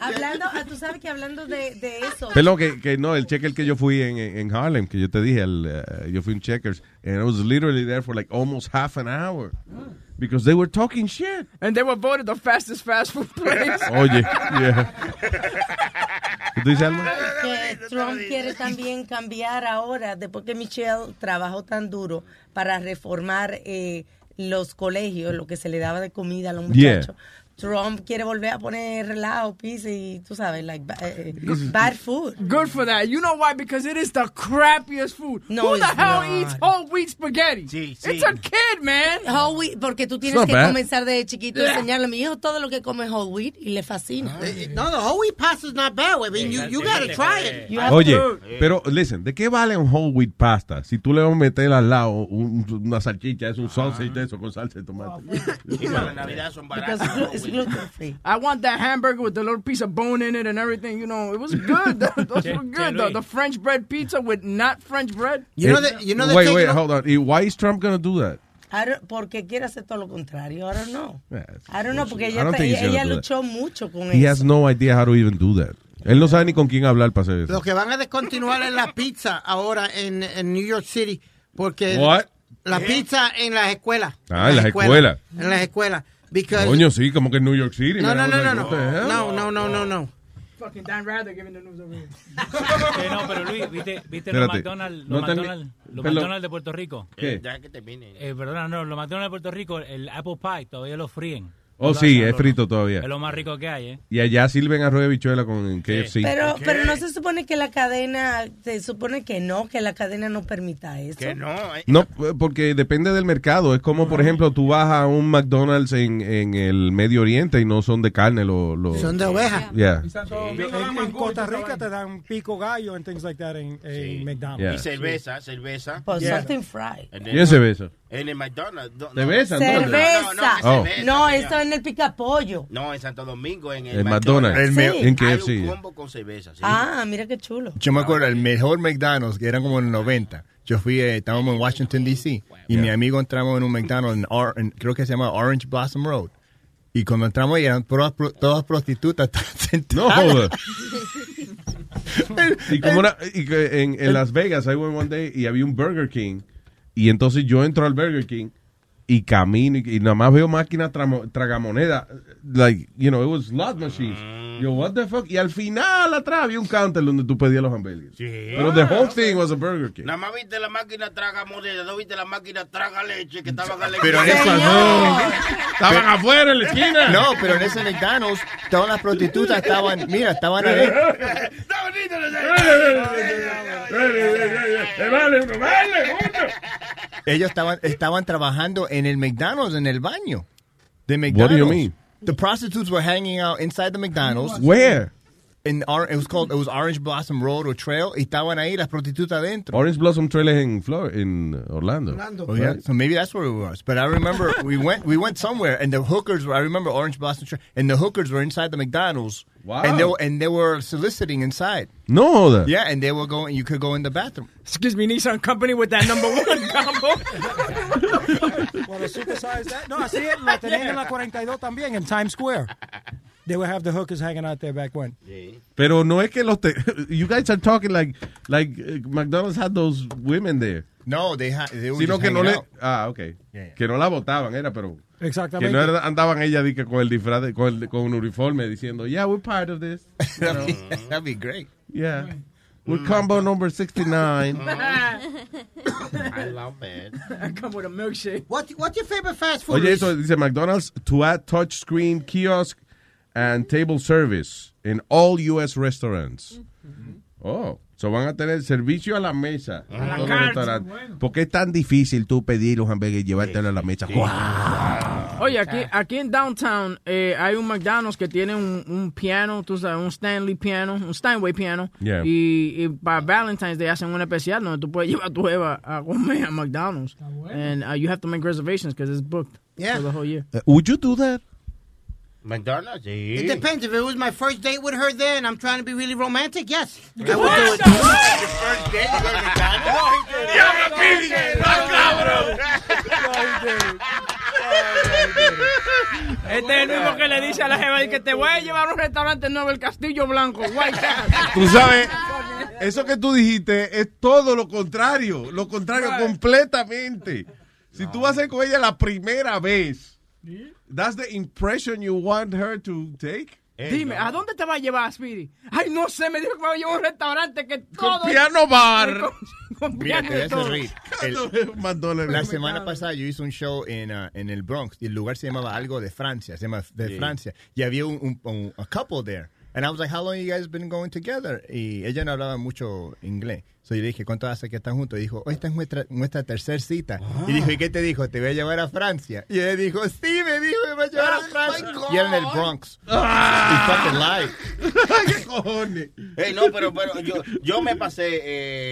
Speaker 15: Hablando, ah, tú sabes que hablando de, de eso.
Speaker 5: Pero que, que no, el checker que yo fui en, en Harlem, que yo te dije, el, eh, yo fui en Checkers, and I was literally there for like almost half an hour. Because they were talking shit.
Speaker 9: And they were voted the fastest fast food place.
Speaker 5: Oye, yeah. ¿Qué tú dices, Alma?
Speaker 15: que Trump quiere también cambiar ahora, después que Michelle trabajó tan duro para reformar eh, los colegios, lo que se le daba de comida a los
Speaker 5: Yeah.
Speaker 15: Trump quiere volver a poner relajo, pizza y tú sabes, like, ba- eh, bad food.
Speaker 9: Good for that. You know why? Because it is the crappiest food.
Speaker 15: No,
Speaker 9: Who the hell
Speaker 15: not.
Speaker 9: eats whole wheat spaghetti? It's a kid, man.
Speaker 15: Whole wheat, porque tú tienes que
Speaker 10: bad.
Speaker 15: comenzar de chiquito a
Speaker 10: Yeah.
Speaker 15: enseñarle a mi hijo todo lo que come whole wheat y le fascina.
Speaker 10: Eh, No, the whole wheat pasta is not bad. I mean, you, you gotta try it. You have
Speaker 5: Oye,
Speaker 10: to-
Speaker 5: pero listen, ¿de qué vale un whole wheat pasta si tú le vas a meter al lado un- una salchicha, es un sausage de eso con salsa de tomate?
Speaker 6: Y para la Navidad son
Speaker 15: Because gluten free.
Speaker 9: I want that hamburger with the little piece of bone in it and everything. You know, it was good. Those were good. The, the French bread pizza with not French bread.
Speaker 10: You know the, you know the
Speaker 5: wait,
Speaker 10: thing,
Speaker 5: wait,
Speaker 10: you know-
Speaker 5: hold on. ¿Y why is Trump gonna do that?
Speaker 15: I don't- porque quiere hacer todo lo contrario. I don't know.
Speaker 5: Yeah,
Speaker 15: I don't know, porque ella, está- ella
Speaker 5: that.
Speaker 15: luchó mucho con
Speaker 5: He
Speaker 15: eso.
Speaker 5: has no idea how to even do that. Él no sabe ni con quién hablar para hacer eso.
Speaker 10: Lo que van a descontinuar es la pizza ahora en, en New York City. Porque
Speaker 5: What?
Speaker 10: la pizza en las escuelas.
Speaker 5: Ah, en las escuelas.
Speaker 10: En las escuelas. Because
Speaker 5: Coño, sí, como que en New York City.
Speaker 10: no, no, no, no, no. No, no, no, no, no.
Speaker 9: Fucking Dan Rather giving the news over here.
Speaker 44: Eh, no, pero Luis, ¿viste, viste los. McDonald's, los, McDonald's, los. McDonald's de Puerto Rico?
Speaker 5: ¿Qué?
Speaker 6: Ya que termine.
Speaker 44: Eh, perdona, no, los McDonald's de Puerto Rico, el Apple Pie todavía lo fríen.
Speaker 5: Oh, sí, es frito todavía.
Speaker 44: Es lo más rico que hay, ¿eh?
Speaker 5: Y allá sirven arroz de bichuela con KFC.
Speaker 15: Pero, pero no se supone que la cadena, se supone que no, que la cadena no permita eso.
Speaker 6: Que no. eh.
Speaker 5: No, porque depende del mercado. Es como, por ejemplo, tú vas a un McDonald's en, en el Medio Oriente y no son de carne. Lo, lo-
Speaker 10: Son de oveja.
Speaker 5: Yeah.
Speaker 55: En, en Costa Rica te dan pico gallo and things like that en, en McDonald's.
Speaker 5: Yeah.
Speaker 6: Y cerveza, cerveza.
Speaker 15: But
Speaker 55: Yeah.
Speaker 15: something fried.
Speaker 5: ¿Quién cerveza?
Speaker 6: En el McDonald's. No,
Speaker 5: ¿Cerveza? Oh.
Speaker 15: No, eso en el picapollo.
Speaker 6: No, en Santo Domingo, en el,
Speaker 5: El McDonald's.
Speaker 11: El me-
Speaker 5: En
Speaker 6: Hay
Speaker 5: KFC.
Speaker 6: un combo con cerveza, sí.
Speaker 15: Ah, mira qué chulo.
Speaker 11: Yo me acuerdo, el mejor McDonald's, que era como en el 90. Yo fui, eh, estábamos en Washington, D.C. Y mi amigo entramos en un McDonald's, en Or- en- creo que se llama Orange Blossom Road. Y cuando entramos ahí eran todas, pro- todas prostitutas
Speaker 5: No jodas. y como una, y que en, en Las Vegas, I went one day y había un Burger King. Y entonces yo entro al Burger King y camino y, y nada más veo máquinas tramo- tragamoneda. Like, you know, it was slot machines. Yo, what the fuck? Y al final atrás había un counter donde tú pedías los hamburgues. Pero the whole thing was a Burger King.
Speaker 6: Nada más viste la máquina traga moneda, no viste la máquina traga leche que estaban la
Speaker 11: Pero en esa no.
Speaker 5: Estaban afuera en la esquina.
Speaker 11: No, pero en ese McDonald's, todas las prostitutas estaban, mira, estaban ahí.
Speaker 3: ¡Eh, vale, uno, vale, uno!
Speaker 11: Ellos estaban, estaban trabajando en el McDonald's, en el baño de
Speaker 5: What do you mean?
Speaker 11: The prostitutes were hanging out inside the McDonald's.
Speaker 5: Where?
Speaker 11: In Or- it was called it was Orange Blossom Road or Trail. Y estaban ahí las prostitutas adentro.
Speaker 5: Orange Blossom Trail es en Flor in Orlando.
Speaker 11: Oh, yeah. So maybe that's where it was. But I remember we went we went somewhere and the hookers were I remember Orange Blossom Trail and the hookers were inside the McDonald's.
Speaker 5: Wow.
Speaker 11: And they were, and they were soliciting inside.
Speaker 5: No joda.
Speaker 11: Yeah, and they were going you could go in the bathroom.
Speaker 9: Excuse me, Nissan Company with that number one combo.
Speaker 55: Well, supersize that. No, así es, lo tenían en la 42 también, en Times Square. They would have the hookers hanging out there back when.
Speaker 5: Pero no es que los te you guys are talking like like uh, McDonald's had those women there.
Speaker 11: No, they had they were
Speaker 5: Sino
Speaker 11: just
Speaker 5: que no le
Speaker 11: out.
Speaker 5: ah, okay.
Speaker 11: Yeah.
Speaker 5: Que no la votaban era, pero
Speaker 55: Exactamente.
Speaker 5: que no era- andaban ella di que con el disfraz de- con, el- con un uniforme diciendo, "Yeah, we're part of this."
Speaker 11: That'd be great.
Speaker 5: yeah. We're combo number 69.
Speaker 54: I love it.
Speaker 9: I come with a milkshake.
Speaker 10: What, what's your favorite fast food?
Speaker 5: Oye, eso dice McDonald's to add touch screen kiosk and table service in all US restaurants. Oh, so van a tener servicio a la mesa en todos los. ¿Por qué es tan difícil tú pedir un hamburger y llevártelo a la mesa?
Speaker 9: Oye, aquí, aquí en downtown eh, hay un McDonald's que tiene un, un piano, tú sabes, un Stanley piano, un Steinway piano.
Speaker 5: Yeah.
Speaker 9: Y, y para Valentine's Day hacen un especial donde tú puedes llevar a tu Eva a comer a McDonald's. And uh, you have to make reservations because it's booked
Speaker 10: Yeah.
Speaker 9: for the whole year.
Speaker 5: Uh, would you do that?
Speaker 54: McDonald's, sí.
Speaker 10: It depends. If it was my first date with her there and I'm trying to be really romantic, yes. I would do
Speaker 54: What?
Speaker 10: it.
Speaker 54: First date, you go to McDonald's?
Speaker 3: ¡Llama, Pili! ¡No,
Speaker 9: Este es el mismo que le dice a la jeva que te voy a llevar a un restaurante nuevo, el Castillo Blanco, White.
Speaker 5: Tú sabes, eso que tú dijiste es todo lo contrario, lo contrario completamente. Si tú vas a ir con ella la primera vez, that's the impression you want her to take.
Speaker 9: Dime, ¿a dónde te va a llevar, Speedy? Ay, no sé, me dijo que me va a llevar a un restaurante que todo...
Speaker 5: piano bar.
Speaker 9: Con, con piano y todo.
Speaker 11: El- la semana pasada yo hice un show en, uh, en el Bronx y el lugar se llamaba algo de Francia, se llama de
Speaker 54: Sí.
Speaker 11: Francia. Y había un, un- un- a couple there. And I was like, how long you guys been going together? Y ella no hablaba mucho inglés. So yo le dije, ¿cuánto hace que están juntos? Y dijo, oh, esta es nuestra, nuestra tercera cita. Y dijo, ¿y qué te dijo? Te voy a llevar a Francia. Y ella dijo, sí, me dijo, me va a llevar a Francia. Y era en el Bronx.
Speaker 54: Ah.
Speaker 11: Y fucking lied.
Speaker 5: ¿Qué cojones?
Speaker 6: Ey, no, pero, pero yo, yo me pasé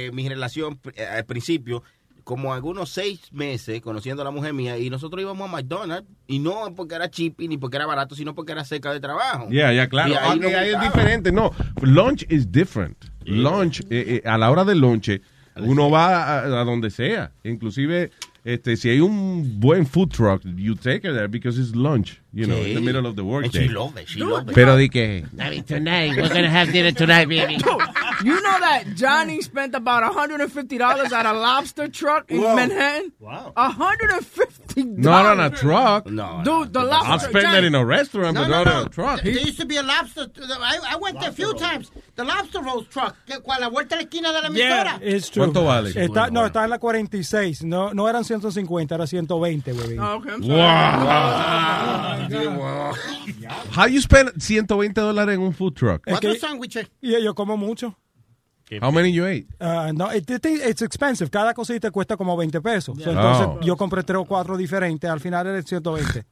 Speaker 6: eh, mi relación eh, al principio como algunos seis meses conociendo a la mujer mía y nosotros íbamos a McDonald's y no porque era cheap ni porque era barato, sino porque era cerca de trabajo.
Speaker 5: Ya, ya, claro.
Speaker 6: Y ahí
Speaker 5: es diferente. No, lunch is different. Lunch, eh, eh, a la hora del lunch, uno va a, a donde sea. Inclusive, este, si hay un buen food truck, you take it there because it's lunch, you know, in the middle of the
Speaker 54: And
Speaker 5: workday.
Speaker 54: she love it, she love it.
Speaker 5: Pero di que...
Speaker 54: Tonight, we're gonna have dinner tonight, baby.
Speaker 9: Dude, you know that Johnny spent about $150 at a lobster truck in
Speaker 5: Whoa.
Speaker 9: Manhattan?
Speaker 11: Wow.
Speaker 9: $150.
Speaker 5: Not on a truck.
Speaker 6: No.
Speaker 9: Dude, the lobster
Speaker 5: I'll spend it in a restaurant,
Speaker 10: No,
Speaker 5: but
Speaker 10: no,
Speaker 5: not
Speaker 10: no.
Speaker 5: in a truck.
Speaker 10: There used to be a lobster. I, I went there a few times. The lobster rolls truck. Que cuando a la vuelta de la esquina de la emisora.
Speaker 55: It's true.
Speaker 5: ¿Cuánto vale?
Speaker 55: Está, no, está en la 46. No, no eran 150, era 120, güey.
Speaker 9: Oh, okay, I'm
Speaker 5: Wow. How you spend 120 dólares en un food truck?
Speaker 10: Cuatro sándwiches.
Speaker 55: Y yo como mucho.
Speaker 5: How many you ate?
Speaker 55: Ah, no, it, it- it's expensive. Cada cosita cuesta como 20 pesos. So,
Speaker 5: Yeah.
Speaker 55: entonces,
Speaker 5: Oh.
Speaker 55: yo compré tres o cuatro diferentes. Al final era 120.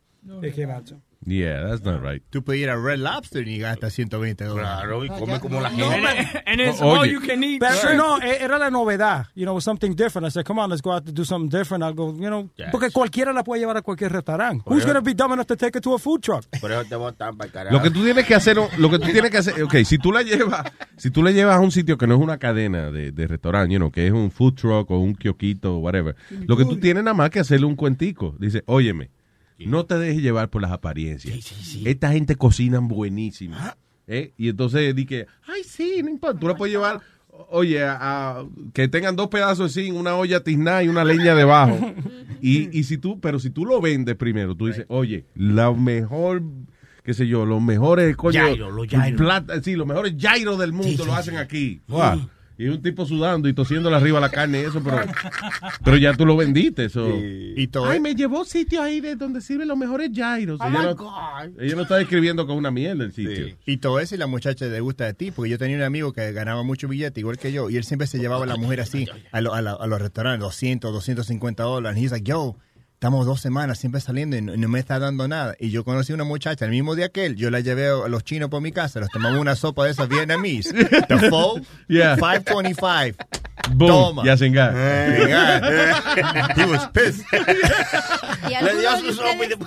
Speaker 55: Dije, macho.
Speaker 5: Yeah, that's not right.
Speaker 11: Tú puedes ir a Red Lobster y gastas 120 dólares.
Speaker 54: Claro, y come como la
Speaker 55: No,
Speaker 54: gente.
Speaker 9: And it's
Speaker 5: Oye.
Speaker 9: all you can eat.
Speaker 55: Pero no, e- era la novedad. You know, something different. I said, come on, let's go out to do something different. I'll go, you know,
Speaker 54: Yes.
Speaker 55: porque cualquiera la puede llevar a cualquier restaurante. Who's going to be dumb enough to take it to a food truck?
Speaker 54: Por eso te botan para el carajo.
Speaker 5: Lo que tú tienes que hacer, lo que tú tienes que hacer, ok, si tú la llevas, si tú la llevas a un sitio que no es una cadena de, de restaurante, you know, que es un food truck o un kiosquito o whatever, lo que tú tienes nada más que hacerle un cuentico. Dice, óyeme, no te dejes llevar por las apariencias. Esta gente cocinan buenísimo. ¿eh? Y entonces di que, ay, sí, no importa, tú la puedes llevar, oye, a, a- que tengan dos pedazos así, una olla tiznada y una leña debajo. Y, y si tú, pero si tú lo vendes primero, tú dices, oye, la mejor, qué sé yo, los mejores, coño,
Speaker 54: Gyro, los gyro.
Speaker 5: plata- sí, los mejores gyros del mundo lo hacen aquí. Guau. Y un tipo sudando y tosiéndole arriba la carne y eso, pero, pero ya tú lo vendiste. Eso.
Speaker 11: Y todo
Speaker 5: Ay, me llevó sitio ahí de donde sirven los mejores gyros. ella, no, ella no está describiendo con una mierda el sitio.
Speaker 11: Y todo eso y la muchacha le gusta de ti, porque yo tenía un amigo que ganaba mucho billete, igual que yo, y él siempre se llevaba a la mujer así, a, lo- a la- a los restaurantes, 200, 250 dólares. Y he's like, yo, estamos dos semanas siempre saliendo y no, y no me está dando nada. Y yo conocí una muchacha el mismo día que él, yo la llevé a los chinos por mi casa, los tomamos una sopa de esas vietnamese. The full,
Speaker 5: Yeah.
Speaker 11: 525.
Speaker 5: Boom,
Speaker 11: Toma.
Speaker 5: ya se enga-
Speaker 11: He was pissed.
Speaker 12: ¿Y alguno de, ustedes,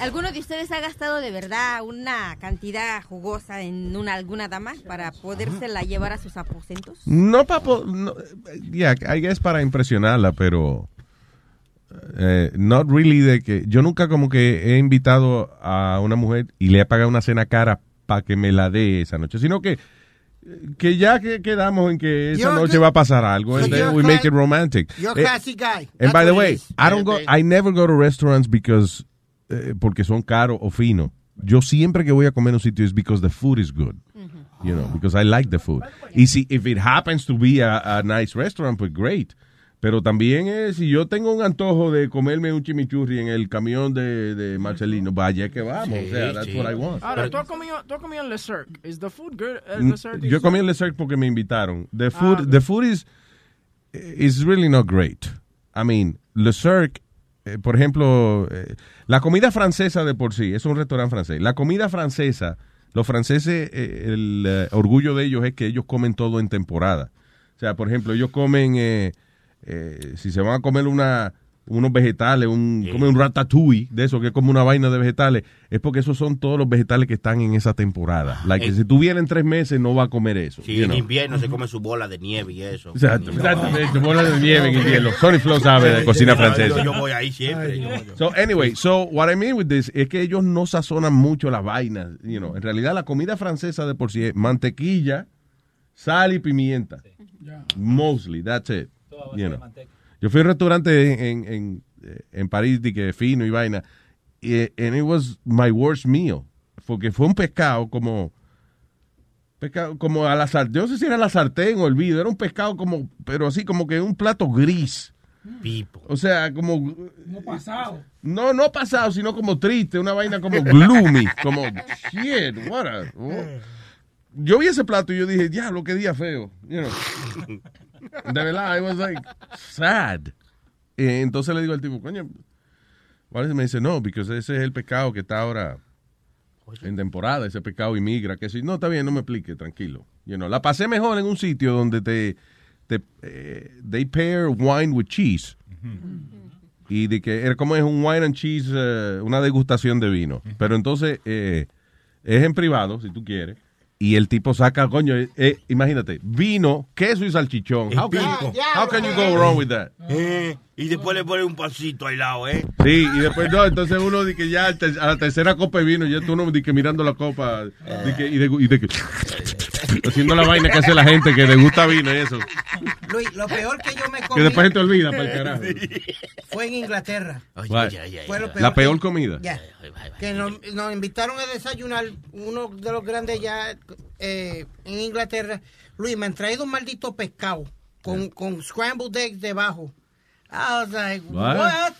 Speaker 12: alguno de ustedes ha gastado de verdad una cantidad jugosa en una alguna dama para podérsela llevar a sus aposentos?
Speaker 5: No, papo, no, yeah, I guess para impresionarla, pero eh, not really de que yo nunca como que he invitado a una mujer y le he pagado una cena cara para que me la dé esa noche, sino que que ya que quedamos en que esa
Speaker 10: You're
Speaker 5: noche
Speaker 10: good-
Speaker 5: va a pasar algo,
Speaker 10: So
Speaker 5: and then we make it romantic.
Speaker 10: You're a
Speaker 5: Eh,
Speaker 10: classy guy.
Speaker 5: And
Speaker 10: That's
Speaker 5: by the way. I don't go, I never go to restaurants because eh, porque son caros o finos. Yo siempre que voy a comer en un sitio es because the food is good. You know, because I like the food. Y si if it happens to be a, a nice restaurant, pues great. Pero también es, si yo tengo un antojo de comerme un chimichurri en el camión de, de Marcelino, vaya que vamos. o sea, that's what I want.
Speaker 9: Ahora, tú has comido, tú has comido en Le Cirque. ¿Is the food good at Le Cirque?
Speaker 5: Yo comí en Le Cirque porque me invitaron. The
Speaker 9: Ah,
Speaker 5: food, the food is, is really not great. I mean, Le Cirque, eh, por ejemplo, eh, la comida francesa de por sí, es un restaurante francés. La comida francesa, los franceses, eh, el eh, orgullo de ellos es que ellos comen todo en temporada. O sea, por ejemplo, ellos comen, eh, si se van a comer una unos vegetales, un, comen un ratatouille, de eso que es como una vaina de vegetales, es porque esos son todos los vegetales que están en esa temporada. Like,
Speaker 6: Eh.
Speaker 5: si tú vienes en tres meses, no va a comer eso.
Speaker 6: Sí, en
Speaker 5: know.
Speaker 6: invierno se come su bola de nieve y eso.
Speaker 5: Exacto, exactamente, bola de nieve en invierno. Sonny Flow sabe de cocina francesa.
Speaker 6: Yo, yo voy ahí siempre. yo- yo-
Speaker 5: So anyway, so what I mean with this es que ellos no sazonan mucho las vainas, you know. En realidad la comida francesa de por sí es mantequilla, sal y pimienta. Mostly, that's it. You know. Yo fui a un restaurante en, en, en París de que fino y vaina y and it was my worst meal porque fue un pescado como pescado como a la sartén, no sé si era la sartén o el vidrio, era un pescado como pero así como que un plato gris.
Speaker 6: Pipo.
Speaker 5: O sea, como
Speaker 7: No pasado.
Speaker 5: no, no pasado, sino como triste, una vaina como gloomy, como shit, what a- oh. Yo vi ese plato y yo dije, diablo, qué día feo. You know. De verdad, I was like sad. Entonces le digo al tipo, coño, ¿cuál es? me dice, no, porque ese es el pescado que está ahora en temporada, ese pescado inmigra, que si no, está bien, no me explique, tranquilo. You know, la pasé mejor en un sitio donde te, te eh, they pair wine with cheese. Y de que era como es un wine and cheese, eh, una degustación de vino. Pero entonces eh, es en privado, si tú quieres. Y el tipo saca, coño, eh, eh, imagínate, vino, queso y salchichón. How can, how can you go wrong with that?
Speaker 6: Eh, y después le pone un pancito al lado, ¿eh?
Speaker 5: Sí, y después no, entonces uno dice que ya a la tercera copa de vino, ya tú no di que mirando la copa y, de, y de que haciendo la vaina que hace la gente que le gusta vino y eso.
Speaker 10: Luis, lo peor que yo me comí
Speaker 5: Que después se te olvida para el carajo.
Speaker 10: fue en Inglaterra.
Speaker 5: What?
Speaker 10: Fue lo
Speaker 5: La peor
Speaker 10: que-
Speaker 5: comida.
Speaker 10: Ya. Que nos, nos invitaron a desayunar uno de los grandes ya eh, en Inglaterra. Luis, me han traído un maldito pescado con, con scrambled eggs debajo. I was like,
Speaker 5: What?
Speaker 10: what?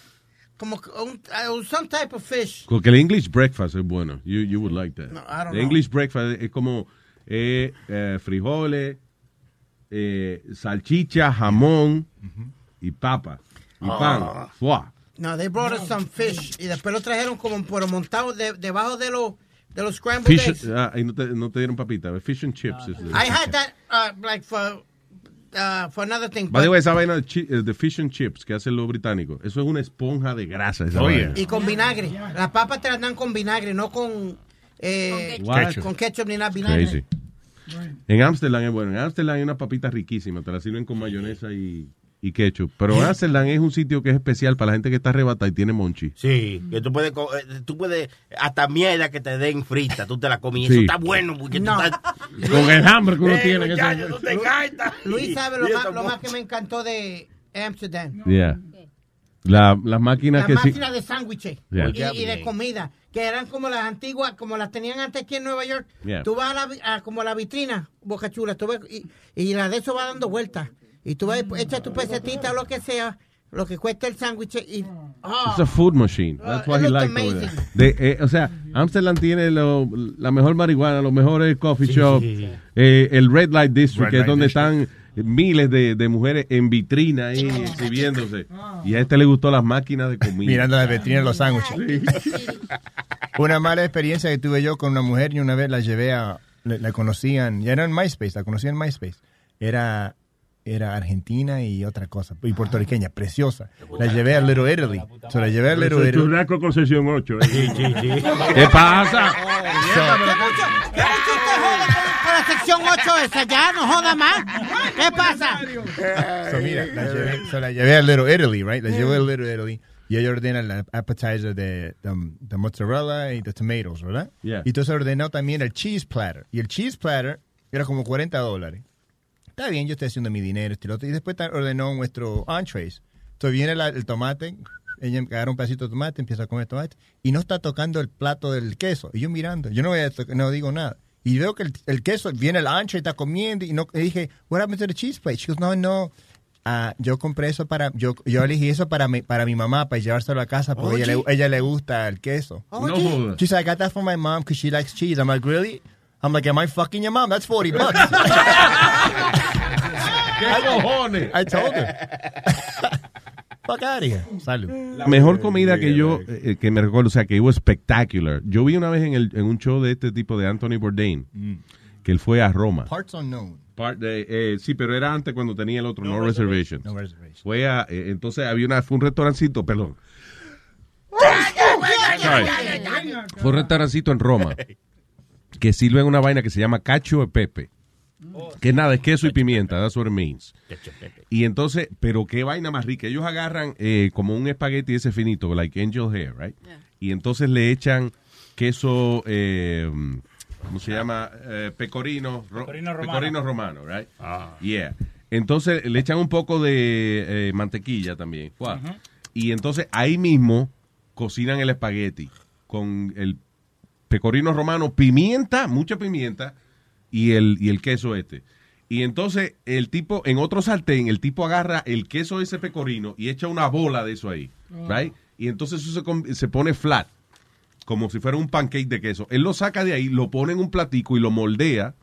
Speaker 10: Como un, uh, some type of fish.
Speaker 5: Porque el English breakfast es bueno. You, you would like that.
Speaker 10: No, I don't
Speaker 5: The
Speaker 10: know.
Speaker 5: English breakfast es como eh, eh, frijoles, eh, salchicha, jamón y papa y
Speaker 10: Ah.
Speaker 5: pan. Fuá.
Speaker 10: No, they brought us some fish. Y después lo trajeron como por montado de- debajo de los de los scrambled
Speaker 5: Fish,
Speaker 10: eggs.
Speaker 5: ah, y no te, no te dieron papita. Fish and chips. is the-
Speaker 10: I had that uh, like for uh, for another thing.
Speaker 5: By the
Speaker 10: but-
Speaker 5: way, esa vaina de, chi- eh, de fish and chips que hacen los británicos, eso es una esponja de grasa. Esa
Speaker 3: Oye.
Speaker 5: vaina.
Speaker 10: Y con vinagre. Las papas te las dan con vinagre, no con, eh, con ketchup ni nada, vinagre.
Speaker 5: Crazy. En Amsterdam es bueno. En Amsterdam hay una papita riquísima. Te la sirven con mayonesa y, y ketchup. Pero Amsterdam es un sitio que es especial para la gente que está arrebatada y tiene monchi.
Speaker 6: Sí, que tú puedes, eh, tú puedes, hasta mierda que te den frita, tú te la comes. y
Speaker 5: Sí.
Speaker 6: Eso está bueno porque
Speaker 10: No.
Speaker 6: tú estás...
Speaker 5: Con el hambre que uno
Speaker 6: Eh,
Speaker 5: tiene.
Speaker 6: muchacho, tú te.
Speaker 10: Luis sabe lo más,
Speaker 6: eso
Speaker 10: lo
Speaker 6: no.
Speaker 10: más que me encantó de Amsterdam.
Speaker 5: Yeah. La- las máquinas
Speaker 10: Las
Speaker 5: que sí.
Speaker 10: máquinas de sándwiches
Speaker 5: Yeah.
Speaker 10: y, y de comida, que eran como las antiguas, como las tenían antes aquí en Nueva York.
Speaker 5: Yeah.
Speaker 10: Tú vas a, la, a como a la vitrina, Boca Chula, tú ves, y, y la de eso va dando vueltas. Y tú vas, echa tu pesetita o lo que sea, lo que cuesta el sándwich y... oh,
Speaker 5: It's a food machine. That's
Speaker 10: Uh,
Speaker 5: why
Speaker 10: it
Speaker 5: he there. De, eh, o sea, Amsterdam tiene lo- la mejor marihuana, los mejores coffee
Speaker 6: Sí,
Speaker 5: shops,
Speaker 6: sí.
Speaker 5: eh, el Red Light District,
Speaker 3: Red
Speaker 5: que es donde
Speaker 3: District.
Speaker 5: están miles de, de mujeres en vitrina ahí exhibiéndose. Y a este le gustó las máquinas de comida.
Speaker 11: Mirando las vitrinas de los sándwiches. Una mala experiencia que tuve yo con una mujer y una vez la llevé a, la, la conocían, ya era en MySpace, la conocían en MySpace. Era, era argentina y otra cosa, y puertorriqueña, preciosa. La llevé a Little Italy. Se la llevé a Little Italy.
Speaker 3: churrasco con sesión 8.
Speaker 5: ¿Qué pasa?
Speaker 10: ¿Qué mucho usted jode con, con la sección 8 esa? Ya, no joda más. ¿Qué pasa?
Speaker 11: So, mira, la llevé, so, la llevé a Little Italy, right? La llevé a Little Italy. Y ella ordena la appetizer de, de, de mozzarella y de tomatoes, ¿verdad?
Speaker 5: Yeah.
Speaker 11: Y entonces ordenó también el cheese platter. Y el cheese platter era como 40 dólares. Está bien, yo estoy haciendo mi dinero, este y otro. Y después ordenó nuestro entrees. Entonces viene la- el tomate, ella agarra un pedacito de tomate, empieza a comer tomate, y no está tocando el plato del queso. Y yo mirando, yo no, voy a no digo nada. Y veo que el, el queso, viene el entree, está comiendo, y no y dije, what happened to the cheese plate? She goes, no, no. Ah, yo compré eso para, yo, yo elegí eso para mi, para mi mamá, para llevárselo a casa, porque ella, le, ella le gusta el queso.
Speaker 10: Oye. No.
Speaker 11: She said, I got that for my mom because she likes cheese. I'm like, really? I'm like, am I fucking your mom? That's 40 bucks. I told her. Fuck out of here. Salud.
Speaker 5: La mejor comida que yo, eh, que me recuerdo, o sea, que hubo espectacular. Yo vi una vez en, el, en un show de este tipo de Anthony Bourdain, que él fue a Roma.
Speaker 11: Parts unknown.
Speaker 5: Part de- eh, sí, pero era antes cuando tenía el otro, No, Reservation.
Speaker 11: No reservation.
Speaker 5: Fue a, eh, entonces había una, fue un restaurancito, perdón. Fue un restaurancito en Roma que sirven una vaina que se llama cacho de pepe. Que nada, es queso y pimienta, that's what it means. Y entonces, pero qué vaina más rica. Ellos agarran eh, como un espagueti ese finito, like angel hair, right? Y entonces le echan queso, eh, ¿cómo se llama? Eh, pecorino, ro-
Speaker 44: Pecorino romano.
Speaker 5: pecorino romano, right? Yeah. Entonces le echan un poco de eh, mantequilla también. Wow. Y entonces ahí mismo cocinan el espagueti con el pecorino romano, pimienta, mucha pimienta y el, y el queso este. Y entonces el tipo, en otro sartén, el tipo agarra el queso de ese pecorino y echa una bola de eso ahí, right? Y entonces eso se, se pone flat, como si fuera un pancake de queso. Él lo saca de ahí, lo pone en un platico y lo moldea.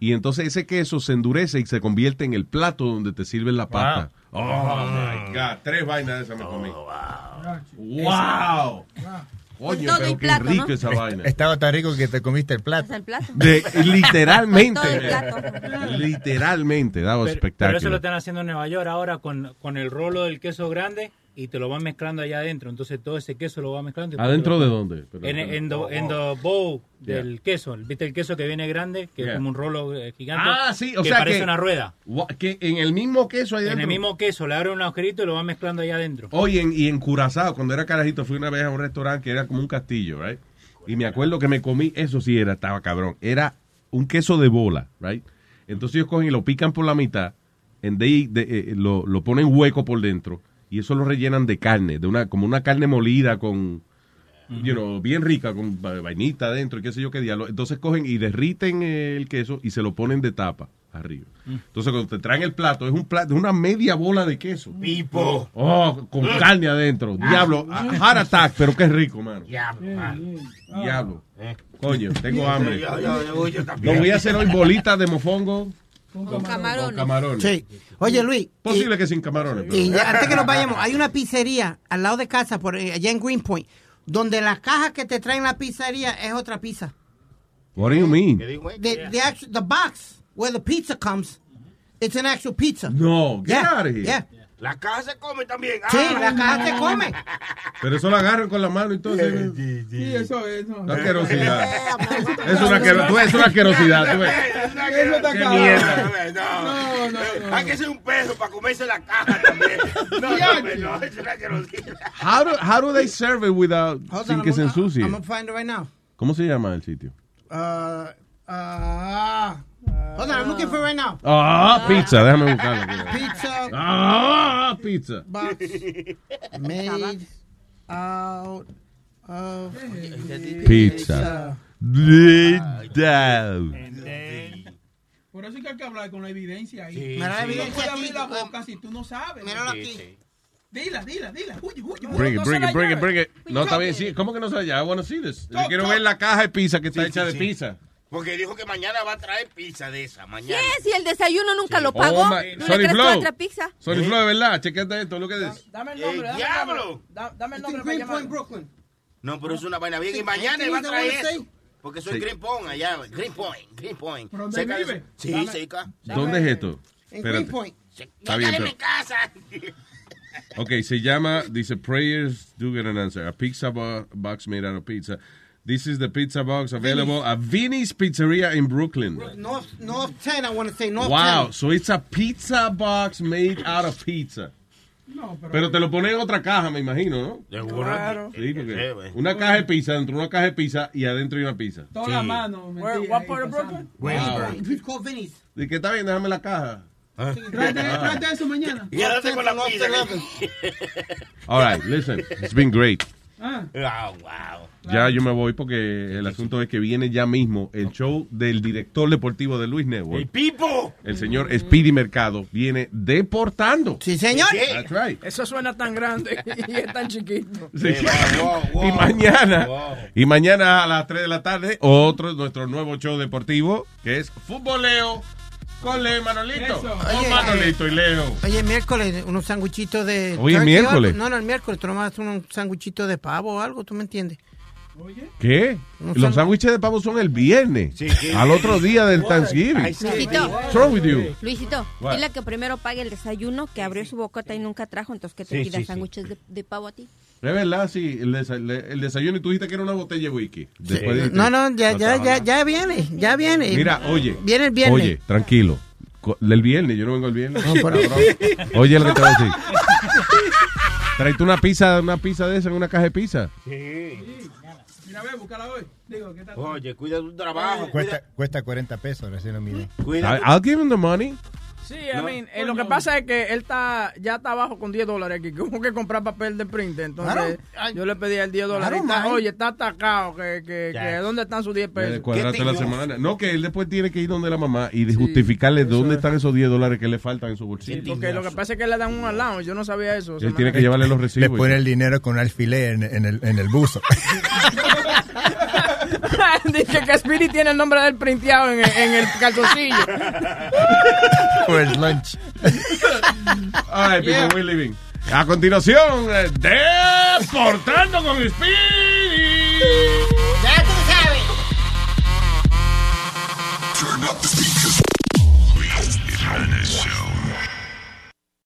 Speaker 5: Y entonces ese queso se endurece y se convierte en el plato donde te sirven la pasta. Oh, my God. Tres vainas de esas me comí. Wow. Coño,
Speaker 12: todo
Speaker 5: pero qué
Speaker 12: plato,
Speaker 5: rico
Speaker 12: ¿no?
Speaker 5: esa vaina.
Speaker 11: Estaba tan rico que te comiste el plato.
Speaker 12: El plato.
Speaker 5: De- literalmente.
Speaker 12: Todo el plato.
Speaker 5: Literalmente, daba
Speaker 44: Pero, pero eso lo
Speaker 5: espectáculo.
Speaker 44: están haciendo en Nueva York ahora con, con el rolo del queso grande y te lo van mezclando allá adentro. Entonces todo ese queso lo va mezclando. y
Speaker 5: ¿Adentro de dónde? Perdón,
Speaker 44: En,
Speaker 5: perdón.
Speaker 44: en, the, en bowl del queso. ¿Viste el queso que viene grande? Que
Speaker 5: Yeah.
Speaker 44: es como un rolo eh, gigante.
Speaker 5: Ah, sí, o
Speaker 44: que
Speaker 5: sea
Speaker 44: parece
Speaker 5: que-
Speaker 44: una rueda.
Speaker 5: Que en el mismo queso ahí
Speaker 44: En
Speaker 5: adentro.
Speaker 44: el mismo queso le abre un agujerito y lo va mezclando allá adentro.
Speaker 5: Oye, en- y en Curazao, cuando era carajito, fui una vez a un restaurante que era como un castillo, right? Y me acuerdo que me comí, eso sí era, estaba cabrón. Era un queso de bola, right? Entonces ellos cogen y lo pican por la mitad, en de, de- eh, lo, lo ponen hueco por dentro, y eso lo rellenan de carne, de una, como una carne molida con, you know, bien rica, con va- vainita adentro y qué sé yo qué diablo. Entonces cogen y derriten eh, el queso y se lo ponen de tapa arriba. Entonces cuando te traen el plato, es un plato, es una media bola de queso.
Speaker 54: Pipo.
Speaker 5: Oh, con carne adentro. Diablo, a- heart attack, pero qué rico, mano. Diablo. Coño, tengo hambre.
Speaker 54: Yo, yo, yo, yo
Speaker 5: Lo voy a hacer hoy bolitas de mofongo
Speaker 12: Con camarones.
Speaker 5: con camarones.
Speaker 10: Sí. Oye, Luis.
Speaker 5: Posible que sin camarones. pero-
Speaker 10: Y ya, antes que nos vayamos, hay una pizzería al lado de casa, por eh, allá en Greenpoint, donde la caja que te traen la pizzería es otra pizza.
Speaker 5: What do you mean?
Speaker 10: The, the, actual, the box where the pizza comes, it's an actual pizza.
Speaker 5: No, get
Speaker 10: Yeah,
Speaker 5: out of here.
Speaker 10: yeah.
Speaker 54: La caja se come también.
Speaker 10: Sí,
Speaker 54: Ah.
Speaker 10: la caja se come.
Speaker 5: Pero eso lo agarran con la mano y todo. ¿sí?
Speaker 7: Sí, eso es. No.
Speaker 5: La asquerosidad. Es una, asquero- tú ves, es una asquerosidad.
Speaker 7: Eso está
Speaker 54: Qué
Speaker 7: cabrón.
Speaker 54: mierda.
Speaker 7: No, no, no.
Speaker 54: Hay que ser un peso para comerse la caja también. No, no, no, es una asquerosidad.
Speaker 5: How do, how do they serve it without,
Speaker 10: Hold
Speaker 5: sin
Speaker 10: on,
Speaker 5: que
Speaker 10: I'm
Speaker 5: se ensucie?
Speaker 10: I'm gonna find it right now.
Speaker 5: ¿Cómo se llama el sitio?
Speaker 10: Uh, uh, hold on, I'm looking for it right now.
Speaker 5: Ah, pizza. Déjame buscarlo. aquí.
Speaker 10: Pizza
Speaker 5: Ah, pizza.
Speaker 10: box made out of
Speaker 5: Pizza. Pizza.
Speaker 7: Por eso es que hay que hablar con la evidencia ahí.
Speaker 10: Sí, Mira la
Speaker 7: no
Speaker 10: evidencia
Speaker 7: abrir la boca si tú no sabes.
Speaker 10: Míralo aquí.
Speaker 7: Dila, dila, dila. Huye, huye.
Speaker 5: Bring it,
Speaker 7: No
Speaker 5: bring it, bring it, bring it. No, está bien, sí. ¿Cómo que no se la llama? I want to see this. Yo quiero ver la caja de pizza que está hecha de pizza.
Speaker 54: Porque dijo que mañana va a traer pizza de esa. Mañana.
Speaker 12: ¿Qué? Si el desayuno nunca lo pagó.
Speaker 5: Oh, my-
Speaker 12: ¿No le
Speaker 5: Sorry,
Speaker 12: crees
Speaker 5: Flo.
Speaker 12: tu otra pizza?
Speaker 5: Sorry, Flo, de verdad. Chequete esto, lo que es.
Speaker 9: Dame el
Speaker 54: ¡Eh,
Speaker 9: nombre, dame el
Speaker 54: diablo!
Speaker 9: nombre. Da- Dame el nombre para llamar.
Speaker 10: Brooklyn.
Speaker 54: No, pero es una vaina bien. Y
Speaker 10: Sí,
Speaker 54: mañana
Speaker 10: ¿qué
Speaker 54: va a
Speaker 10: dice
Speaker 54: traer eso. Porque soy
Speaker 5: Sí.
Speaker 54: Green Point allá. Green Point, Green Point.
Speaker 7: ¿Pero dónde
Speaker 54: de-
Speaker 7: vive?
Speaker 54: Sí,
Speaker 10: Dame-
Speaker 54: cerca.
Speaker 5: ¿Dónde es esto?
Speaker 10: En
Speaker 5: Espérate.
Speaker 10: Greenpoint.
Speaker 5: Está bien,
Speaker 54: en mi casa.
Speaker 5: Ok, se llama, dice, prayers do get an answer. A pizza bo- box made out of pizza. This is the pizza box available at Vinny's Pizzeria in Brooklyn.
Speaker 10: North, North 10, I want to say North
Speaker 5: Wow,
Speaker 10: 10.
Speaker 5: so it's a pizza box made out of pizza.
Speaker 7: No, pero,
Speaker 5: Pero te lo ponen en otra caja, me imagino, ¿no?
Speaker 54: Claro.
Speaker 5: Sí, porque
Speaker 54: Sí, güey.
Speaker 5: una caja de pizza dentro de una caja de pizza y adentro hay una pizza.
Speaker 7: toda la mano.
Speaker 9: What part of. Brooklyn?
Speaker 10: It's called Vinny's.
Speaker 5: ¿Y qué está bien? Déjame la caja.
Speaker 7: Tráete, tráete eso mañana.
Speaker 54: Y ahora tengo la
Speaker 10: North
Speaker 54: pizza.
Speaker 10: 11.
Speaker 5: All right, listen, it's been great.
Speaker 7: Ah,
Speaker 54: Wow, wow.
Speaker 5: Ya yo me voy porque el asunto es que viene ya mismo el show del director deportivo de Luis Network.
Speaker 54: ¡El Pipo!
Speaker 5: El señor Speedy Mercado viene deportando.
Speaker 10: Sí, señor.
Speaker 5: That's right.
Speaker 9: Eso suena tan grande y es tan chiquito.
Speaker 5: Sí.
Speaker 54: wow, wow,
Speaker 5: y mañana,
Speaker 54: wow.
Speaker 5: y mañana a las 3 de la tarde, otro nuestro nuevo show deportivo que es Futboleo y Manolito.
Speaker 10: Oye,
Speaker 5: Manolito y Leo.
Speaker 10: Oye, miércoles, unos sanguchitos de.
Speaker 5: Hoy es
Speaker 10: turkey
Speaker 5: miércoles.
Speaker 10: No, no, el miércoles. Tú nomás un sanguchito de pavo o algo, ¿tú me entiendes?
Speaker 5: ¿Qué? Los sándwiches de pavo son el viernes.
Speaker 54: Sí, sí.
Speaker 5: Al otro día del Thanksgiving.
Speaker 12: Luisito,
Speaker 5: What's wrong with you?
Speaker 12: Luisito,
Speaker 5: What?
Speaker 12: dile que primero pague el desayuno, que abrió su bocota y nunca trajo, entonces que te
Speaker 54: Sí,
Speaker 12: pida
Speaker 54: sí, sí.
Speaker 12: sándwiches de, de pavo a ti.
Speaker 5: Es verdad, sí. El, desa- le- el desayuno y tú dijiste que era una botella de whisky. Después
Speaker 10: No, no, ya, ya, ya, ya viene, ya viene.
Speaker 5: Mira, oye.
Speaker 10: Viene el viernes.
Speaker 5: Oye, tranquilo. El viernes, yo no vengo el viernes.
Speaker 10: No, pero-.
Speaker 5: Oye, lo que te voy a decir. Tráete una pizza, una pizza de esa en una caja de pizza.
Speaker 7: mira, ve, búscala hoy. Digo, ¿qué tal?
Speaker 54: Oye, cuida tu trabajo.
Speaker 11: Cuesta, cuesta 40 pesos, recién lo
Speaker 5: I- I'll give him the money.
Speaker 9: Sí, I mean, eh, lo que pasa es que él está ya está abajo con 10 dólares aquí. Como que comprar papel de print. Entonces,
Speaker 10: Claro.
Speaker 9: yo le pedí el 10 dólares.
Speaker 10: Claro,
Speaker 9: oye, está atacado. Que, que,
Speaker 54: Ya.
Speaker 9: que ¿Dónde están sus 10
Speaker 5: Eh,
Speaker 9: pesos?
Speaker 5: cuadrate
Speaker 54: ¿Qué
Speaker 5: la semana. No, que él después tiene que ir donde la mamá y de justificarle dónde están esos 10 dólares que le faltan en su bolsillo.
Speaker 9: Porque lo que pasa es que le dan un allowance. Yo no sabía eso.
Speaker 5: Él tiene que llevarle los
Speaker 11: Le
Speaker 5: recibos.
Speaker 11: pone el dinero con alfiler en, en el, en el buzo.
Speaker 9: Dice que Speedy tiene el nombre del printeado en, en el calzoncillo.
Speaker 11: For his lunch.
Speaker 5: All right, people, yeah. we're leaving. A continuación, eh, Deportando con Speedy. Ya tú sabes. Turn up the speed.